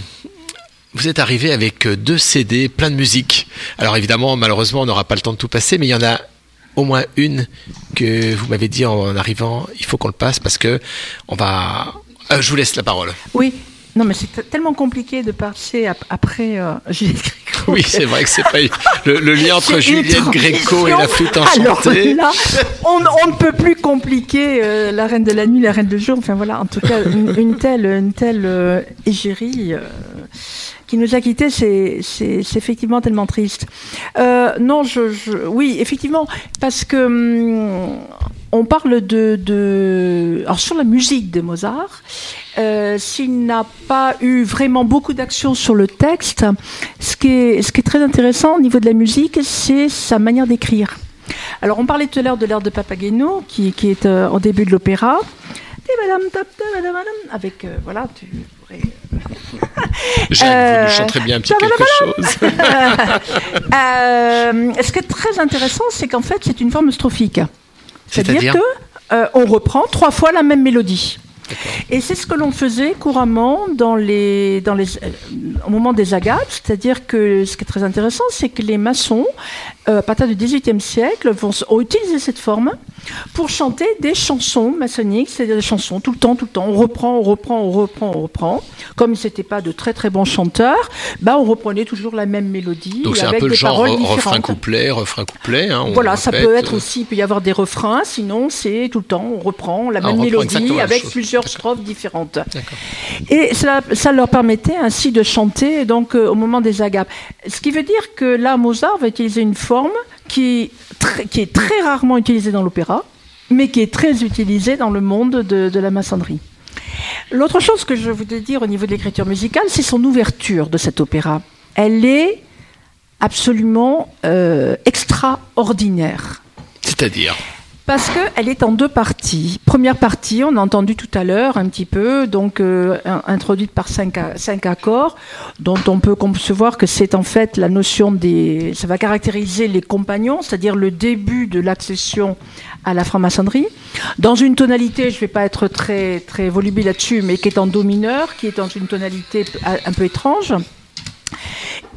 vous êtes arrivé avec deux CD, plein de musique. Alors évidemment, malheureusement, on n'aura pas le temps de tout passer, mais il y en a au moins une que vous m'avez dit en arrivant, il faut qu'on le passe parce que on va. Euh, je vous laisse la parole. Oui. Non, mais c'est tellement compliqué de passer ap- après euh, Juliette Gréco. Oui, c'est vrai que c'est pas le, le lien entre Juliette Gréco et la flûte Alors enchantée. là, on, on ne peut plus compliquer euh, la reine de la nuit, la reine du jour. Enfin voilà, en tout cas, une, une telle, une telle euh, égérie qui nous a quittés, c'est, effectivement tellement triste. Non, je, je- oui, effectivement, parce que hum, on parle de, de, alors sur la musique de Mozart. Euh, s'il n'a pas eu vraiment beaucoup d'action sur le texte, ce qui, est, ce qui est très intéressant au niveau de la musique, c'est sa manière d'écrire. Alors, on parlait tout à l'heure de l'air de Papageno, qui, qui est euh, au début de l'opéra. Avec, euh, voilà, tu pourrais Jacques, vous Euh, chanterez bien un petit quelque chose. Euh, ce qui est très intéressant, c'est qu'en fait, c'est une forme strophique. C'est-à-dire que on reprend trois fois la même mélodie. Et c'est ce que l'on faisait couramment dans les, euh, au moment des agates, c'est-à-dire que ce qui est très intéressant, c'est que les maçons, euh, à partir du XVIIIe siècle, vont, ont utilisé cette forme pour chanter des chansons maçonniques, c'est-à-dire des chansons tout le temps, tout le temps. On reprend, on reprend, on reprend, on reprend. Comme ils n'étaient pas de très très bons chanteurs, bah on reprenait toujours la même mélodie Donc c'est un peu le genre refrain couplet, refrain couplet. hein, Voilà, ça peut être euh, aussi, il peut y avoir des refrains, sinon c'est tout le temps, on reprend la Ah, même mélodie avec plusieurs strophes différentes. Et ça, ça leur permettait ainsi de chanter donc euh, au moment des agapes. Ce qui veut dire que là, Mozart va utiliser une forme qui, est très rarement utilisée dans l'opéra, mais qui est très utilisée dans le monde de, la maçonnerie. L'autre chose que je voudrais dire au niveau de l'écriture musicale, c'est son ouverture de cet opéra. Elle est absolument euh, extraordinaire. C'est-à-dire? Parce qu'elle est en deux parties. Première partie, on a entendu tout à l'heure un petit peu, donc euh, in- introduite par cinq accords, dont on peut concevoir que c'est en fait la notion des. Ça va caractériser les compagnons, c'est-à-dire le début de l'accession à la franc-maçonnerie, dans une tonalité, je ne vais pas être très, très volubile là-dessus, mais qui est en do mineur, qui est dans une tonalité un peu étrange.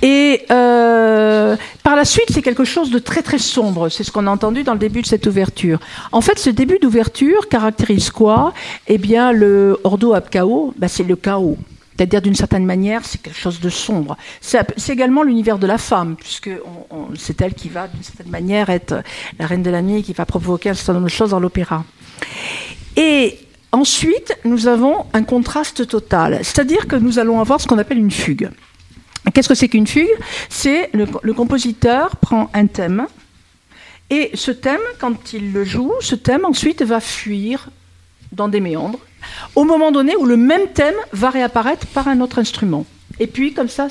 Et euh, par la suite, c'est quelque chose de très très sombre. C'est ce qu'on a entendu dans le début de cette ouverture. En fait, ce début d'ouverture caractérise quoi? Eh bien, le Ordo ab Chaos, bah, c'est le chaos. C'est-à-dire, d'une certaine manière, c'est quelque chose de sombre. C'est également l'univers de la femme, puisque c'est elle qui va, d'une certaine manière, être la reine de la nuit, qui va provoquer un certain nombre de choses dans l'opéra. Et ensuite, nous avons un contraste total. C'est-à-dire que nous allons avoir ce qu'on appelle une fugue. Qu'est-ce que c'est qu'une fugue? C'est le, le compositeur prend un thème et ce thème, quand il le joue, ce thème ensuite va fuir dans des méandres au moment donné où le même thème va réapparaître par un autre instrument. Et puis, comme ça,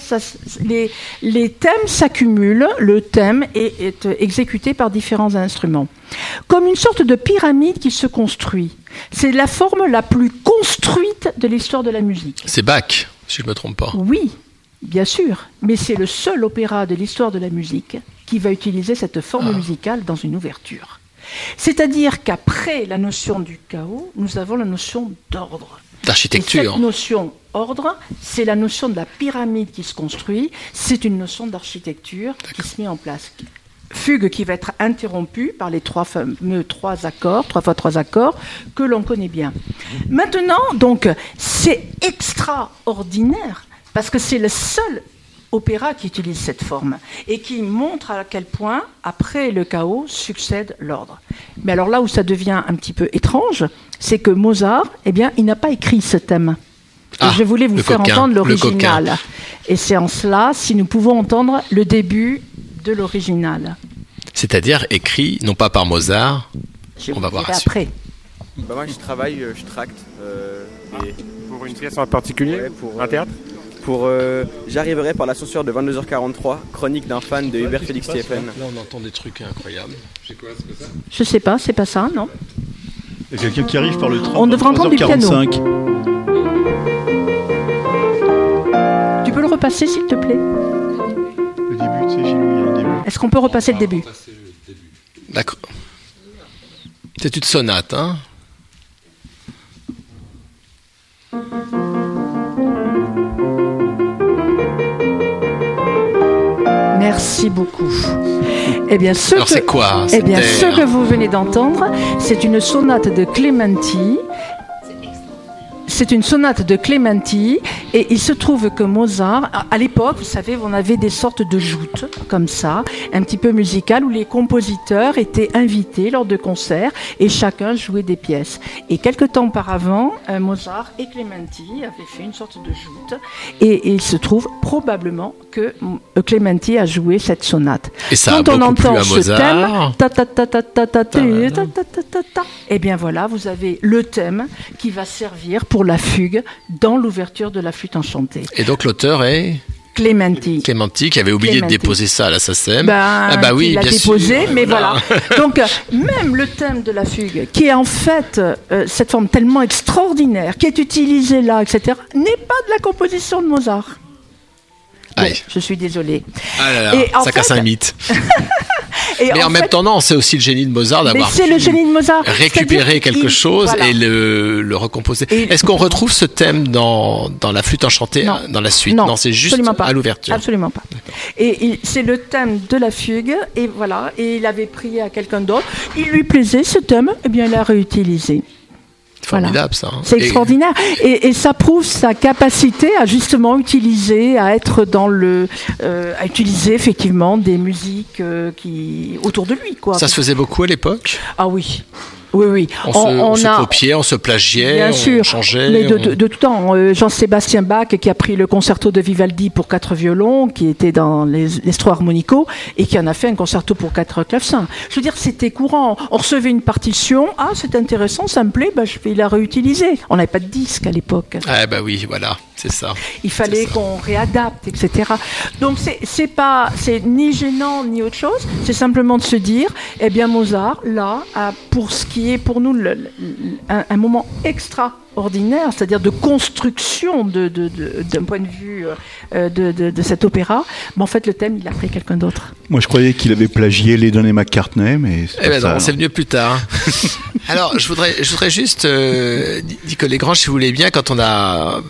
les, les thèmes s'accumulent, le thème est, est exécuté par différents instruments. Comme une sorte de pyramide qui se construit. C'est la forme la plus construite de l'histoire de la musique. C'est Bach, si je ne me trompe pas. Oui, bien sûr, mais c'est le seul opéra de l'histoire de la musique qui va utiliser cette forme musicale dans une ouverture. C'est-à-dire qu'après la notion du chaos, nous avons la notion d'ordre. D'architecture. Cette notion ordre, c'est la notion de la pyramide qui se construit, c'est une notion d'architecture qui se met en place. Fugue qui va être interrompue par les trois fameux trois accords, trois fois trois accords, que l'on connaît bien. Maintenant, donc, c'est extraordinaire, parce que c'est le seul opéra qui utilise cette forme et qui montre à quel point, après le chaos, succède l'ordre. Mais alors là où ça devient un petit peu étrange, c'est que Mozart, eh bien, il n'a pas écrit ce thème. Ah, je voulais vous faire coquin, entendre l'original. Et c'est en cela, si nous pouvons entendre le début de l'original. C'est-à-dire écrit, non pas par Mozart, on va voir après. Bah moi je travaille, euh, je tracte. euh, et- Pour une pièce en particulier Ouais, pour, Un euh, théâtre Pour euh, J'arriverai par l'ascenseur de 22h43, chronique d'un fan de Hubert Félix Stephen. Là, on entend des trucs incroyables. Je sais pas, c'est pas ça, non Il y a quelqu'un qui arrive par le train. On devrait entendre du piano. 45. Tu peux le repasser, s'il te plaît? Le début, tu sais, chez nous, il y a un début. Est-ce qu'on peut repasser le début D'accord. C'est une sonate, hein? Merci beaucoup. Eh bien, ce Alors, que, c'est quoi Eh bien, ce que vous venez d'entendre, c'est une sonate de Clementi c'est une sonate de Clementi et il se trouve que Mozart, à l'époque, vous savez, on avait des sortes de joutes comme ça, un petit peu musicales, où les compositeurs étaient invités lors de concerts et chacun jouait des pièces. Et quelque temps auparavant, Mozart et Clementi avaient fait une sorte de joute et, il se trouve probablement que Clementi a joué cette sonate. Et ça Quand on entend ce thème, eh bien voilà, vous avez le thème qui va servir pour la fugue dans l'ouverture de la flûte enchantée. Et donc l'auteur est Clémenti. Clémenti qui avait oublié Clémenti. de déposer ça à la SACEM. Ben, ah bah oui, l'a bien déposé, sûr. mais voilà. Donc, même le thème de la fugue, qui est en fait euh, cette forme tellement extraordinaire, qui est utilisée là, etc., n'est pas de la composition de Mozart. Bon, je suis désolée. Ah là là, Et en ça casse un mythe. Et Mais en, même fait- temps, non, c'est aussi le génie de Mozart d'avoir c'est pu le génie de Mozart. récupérer C'est-à-dire quelque chose voilà. et le, le recomposer. Est-ce qu'on retrouve ce thème dans, dans la flûte enchantée Non. dans la suite? Non, c'est juste pas. à l'ouverture. Absolument pas. Et c'est le thème de la fugue, et voilà. Et il avait prié à quelqu'un d'autre. Il lui plaisait ce thème, et bien il l'a réutilisé. Formidable ça. hein. C'est extraordinaire. Et, et ça prouve sa capacité à justement utiliser, à être dans le. euh, à utiliser effectivement des musiques euh, qui. autour de lui, quoi. Ça se faisait beaucoup à l'époque? Ah oui. Oui, oui. On, se, on se copiait, on se plagiait, Bien on sûr, changeait. mais de, on- de- de tout temps. Euh, Jean-Sébastien Bach, qui a pris le concerto de Vivaldi pour quatre violons, qui était dans les, les Harmonico, et qui en a fait un concerto pour quatre clavecins. Je veux dire, c'était courant. On recevait une partition, ah, c'est intéressant, ça me plaît, bah, je vais la réutiliser. On n'avait pas de disque à l'époque. Ah bah oui, voilà, c'est ça. Il fallait qu'on réadapte, etc. Donc c'est pas, c'est ni gênant ni autre chose. C'est simplement de se dire, eh bien Mozart, là, pour ce qui est pour nous un, moment extraordinaire, c'est-à-dire de construction de- de- de- d'un point de vue euh, de, de- de cet opéra. Mais en fait, le thème, il a pris quelqu'un d'autre. Moi, je croyais qu'il avait plagié Lennon et McCartney, mais c'est Eh pas ben non, c'est venu plus tard. Alors, je voudrais, je voudrais juste, euh, Nicolas Grange, si vous voulez bien, quand on a,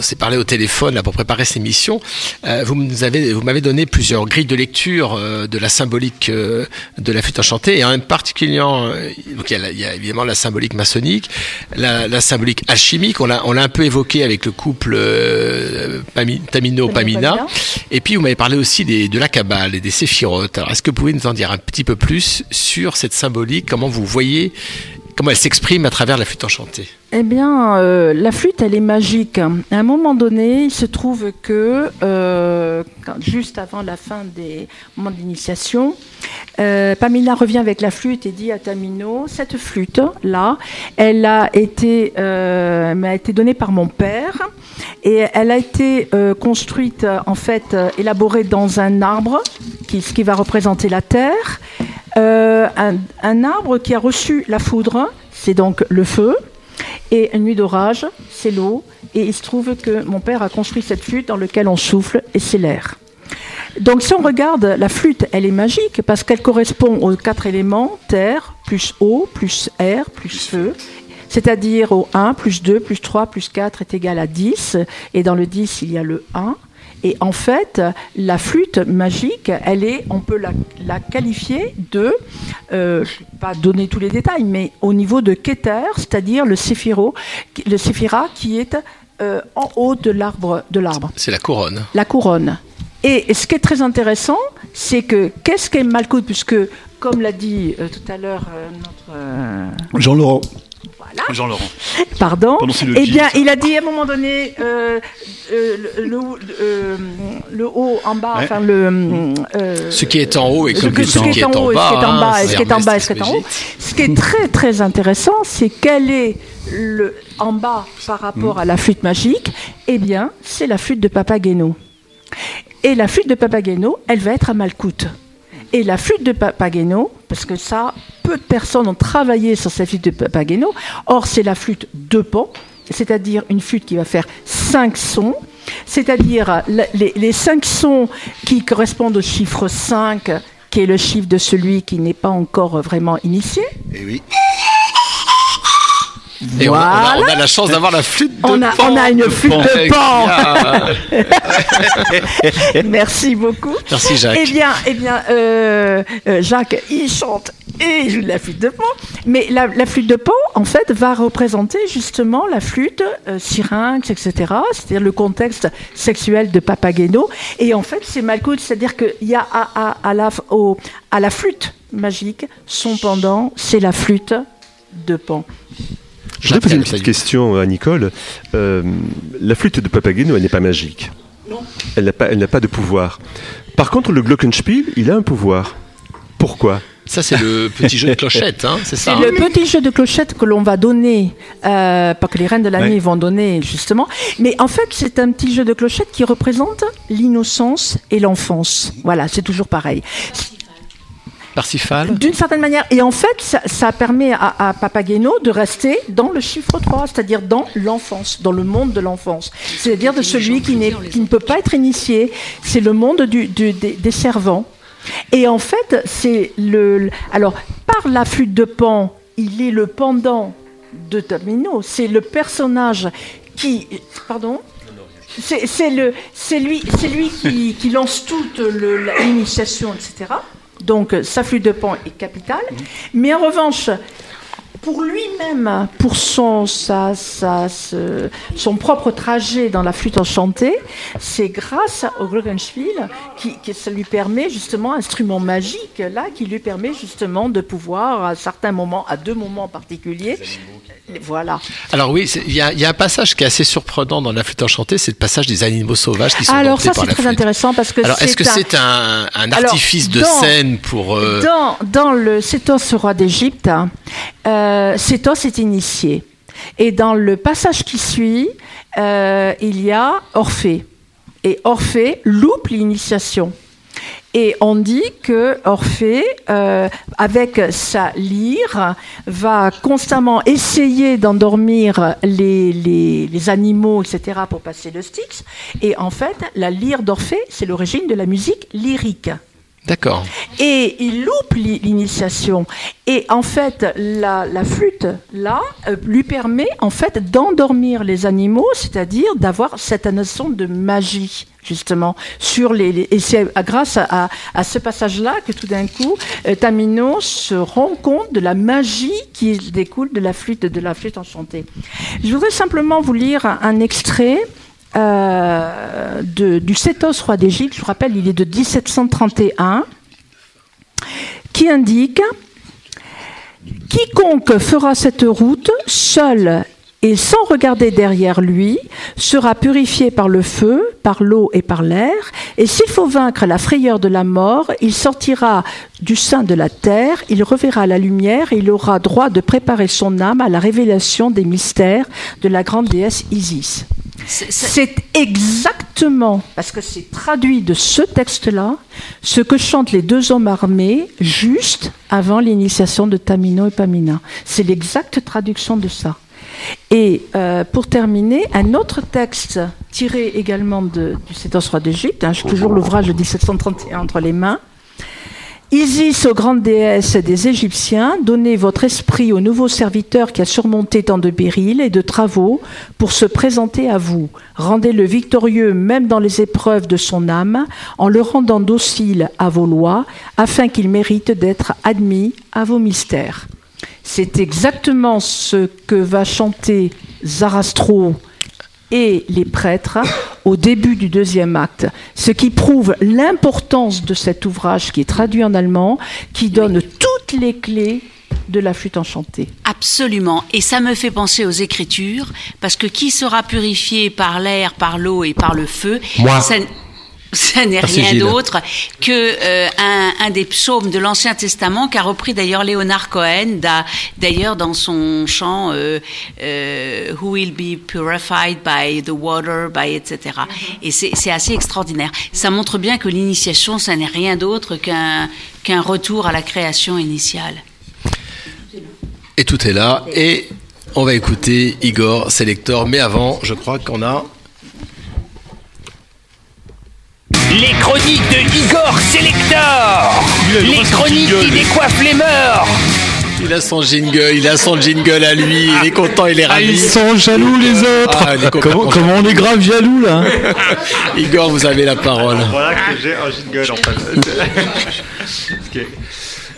s'est parlé au téléphone là, pour préparer cette émission, euh, vous nous avez, vous m'avez donné plusieurs grilles de lecture euh, de la symbolique euh, de la flûte enchantée, et en particulier, euh, donc il y, a, la- il y a évidemment la symbolique maçonnique, la, la symbolique alchimique. On l'a, on l'a un peu évoqué avec le couple euh, Pami- Tamino-Pamina, et puis vous m'avez parlé aussi des, de la cabale et des séphirotes. Alors, est-ce que vous pouvez nous en dire un petit peu plus sur cette symbolique, comment vous voyez, comment elle s'exprime à travers la flûte enchantée? Eh bien, euh, la flûte, elle est magique. À un moment donné, il se trouve que, euh, juste avant la fin des moments d'initiation, euh, Pamina revient avec la flûte et dit à Tamino, cette flûte-là, elle a été, euh, m'a été donnée par mon père et elle a été construite, en fait, élaborée dans un arbre, qui, ce qui va représenter la terre. Un arbre qui a reçu la foudre, c'est donc le feu, et une nuit d'orage, c'est l'eau. Et il se trouve que mon père a construit cette flûte dans laquelle on souffle et c'est l'air. Donc si on regarde, la flûte, elle est magique parce qu'elle correspond aux quatre éléments, terre, plus eau, plus air, plus feu. C'est-à-dire au 1, plus 2, plus 3, plus 4 est égal à 10. Et dans le 10, il y a le 1. Et en fait, la flûte magique, elle est, on peut la, la qualifier de, euh, je ne vais pas donner tous les détails, mais au niveau de Keter, c'est-à-dire le séphiro, le séphira qui est euh, en haut de l'arbre, de l'arbre, C'est la couronne. la couronne. Et ce qui est très intéressant, c'est que qu'est-ce qu'est Malkout, puisque comme l'a dit euh, tout à l'heure euh, notre euh, Jean-Laurent. Jean-Laurent. Pardon. Pardon, eh bien, il a dit à un moment donné euh, euh, le, le, euh, le haut en bas, Ouais. enfin le. euh, Ce qui est en haut et ce comme ce qui est en haut et ce qui est en hein, bas, et ce qui est en bas et ce qui est en haut. Ce qui est très très intéressant, c'est quel est le en bas par rapport Mm. à la flûte magique. Eh bien, c'est la flûte de Papageno. Et la flûte de Papageno, elle va être à Malkout. Et la flûte de Papageno, parce que ça, peu de personnes ont travaillé sur cette flûte de Papageno. Or, c'est la flûte de pan, c'est-à-dire une flûte qui va faire cinq sons, c'est-à-dire la- les, cinq sons qui correspondent au chiffre 5, qui est le chiffre de celui qui n'est pas encore vraiment initié. Et oui. Et on, a, on a- on a Voilà. la chance d'avoir la flûte de On a, pan. on a une flûte de pan. Merci beaucoup. Merci, Jacques. Eh bien, eh bien euh, euh, Jacques, il chante et il joue de la flûte de pan. Mais la, la flûte de pan, en fait, va représenter justement la flûte euh, syrinx, etc. C'est-à-dire le contexte sexuel de Papageno. Et en fait, c'est Malkout, c'est-à-dire qu'il y a à, à- à la, au- à la flûte magique, son pendant, c'est la flûte de pan. Je voudrais poser une petite question à Nicole. Euh, la flûte de Papageno, elle n'est pas magique. Non. Elle n'a pas, elle n'a pas de pouvoir. Par contre, le glockenspiel, il a un pouvoir. Pourquoi? Ça, c'est le petit jeu de clochette, hein, c'est ça. C'est le petit jeu de clochette que l'on va donner, euh, pas que les reines de la Ouais. nuit vont donner justement, mais en fait c'est un petit jeu de clochette qui représente l'innocence et l'enfance. Voilà, c'est toujours pareil. Parsifal D'une certaine manière, et en fait ça, ça permet à, à Papageno de rester dans le chiffre 3, c'est-à-dire dans l'enfance, dans le monde de l'enfance, c'est-à-dire de celui qui, ne peut pas être initié, c'est le monde du- du- des, des servants. Et en fait, c'est le. Alors, par la flûte de Pan, il est le pendant de Tamino. C'est le personnage qui. Pardon? C'est c'est le, c'est lui, lui qui, qui lance toute l'initiation, etc. Donc sa flûte de pan est capitale. Mais en revanche, pour lui-même, pour son, sa- sa- ce- son propre trajet dans la flûte enchantée, c'est grâce au Glockenspiel qui, que ça lui permet justement, instrument magique là, qui lui permet justement de pouvoir à certains moments, à deux moments particuliers, voilà. Alors oui, il y, a il y a un passage qui est assez surprenant dans la flûte enchantée, c'est le passage des animaux sauvages qui sont Alors ça c'est très flûte. intéressant parce que Alors est-ce que un- c'est un, un Alors, artifice de dans- scène pour... euh, Dans, dans le Sétos, roi d'Égypte, euh, Sétos est initié. Et dans le passage qui suit, euh, il y a Orphée. Et Orphée loupe l'initiation. Et on dit que Orphée, euh, avec sa lyre, va constamment essayer d'endormir les, les- les animaux, etc., pour passer le Styx. Et en fait, la lyre d'Orphée, c'est l'origine de la musique lyrique. D'accord. Et il loupe l'i- l'initiation. Et en fait, la, flûte, là, euh, lui permet en fait d'endormir les animaux, c'est-à-dire d'avoir cette notion de magie justement sur les, et c'est grâce à, à- ce passage-là que tout d'un coup euh, Tamino se rend compte de la magie qui découle de la flûte de la flûte enchantée. Je voudrais simplement vous lire un extrait euh, du Sétos, roi d'Égypte, je vous rappelle, il est de 1731, qui indique Quiconque fera cette route seul et sans regarder derrière lui sera purifié par le feu, par l'eau et par l'air, et s'il faut vaincre la frayeur de la mort, il sortira du sein de la terre, il reverra la lumière et il aura droit de préparer son âme à la révélation des mystères de la grande déesse Isis. C'est exactement, parce que c'est traduit de ce texte-là, ce que chantent les deux hommes armés juste avant l'initiation de Tamino et Pamina. C'est l'exacte traduction de ça. Et euh, pour terminer, un autre texte tiré également de, du Sétos roi d'Égypte, hein, j'ai toujours l'ouvrage de 1731 entre les mains. Isis, aux grandes déesses des Égyptiens, donnez votre esprit au nouveau serviteur qui a surmonté tant de périls et de travaux pour se présenter à vous. Rendez-le victorieux même dans les épreuves de son âme, en le rendant docile à vos lois, afin qu'il mérite d'être admis à vos mystères. C'est exactement ce que va chanter Zarastro et les prêtres au début du deuxième acte, ce qui prouve l'importance de cet ouvrage qui est traduit en allemand, qui donne toutes les clés de la flûte enchantée. Absolument. Et ça me fait penser aux Écritures, parce que qui sera purifié par l'air, par l'eau et par le feu Moi. ça, ça n'est rien d'autre que euh, un, un des psaumes de l'Ancien Testament qu'a repris d'ailleurs Léonard Cohen, d'a- d'ailleurs dans son chant euh, euh, Who will be purified by the water, by etc. Et c'est c'est assez extraordinaire. Ça montre bien que l'initiation, ça n'est rien d'autre qu'un qu'un retour à la création initiale. Et tout est là. Et on va écouter Igor Selector. Mais avant, je crois qu'on a. Les chroniques de Igor Selector Les chroniques qui décoiffent les morts Il a son jingle, il a son jingle à lui, il est content, il est Ah, ravi. ils sont jaloux les autres. Ah, est comment, on est grave jaloux là Igor, vous avez la parole. Voilà que j'ai un jingle en fait. est-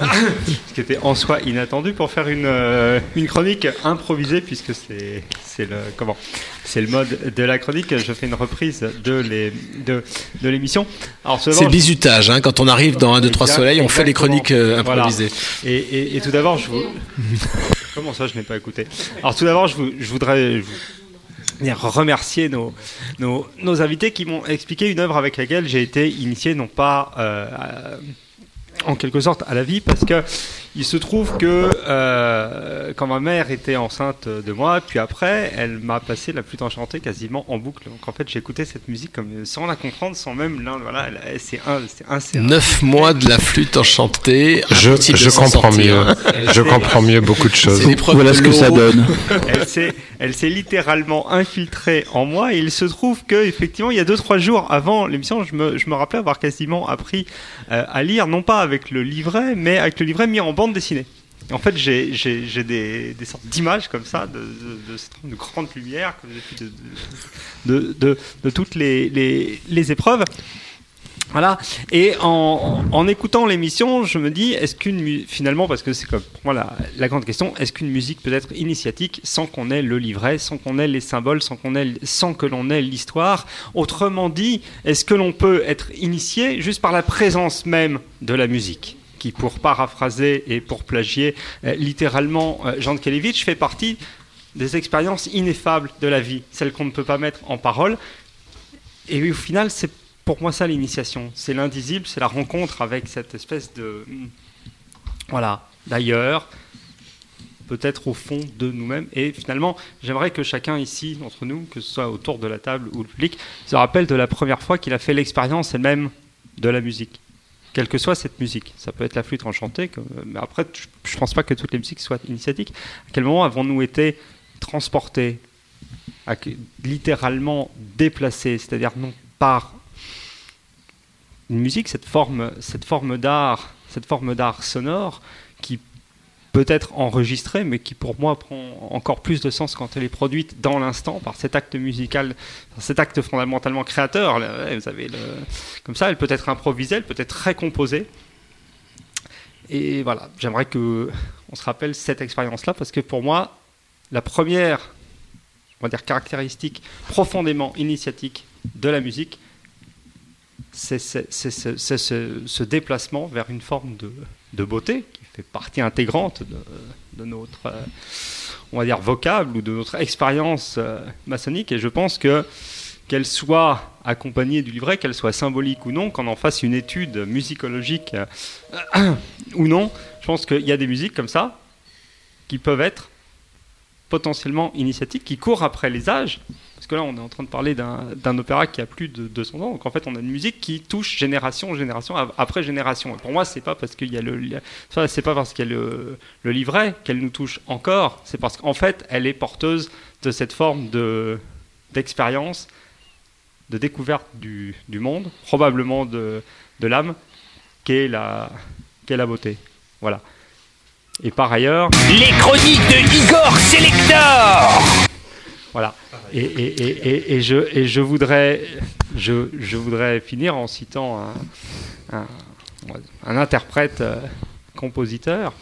ce qui était en soi inattendu pour faire une, euh, une chronique improvisée puisque c'est c'est le comment c'est le mode de la chronique. Je fais une reprise de les de, de l'émission. Alors C'est le bizutage, hein. quand on arrive dans 1, 2, 3 Exact- soleil, on fait les chroniques euh, Voilà. improvisées. Et, et- et tout d'abord, je vous. Comment ça, je n'ai pas écouté? Alors, tout d'abord, je, vous- je voudrais je vous- venir remercier nos, nos, nos invités qui m'ont expliqué une œuvre avec laquelle j'ai été initié, non pas euh, en quelque sorte à la vie parce que il se trouve que euh, quand ma mère était enceinte de moi, puis après, elle m'a passé la flûte enchantée quasiment en boucle. Donc en fait, j'écoutais cette musique comme sans la comprendre, sans même l'un. Voilà, c'est un, c'est un. Neuf mois de la flûte enchantée. Je, comprends sortir. mieux. Je comprends mieux beaucoup de choses. Voilà ce que ça donne. Elle s'est, elle s'est littéralement infiltrée en moi et il se trouve que effectivement il y a deux trois jours avant l'émission, je me, je me rappelais avoir quasiment appris euh, à lire, non pas avec le livret, mais avec le livret mis en bande dessinée. En fait, j'ai, des, des sortes d'images comme ça, de, de, grandes lumières, de, toutes les, les, les épreuves. Voilà. Et en, en écoutant l'émission, je me dis, est-ce qu'une finalement, parce que c'est comme pour moi la, la grande question, est-ce qu'une musique peut être initiatique sans qu'on ait le livret, sans qu'on ait les symboles, sans qu'on ait, sans que l'on ait l'histoire? Autrement dit, est-ce que l'on peut être initié juste par la présence même de la musique? Qui, pour paraphraser et pour plagier euh, littéralement euh, Jean Kelevitch, fait partie des expériences ineffables de la vie, celles qu'on ne peut pas mettre en parole. Et oui, au final, c'est pour moi ça l'initiation. C'est l'indisible, c'est la rencontre avec cette espèce de. hmm, Voilà, d'ailleurs, peut-être au fond de nous-mêmes. Et finalement, j'aimerais que chacun ici, d'entre nous, que ce soit autour de la table ou le public, se rappelle de la première fois qu'il a fait l'expérience elle-même de la musique. Quelle que soit cette musique. Ça peut être la flûte enchantée, mais après, je ne pense pas que toutes les musiques soient initiatiques. À quel moment avons-nous été transportés, littéralement déplacés, c'est-à-dire non par une musique, cette forme, cette forme d'art, cette forme d'art sonore qui peut être enregistrée, mais qui pour moi prend encore plus de sens quand elle est produite dans l'instant par cet acte musical, cet acte fondamentalement créateur. Vous avez comme ça, elle peut être improvisée, elle peut être récomposée. Et voilà, j'aimerais que on se rappelle cette expérience-là parce que pour moi, la première, on va dire caractéristique profondément initiatique de la musique, c'est ce, ce déplacement vers une forme de, de beauté partie intégrante de, de notre, euh, on va dire, vocable ou de notre expérience euh, maçonnique. Et je pense que qu'elle soit accompagnée du livret, qu'elle soit symbolique ou non, qu'on en fasse une étude musicologique euh, ou non, je pense qu'il y a des musiques comme ça qui peuvent être potentiellement initiatiques, qui courent après les âges. Parce que là, on est en train de parler d'un opéra qui a plus de 200 ans. Donc en fait, on a une musique qui touche génération, génération ap- après génération. Et pour moi, c'est pas parce qu'il y a le, c'est pas parce qu'il y a le, livret qu'elle nous touche encore. C'est parce qu'en fait, elle est porteuse de cette forme de d'expérience, de découverte du, du monde, probablement de, de l'âme, qu'est la, la beauté. Voilà. Et par ailleurs. Les chroniques de Igor Selector Voilà. Et, je, voudrais, je, voudrais finir en citant un, interprète euh, compositeur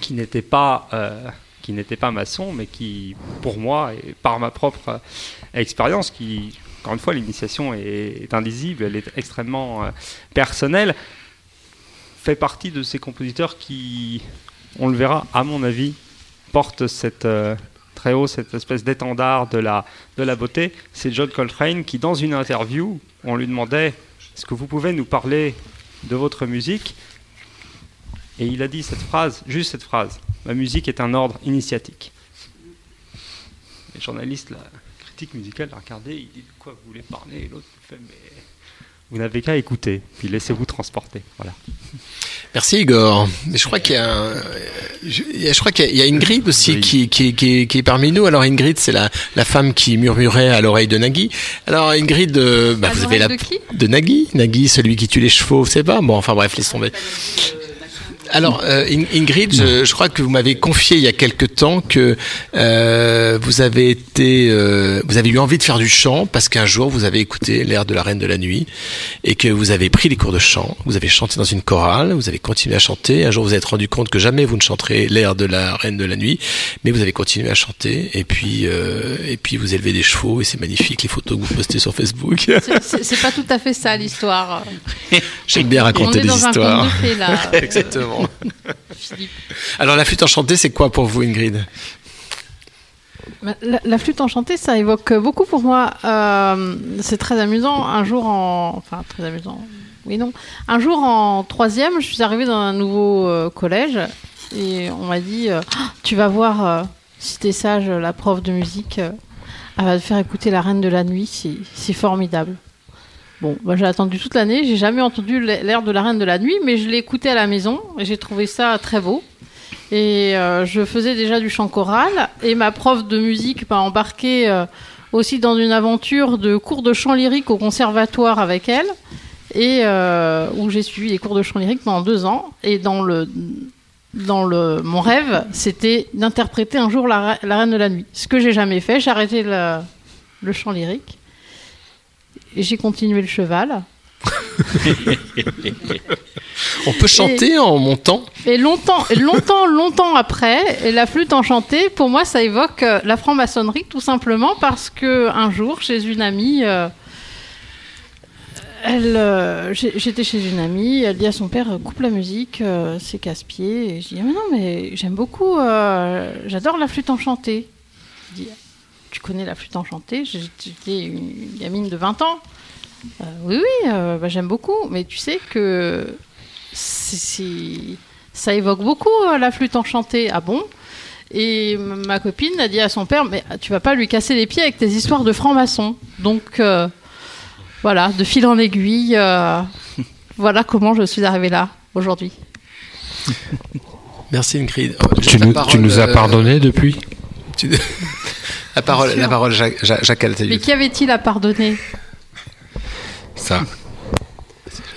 qui n'était pas, euh, qui n'était pas maçon, mais qui, pour moi, et par ma propre euh, expérience, qui, encore une fois, l'initiation est, est indisible, elle est extrêmement personnelle, fait partie de ces compositeurs qui, on le verra, à mon avis, portent cette, très haut cette espèce d'étendard de la, de la beauté. C'est John Coltrane qui, dans une interview, on lui demandait Est-ce que vous pouvez nous parler de votre musique? Et il a dit cette phrase, juste cette phrase Ma musique est un ordre initiatique. Les journalistes, la critique musicale, l'a regardé, il dit De quoi vous voulez parler? Et l'autre fait Mais vous n'avez qu'à écouter, puis laissez-vous transporter. Voilà. Merci Igor. Mais je crois qu'il y a, je, je crois qu'il y a- il y a Ingrid aussi qui, qui, qui, est- qui est parmi nous. Alors Ingrid, c'est la, la femme qui murmurait à l'oreille de Nagui. Alors Ingrid, euh, bah, vous avez la de qui? de Nagui, Nagui, celui qui tue les chevaux, c'est pas? Bon. Enfin bref, laisse tomber. Alors euh, In- Ingrid, je, je crois que vous m'avez confié il y a quelque temps que euh, vous avez été, euh, vous avez eu envie de faire du chant parce qu'un jour vous avez écouté l'air de la Reine de la Nuit et que vous avez pris les cours de chant. Vous avez chanté dans une chorale, vous avez continué à chanter. Un jour vous vous êtes rendu compte que jamais vous ne chanterez l'air de la Reine de la Nuit, mais vous avez continué à chanter et puis euh, et puis vous élevez des chevaux et c'est magnifique les photos que vous postez sur Facebook. C'est- pas tout à fait ça l'histoire. J'aime bien raconter On est des dans un histoires. conte de fées, là. Exactement. Alors la flûte enchantée, c'est quoi pour vous, Ingrid? La, la flûte enchantée, ça évoque beaucoup pour moi. euh, c'est très amusant. Un jour, en, enfin très amusant. Oui, non. Un jour, en troisième, je suis arrivée dans un nouveau euh, collège et on m'a dit euh, Ah, Tu vas voir, euh, si t'es sage, la prof de musique, euh, elle va te faire écouter La Reine de la Nuit, c'est formidable. Bon, bah, j'ai attendu toute l'année, j'ai jamais entendu l'air de La Reine de la Nuit, mais je l'ai écouté à la maison et j'ai trouvé ça très beau. Et euh, je faisais déjà du chant choral et ma prof de musique m'a embarqué euh, aussi dans une aventure de cours de chant lyrique au conservatoire avec elle et euh, où j'ai suivi les cours de chant lyrique pendant deux ans. Et dans le dans le mon rêve, c'était d'interpréter un jour la, Re- la Reine de la Nuit. Ce que j'ai jamais fait, j'ai arrêté le, chant lyrique j'ai continué le cheval. On peut chanter en montant Et longtemps, longtemps, longtemps après, et la flûte enchantée, pour moi, ça évoque euh, la franc-maçonnerie, tout simplement parce que un jour, chez une amie, euh, elle, euh, j'étais chez une amie, elle dit à son père, coupe la musique, euh, c'est casse-pied. Et je dis, ah, mais non, mais j'aime beaucoup, j'adore la flûte enchantée. Tu connais la flûte enchantée J'étais une gamine de 20 ans. Euh, oui, oui, euh, bah, j'aime beaucoup, mais tu sais que ça évoque beaucoup euh, la flûte enchantée. Ah bon? Et ma copine a dit à son père, mais tu vas pas lui casser les pieds avec tes histoires de francs-maçons. Donc euh, voilà, de fil en aiguille, euh, voilà comment je suis arrivée là aujourd'hui. Merci Ingrid. Tu nous, parole, tu nous as euh, pardonné depuis? tu- La parole, la parole Jacques, Jacques. Mais qui avait-il à pardonner? Ça.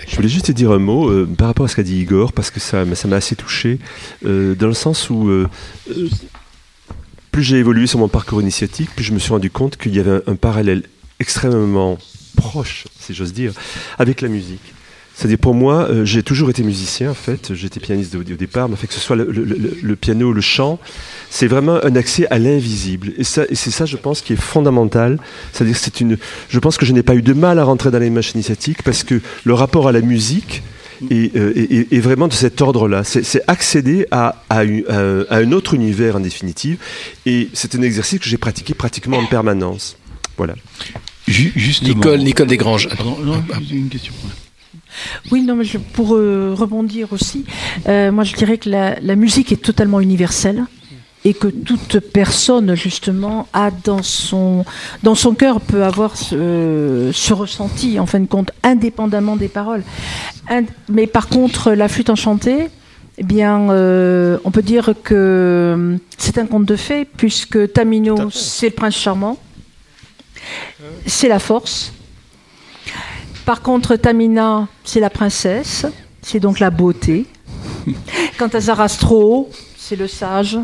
Je voulais juste te dire un mot euh, par rapport à ce qu'a dit Igor, parce que ça ça m'a assez touché, euh, dans le sens où euh, euh, plus j'ai évolué sur mon parcours initiatique, plus je me suis rendu compte qu'il y avait un, un parallèle extrêmement proche, si j'ose dire, avec la musique. C'est-à-dire pour moi, euh, j'ai toujours été musicien en fait, j'étais pianiste au, au départ, mais fait que ce soit le, le- le- le piano, le chant, c'est vraiment un accès à l'invisible. Et, ça, et c'est ça, je pense, qui est fondamental. C'est-à-dire que c'est une. Je pense que je n'ai pas eu de mal à rentrer dans les démarche initiatiques parce que le rapport à la musique est, euh, est- est- est vraiment de cet ordre-là. C'est c'est accéder à, à une- à un- à un autre univers en définitive. Et c'est un exercice que j'ai pratiqué pratiquement en permanence. Voilà. justement. Nicole, Nicole Desgranges. Pardon, non, une question. Oui, non, mais je- pour euh, rebondir aussi, euh, moi je dirais que la, la musique est totalement universelle et que toute personne justement a dans son dans son cœur peut avoir ce, ce ressenti en fin de compte indépendamment des paroles. Ind- mais par contre, la flûte enchantée, eh bien, euh, on peut dire que c'est un conte de fées puisque Tamino c'est le prince charmant, c'est la force. Par contre, Tamina, c'est la princesse, c'est donc la beauté. Quant à Zarastro, c'est le sage.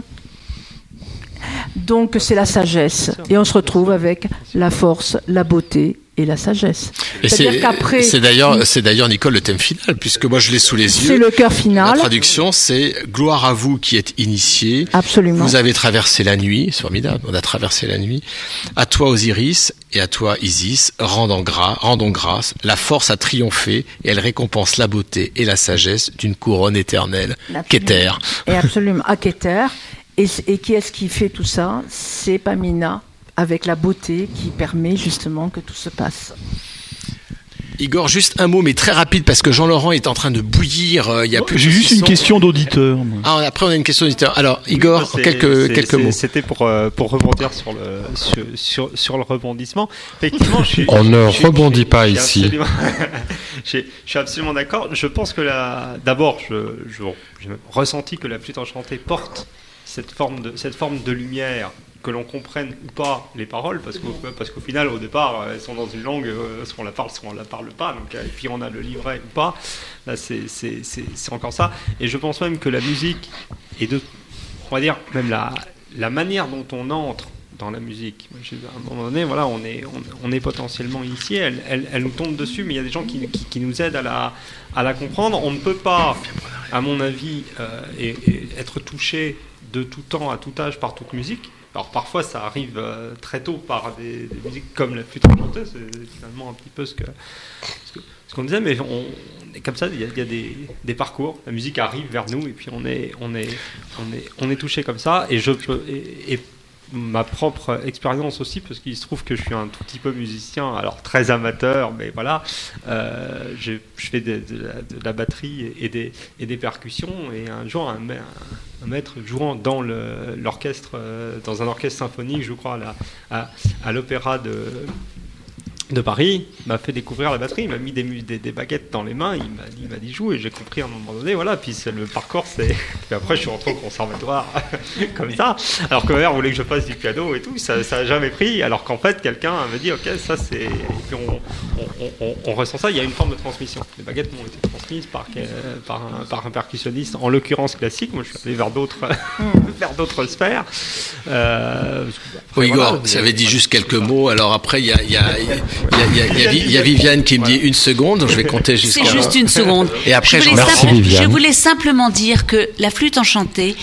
Donc c'est la sagesse. Et on se retrouve avec la force, la beauté et la sagesse. C'est qu'après, c'est d'ailleurs, c'est d'ailleurs Nicole le thème final, puisque moi je l'ai sous les yeux. c'est le cœur final. La traduction, c'est gloire à vous qui êtes initiés. Absolument. Vous avez traversé la nuit, c'est formidable. On a traversé la nuit. À toi Osiris et à toi Isis, rendons, gras, rendons grâce. La force a triomphé et elle récompense la beauté et la sagesse d'une couronne éternelle. Qu'éter. Et absolument, à Keter. Et, et qui est-ce qui fait tout ça? C'est Pamina, avec la beauté qui permet justement que tout se passe. Igor, juste un mot, mais très rapide, parce que Jean-Laurent est en train de bouillir. euh, Il y a plus J'ai juste une 600. question d'auditeur. Ah, après, on a une question d'auditeur. Alors, Igor, quelques, quelques mots. C'était pour, euh, pour rebondir sur le, sur, sur, sur le rebondissement. Effectivement, je suis. On ne je rebondit je pas je ici. je suis- absolument d'accord. Je pense que d'abord, je, ressenti que la flûte enchantée porte cette forme de, cette forme de lumière que l'on comprenne ou pas les paroles, parce qu'au, parce qu'au final, au départ, elles sont dans une langue, euh, soit on la parle, soit on la parle pas, donc, euh, et puis on a le livret ou pas. Là, c'est, encore ça. Et je pense même que la musique est de, on va dire, même la, la manière dont on entre dans la musique. À un moment donné, voilà, on est, on, on est potentiellement initié, elle, elle, elle nous tombe dessus, mais il y a des gens qui, qui, qui nous aident à la, à la comprendre. On ne peut pas, à mon avis, euh, et, et être touché de tout temps, à tout âge, par toute musique. Alors parfois ça arrive euh, très tôt par des, musiques comme la flûte enchantée, c'est finalement un petit peu ce que ce qu'on disait, mais on, est comme ça, il y a, des, des parcours, la musique arrive vers nous et puis on est, on est, on est, on est touché comme ça. Et je peux, ma propre expérience aussi, parce qu'il se trouve que je suis un tout petit peu musicien, alors très amateur, mais voilà, euh, je, fais de, la, batterie et des, et des percussions, et un jour, un, ma- un maître jouant dans l'orchestre, euh, dans un orchestre symphonique, je crois, à à, à l'opéra de de Paris m'a fait découvrir la batterie, il m'a mis des, des, des baguettes dans les mains, il m'a dit, dit joue et j'ai compris à un moment donné, voilà, puis c'est le parcours, c'est. Puis après je suis rentré au conservatoire comme ça, alors que ma mère voulait que je fasse du piano et tout, ça ça a jamais pris, alors qu'en fait quelqu'un me dit ok, ça c'est. Et puis on, on, on- ressent ça, il y a une forme de transmission. Les baguettes m'ont été transmises par, euh, par, un, par un percussionniste, en l'occurrence classique, moi je suis allé vers d'autres vers d'autres sphères. Euh, Oui, voilà, Igor, vous avez dit juste quelques mots. Alors après, il y a, il y, a, il y, a, il y, a, Viviane qui me dit une seconde, donc je vais compter jusqu'à. C'est juste une seconde. Et après, je voulais, reprends. simple- je voulais simplement dire que la flûte enchantée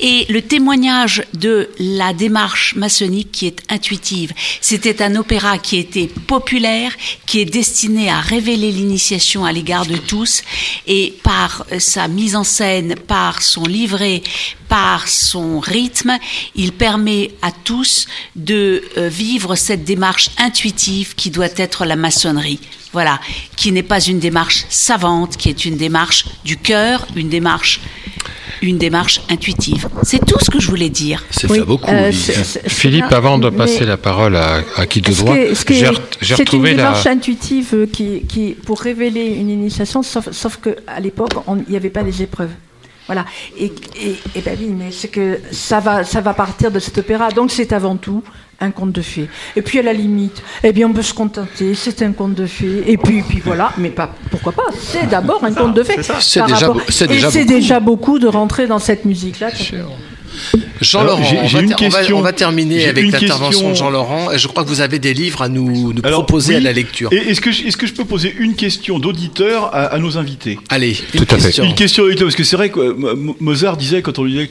est le témoignage de la démarche maçonnique qui est intuitive. C'était un opéra qui était populaire, qui est destiné à révéler l'initiation à l'égard de tous, et par euh, sa mise en scène, par son livret, par son rythme, il permet à tous de euh, vivre cette démarche intuitive qui doit être la maçonnerie. Voilà, qui n'est pas une démarche savante, qui est une démarche du cœur, une démarche, une démarche intuitive. C'est tout ce que je voulais dire. C'est Oui, beaucoup, euh, Philippe, avant de passer la parole à, à qui de droit, j'ai re- j'ai c'est une retrouvé la. démarche intuitive euh, qui, qui, pour révéler une initiation, sauf, sauf qu'à l'époque, il n'y avait pas les épreuves. Voilà. Et, et, et ben oui, mais c'est que ça va, ça va partir de cet opéra. Donc c'est avant tout un conte de fées. Et puis à la limite, eh bien on peut se contenter, c'est un conte de fées. Et puis, puis voilà, mais pas, pourquoi pas? C'est d'abord un conte de fées. ça. C'est déjà rapport- c'est déjà c'est beaucoup. déjà beaucoup de rentrer dans cette musique-là. Jean-Laurent, j'ai- on, j'ai va une ter- on va- question. on va terminer avec une l'intervention question. de Jean-Laurent. Et je crois que vous avez des livres à nous, nous Alors, proposer oui. à la lecture. Est-ce que, je- est-ce que je peux poser une question d'auditeur à, à nos invités? Allez, Tout à fait. question. Une question d'auditeur, parce que c'est vrai que euh, Mo- Mozart disait, quand on lui disait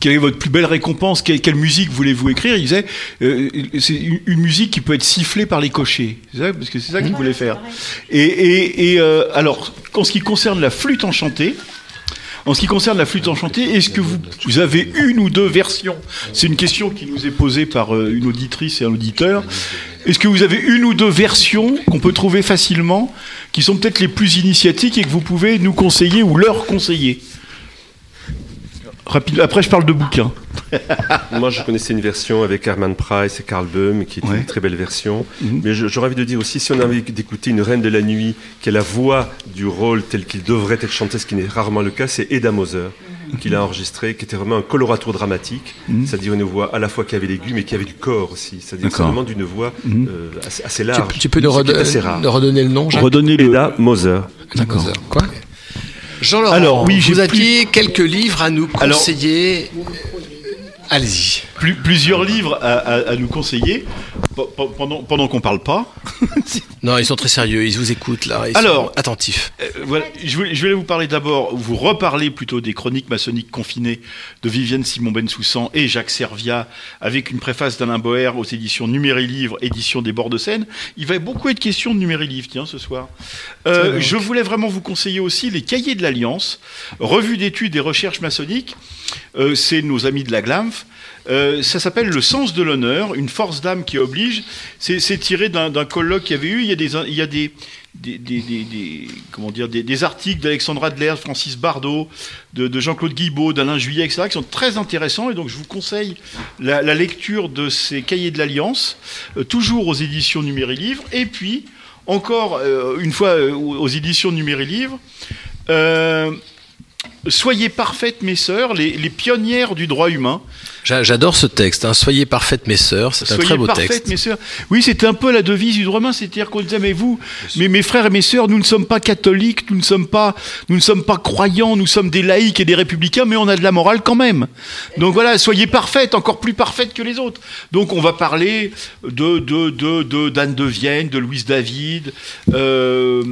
quelle est votre plus belle récompense, quelle, musique voulez-vous écrire, il disait euh, c'est une, musique qui peut être sifflée par les cochers. Ça, parce que c'est ça qu'il voulait faire. Et, et- et, euh, alors, en ce qui concerne la flûte enchantée, en ce qui concerne la flûte enchantée, est-ce que vous, vous avez une ou deux versions? C'est une question qui nous est posée par euh, une auditrice et un auditeur. Est-ce que vous avez une ou deux versions qu'on peut trouver facilement, qui sont peut-être les plus initiatiques et que vous pouvez nous conseiller ou leur conseiller? Rapide. Après, je parle de bouquins. Moi, je connaissais une version avec Herman Price et Karl Böhm, qui était Ouais. une très belle version. Mais je- j'aurais envie de dire aussi, si on a envie d'écouter une reine de la nuit, qui a la voix du rôle tel qu'il devrait être chanté, ce qui n'est rarement le cas, c'est Eda Moser, qu'il a enregistré, qui était vraiment un coloratur dramatique, Mhm. c'est-à-dire une voix à la fois qui avait l'aigu, mais qui avait du corps aussi. C'est-à-dire D'accord. vraiment d'une voix Mhm. euh, assez, assez Tu, large. tu peux nous, est nous redonner le nom, Jacques Redonnez le. Eda Moser. D'accord. Quoi? Jean-Laurent, Alors, oui, vous aviez quelques livres à nous Alors- conseiller. Allez-y. Plus- plusieurs livres à, à- à nous conseiller pendant, pendant qu'on parle pas. Non, ils sont très sérieux, ils vous écoutent là. Ils Alors- sont attentifs. Euh, voilà, je voulais, je voulais vous parler d'abord, vous reparler plutôt des chroniques maçonniques confinées de Vivienne Simon Bensoussan et Jacques Servia, avec une préface d'Alain Boer aux éditions Numéri Livre, édition des bords de Seine. Il va beaucoup être question de Numéri Livre, tiens, ce soir. Euh, je voulais vraiment vous conseiller aussi les cahiers de l'Alliance, revue d'études et recherches maçonniques. Euh, C'est nos amis de la GLAMF. Euh, ça s'appelle Le sens de l'honneur, une force d'âme qui oblige. C'est tiré d'un colloque qu'il y avait eu. Il y a des, il y a des, comment dire, des, articles d'Alexandra Adler, de Francis Bardot, de, de Jean-Claude Guibaud, d'Alain Juillet, etc., qui sont très intéressants. Et donc, je vous conseille la, lecture de ces cahiers de l'Alliance, euh, toujours aux éditions Numéri Livre. Et puis, encore euh, une fois aux éditions Numéri Livre, euh, Soyez parfaites, mes sœurs, les, les pionnières du droit humain. J'a- J'adore ce texte. hein. Soyez parfaites, mes sœurs. C'est un très beau parfaites, texte. mes sœurs. Oui, c'était un peu la devise du droit humain, c'est-à-dire qu'on disait, mais vous, mais mes frères et mes sœurs, nous ne sommes pas catholiques, nous ne sommes pas, nous ne sommes pas croyants, nous sommes des laïcs et des républicains, mais on a de la morale quand même. Donc voilà, soyez parfaites, encore plus parfaites que les autres. Donc on va parler de de de d'Anne de Vienne, de Louise David, euh,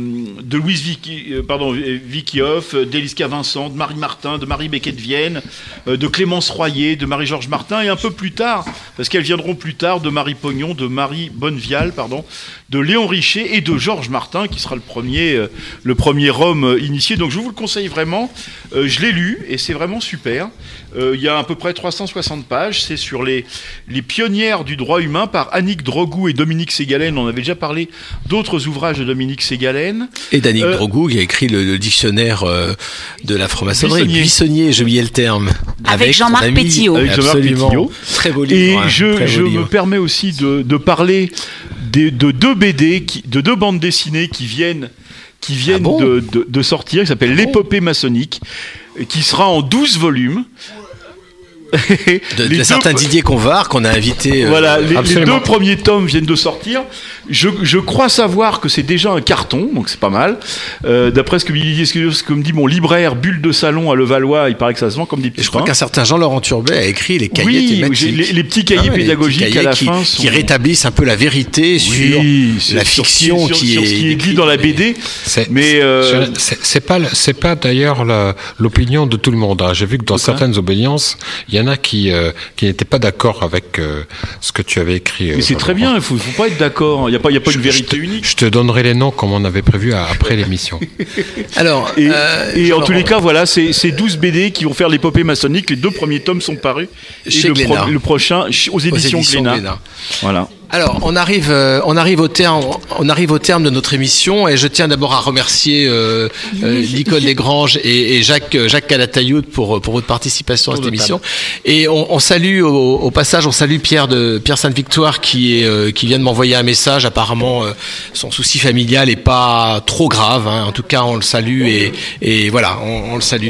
de Louise Vicky, euh, pardon, Vicky Hoff, d'Eliska Vincent, de Marie Martin, de Marie Becquet de Vienne, euh, de Clémence Royer, de Marie-Georges Martin, et un peu plus tard, parce qu'elles viendront plus tard, de Marie Pognon, de Marie Bonnevial, pardon, de Léon Richer et de Georges Martin, qui sera le premier, euh, le premier homme euh, initié. Donc je vous le conseille vraiment. Euh, je l'ai lu et c'est vraiment super. Euh, il y a à peu près 360 pages. C'est sur les, les pionnières du droit humain par Annick Drogou et Dominique Ségalen. On avait déjà parlé d'autres ouvrages de Dominique Ségalen. Et d'Annick Euh, Drogou qui a écrit le, le dictionnaire euh, de la franc-maçonnerie. Buissonnier. Buissonnier, j'ai oublié le terme. Avec Jean-Marc Pétillot. Avec Jean-Marc. Pétillot. Très beau Et livre. hein, je, très beau je livre. me permets aussi de, de parler de deux BD, qui, de deux bandes dessinées qui viennent, qui viennent Ah bon de, de- sortir, qui s'appelle L'épopée maçonnique, qui sera en 12 volumes. de, de deux- certains Didier Convar qu'on a invité. euh, Voilà, les, deux premiers tomes viennent de sortir. Je, je crois savoir que c'est déjà un carton, donc c'est pas mal. Euh, D'après ce que, me- ce que- ce que me dit mon libraire Bulle de Salon à Levallois, il paraît que ça se vend comme des petits Je crois qu'un certain Jean-Laurent Turbet a écrit les cahiers Oui, thématiques. j'ai- les- les petits cahiers Ah ouais, pédagogiques petits à la qui, fin qui sont- rétablissent un peu la vérité Oui, sur sur- la sur ce qui- fiction sur- qui sur est ce qui est dit dans la BD. Mais euh, C'est- pas, pas d'ailleurs l'opinion de tout le monde. hein. J'ai vu que dans certaines obédiences, il y en a qui, euh, qui n'étaient pas d'accord avec euh, ce que tu avais écrit. Mais c'est très bien, il faut, faut pas être d'accord. Il n'y a pas, il y a pas une vérité unique. Je te donnerai les noms comme on avait prévu à- après l'émission. Alors, et, euh, et en tous les cas, voilà, c'est c'est 12 BD qui vont faire l'épopée maçonnique. Les deux premiers tomes sont parus. Et Chez le, Glénat. le prochain ch- aux éditions, éditions Glénat. Glénat. Voilà. Alors, on arrive, euh, on arrive au terme, on arrive au terme de notre émission, et je tiens d'abord à remercier euh, euh, Nicole Desgranges et, et Jacques euh, Jacques pour pour votre participation à cette émission. Et on, on salue au, au passage, on salue Pierre de Pierre Sainte Victoire qui est euh, qui vient de m'envoyer un message. Apparemment, euh, son souci familial est pas trop grave. hein. En tout cas, on le salue et et voilà, on, on le salue.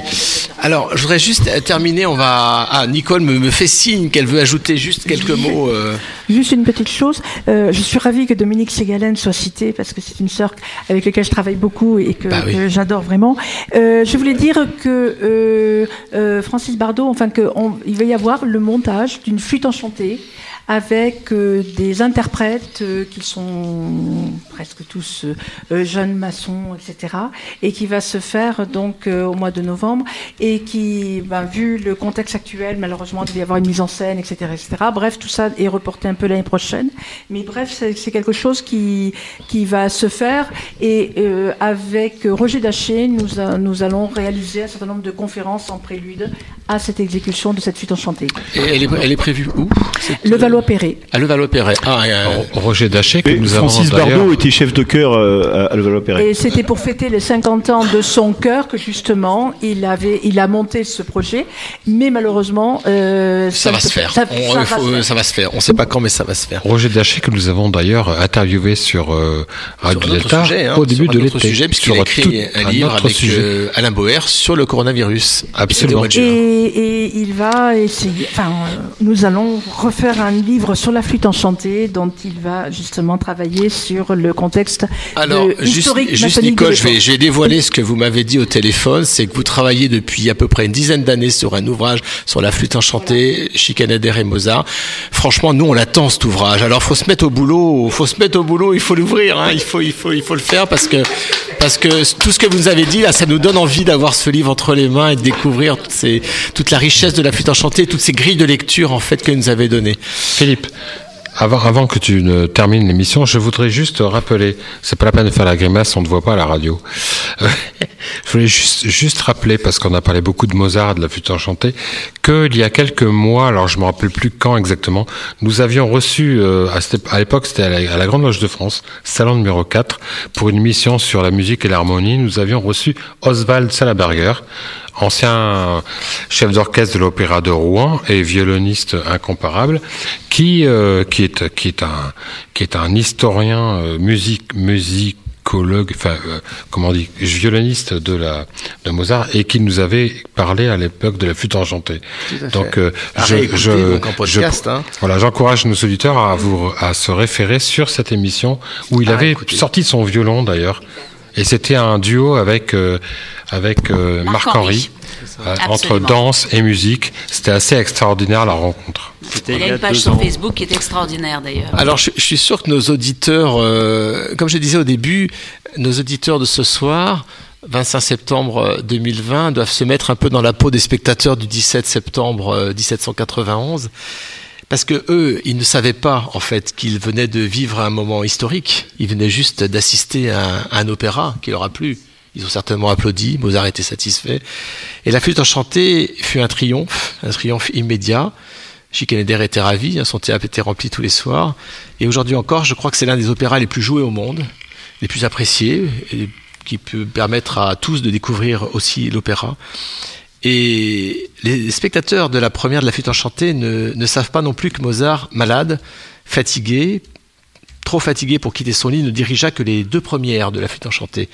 Alors, je voudrais juste terminer. On va, ah, Nicole me, me fait signe qu'elle veut ajouter juste quelques mots. euh, Juste une petite chose, euh, je suis ravie que Dominique Ségalen soit citée parce que c'est une sœur avec laquelle je travaille beaucoup et que, Bah oui. que j'adore vraiment. Euh, je voulais dire que euh, Francis Bardot, enfin que on- il va y avoir le montage d'une flûte enchantée avec euh, des interprètes euh, qui sont presque tous euh, jeunes maçons, etc. Et qui va se faire donc au mois de novembre et qui, ben, vu le contexte actuel, malheureusement, il devait y avoir une mise en scène, etc., etc. Bref, tout ça est reporté un peu l'année prochaine. Mais bref, c'est quelque chose qui qui va se faire et euh, avec Roger Daché, nous a- nous allons réaliser un certain nombre de conférences en prélude à cette exécution de cette suite enchantée. Et elle est, elle est prévue où Le Valois-Perret. À Levallois-Perret. Ah, euh, Roger Daché, que Et nous avons Francis d'ailleurs- Bardot était chef de chœur euh, à, Levallois-Perret. Et c'était pour fêter les 50 ans de son cœur que justement il avait, il a monté ce projet, mais malheureusement euh, ça va se faire. Ça, On- ça il va faut- se faire. ça va se faire. On ne sait pas quand, mais ça va se faire. Roger Daché, que nous avons d'ailleurs interviewé sur euh, Radio Delta sujet, hein, au début de l'été. sujet, puisqu'il a écrit tout un livre avec sujet. euh, Alain Boer sur le coronavirus. Absolument. Et, et il va essayer. Enfin, euh, nous allons refaire un livre sur la flûte enchantée, dont il va justement travailler sur le contexte Alors, de- juste, historique juste Nicole, je vais, je vais dévoiler ce que vous m'avez dit au téléphone, c'est que vous travaillez depuis à peu près une dizaine d'années sur un ouvrage sur la flûte enchantée, Schikaneder et Mozart. Franchement, nous, on l'attend cet ouvrage. Alors, faut se mettre au boulot, faut se mettre au boulot, il faut l'ouvrir, hein, il faut, il faut, il faut le faire parce que, parce que tout ce que vous nous avez dit là, ça nous donne envie d'avoir ce livre entre les mains et de découvrir toutes ces, toute la richesse de la flûte enchantée, toutes ces grilles de lecture en fait que nous avez données. Philippe, avant, avant que tu ne termines l'émission, je voudrais juste rappeler, c'est pas la peine de faire la grimace, on ne voit pas à la radio. Je voulais juste, juste rappeler, parce qu'on a parlé beaucoup de Mozart, de la flûte enchantée, qu'il y a quelques mois, alors je me rappelle plus quand exactement, nous avions reçu, euh, à, l'époque c'était à la, Grande Loge de France, salon numéro 4, pour une émission sur la musique et l'harmonie, nous avions reçu Oswald Salaberger, ancien chef d'orchestre de l'Opéra de Rouen et violoniste incomparable, qui euh, qui est qui est un qui est un historien euh, musique musicologue, enfin euh, comment on dit, violoniste de la de Mozart et qui nous avait parlé à l'époque de la flûte enchantée. Donc euh, À je, réécouter, je, donc, en podcast, je- hein. voilà, j'encourage nos auditeurs à vous à se référer sur cette émission où il À avait écouter. sorti son violon d'ailleurs. Et c'était un duo avec euh, avec euh, Marc Marc Henry. Henry euh, entre danse et musique. C'était assez extraordinaire la rencontre. Il y a une page sur Facebook qui est extraordinaire d'ailleurs. Alors, je, je suis sûr que nos auditeurs, euh, comme je disais au début, nos auditeurs de ce soir, 25 septembre 2020, doivent se mettre un peu dans la peau des spectateurs du 17 septembre euh, 1791. Parce que eux, ils ne savaient pas en fait qu'ils venaient de vivre un moment historique. Ils venaient juste d'assister à, un- opéra qui leur a plu. Ils ont certainement applaudi. Mozart était satisfait. Et la flûte enchantée fut un triomphe, un triomphe immédiat. Schikaneder était ravi. hein, Son théâtre était rempli tous les soirs. Et aujourd'hui encore, je crois que c'est l'un des opéras les plus joués au monde, les plus appréciés, et qui peut permettre à tous de découvrir aussi l'opéra. Et les spectateurs de la première de la flûte enchantée ne, savent pas non plus que Mozart, malade, fatigué, trop fatigué pour quitter son lit, ne dirigea que les deux premières de la flûte enchantée.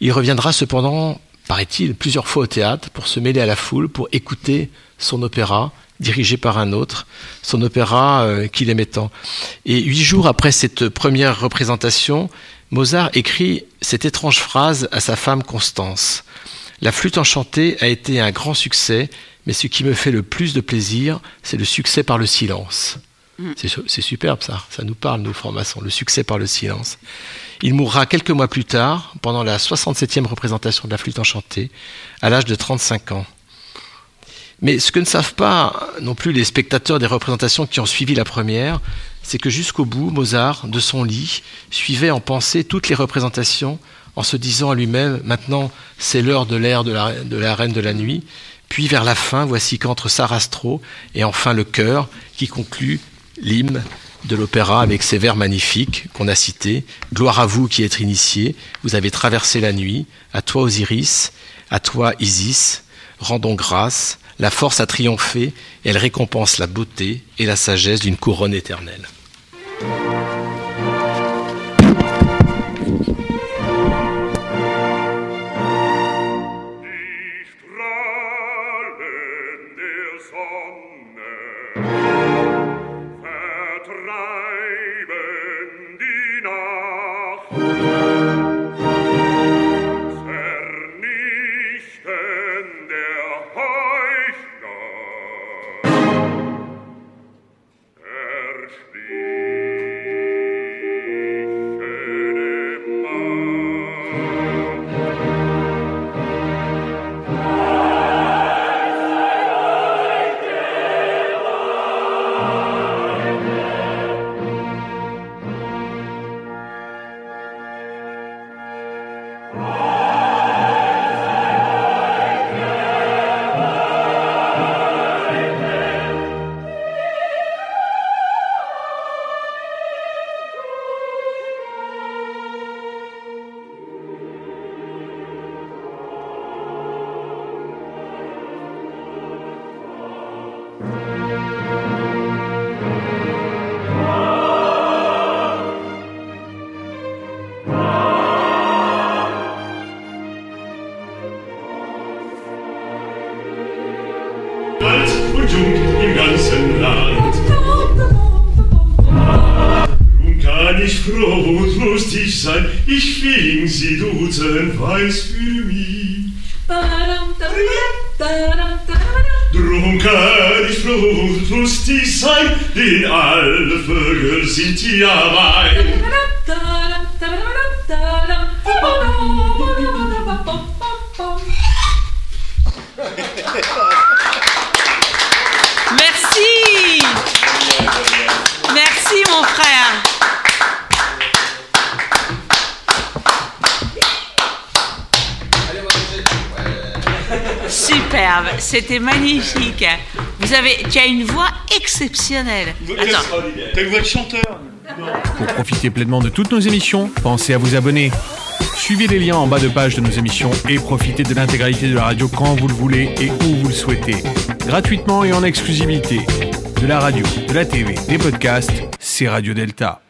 Il reviendra cependant, paraît-il, plusieurs fois au théâtre pour se mêler à la foule, pour écouter son opéra, dirigé par un autre, son opéra euh, qu'il aimait tant. Et huit jours après cette première représentation, Mozart écrit cette étrange phrase à sa femme Constance. La flûte enchantée a été un grand succès, mais ce qui me fait le plus de plaisir, c'est le succès par le silence. Mm. C'est su- C'est superbe ça, ça nous parle, nous, francs-maçons, le succès par le silence. Il mourra quelques mois plus tard, pendant la 67e représentation de la flûte enchantée, à l'âge de 35 ans. Mais ce que ne savent pas non plus les spectateurs des représentations qui ont suivi la première, c'est que jusqu'au bout, Mozart, de son lit, suivait en pensée toutes les représentations en se disant à lui-même Maintenant, c'est l'heure de l'ère de la, reine de la nuit. Puis vers la fin, voici qu'entre Sarastro et enfin le chœur qui conclut l'hymne de l'opéra avec ces vers magnifiques qu'on a cités. Gloire à vous qui êtes initiés, vous avez traversé la nuit, à toi Osiris, à toi Isis, rendons grâce, la force a triomphé, elle récompense la beauté et la sagesse d'une couronne éternelle. C'était magnifique. Vous avez, tu as une voix exceptionnelle. T'as une voix de chanteur Pour profiter pleinement de toutes nos émissions, pensez à vous abonner. Suivez les liens en bas de page de nos émissions et profitez de l'intégralité de la radio quand vous le voulez et où vous le souhaitez. Gratuitement et en exclusivité. De la radio, de la TV, des podcasts, c'est Radio Delta.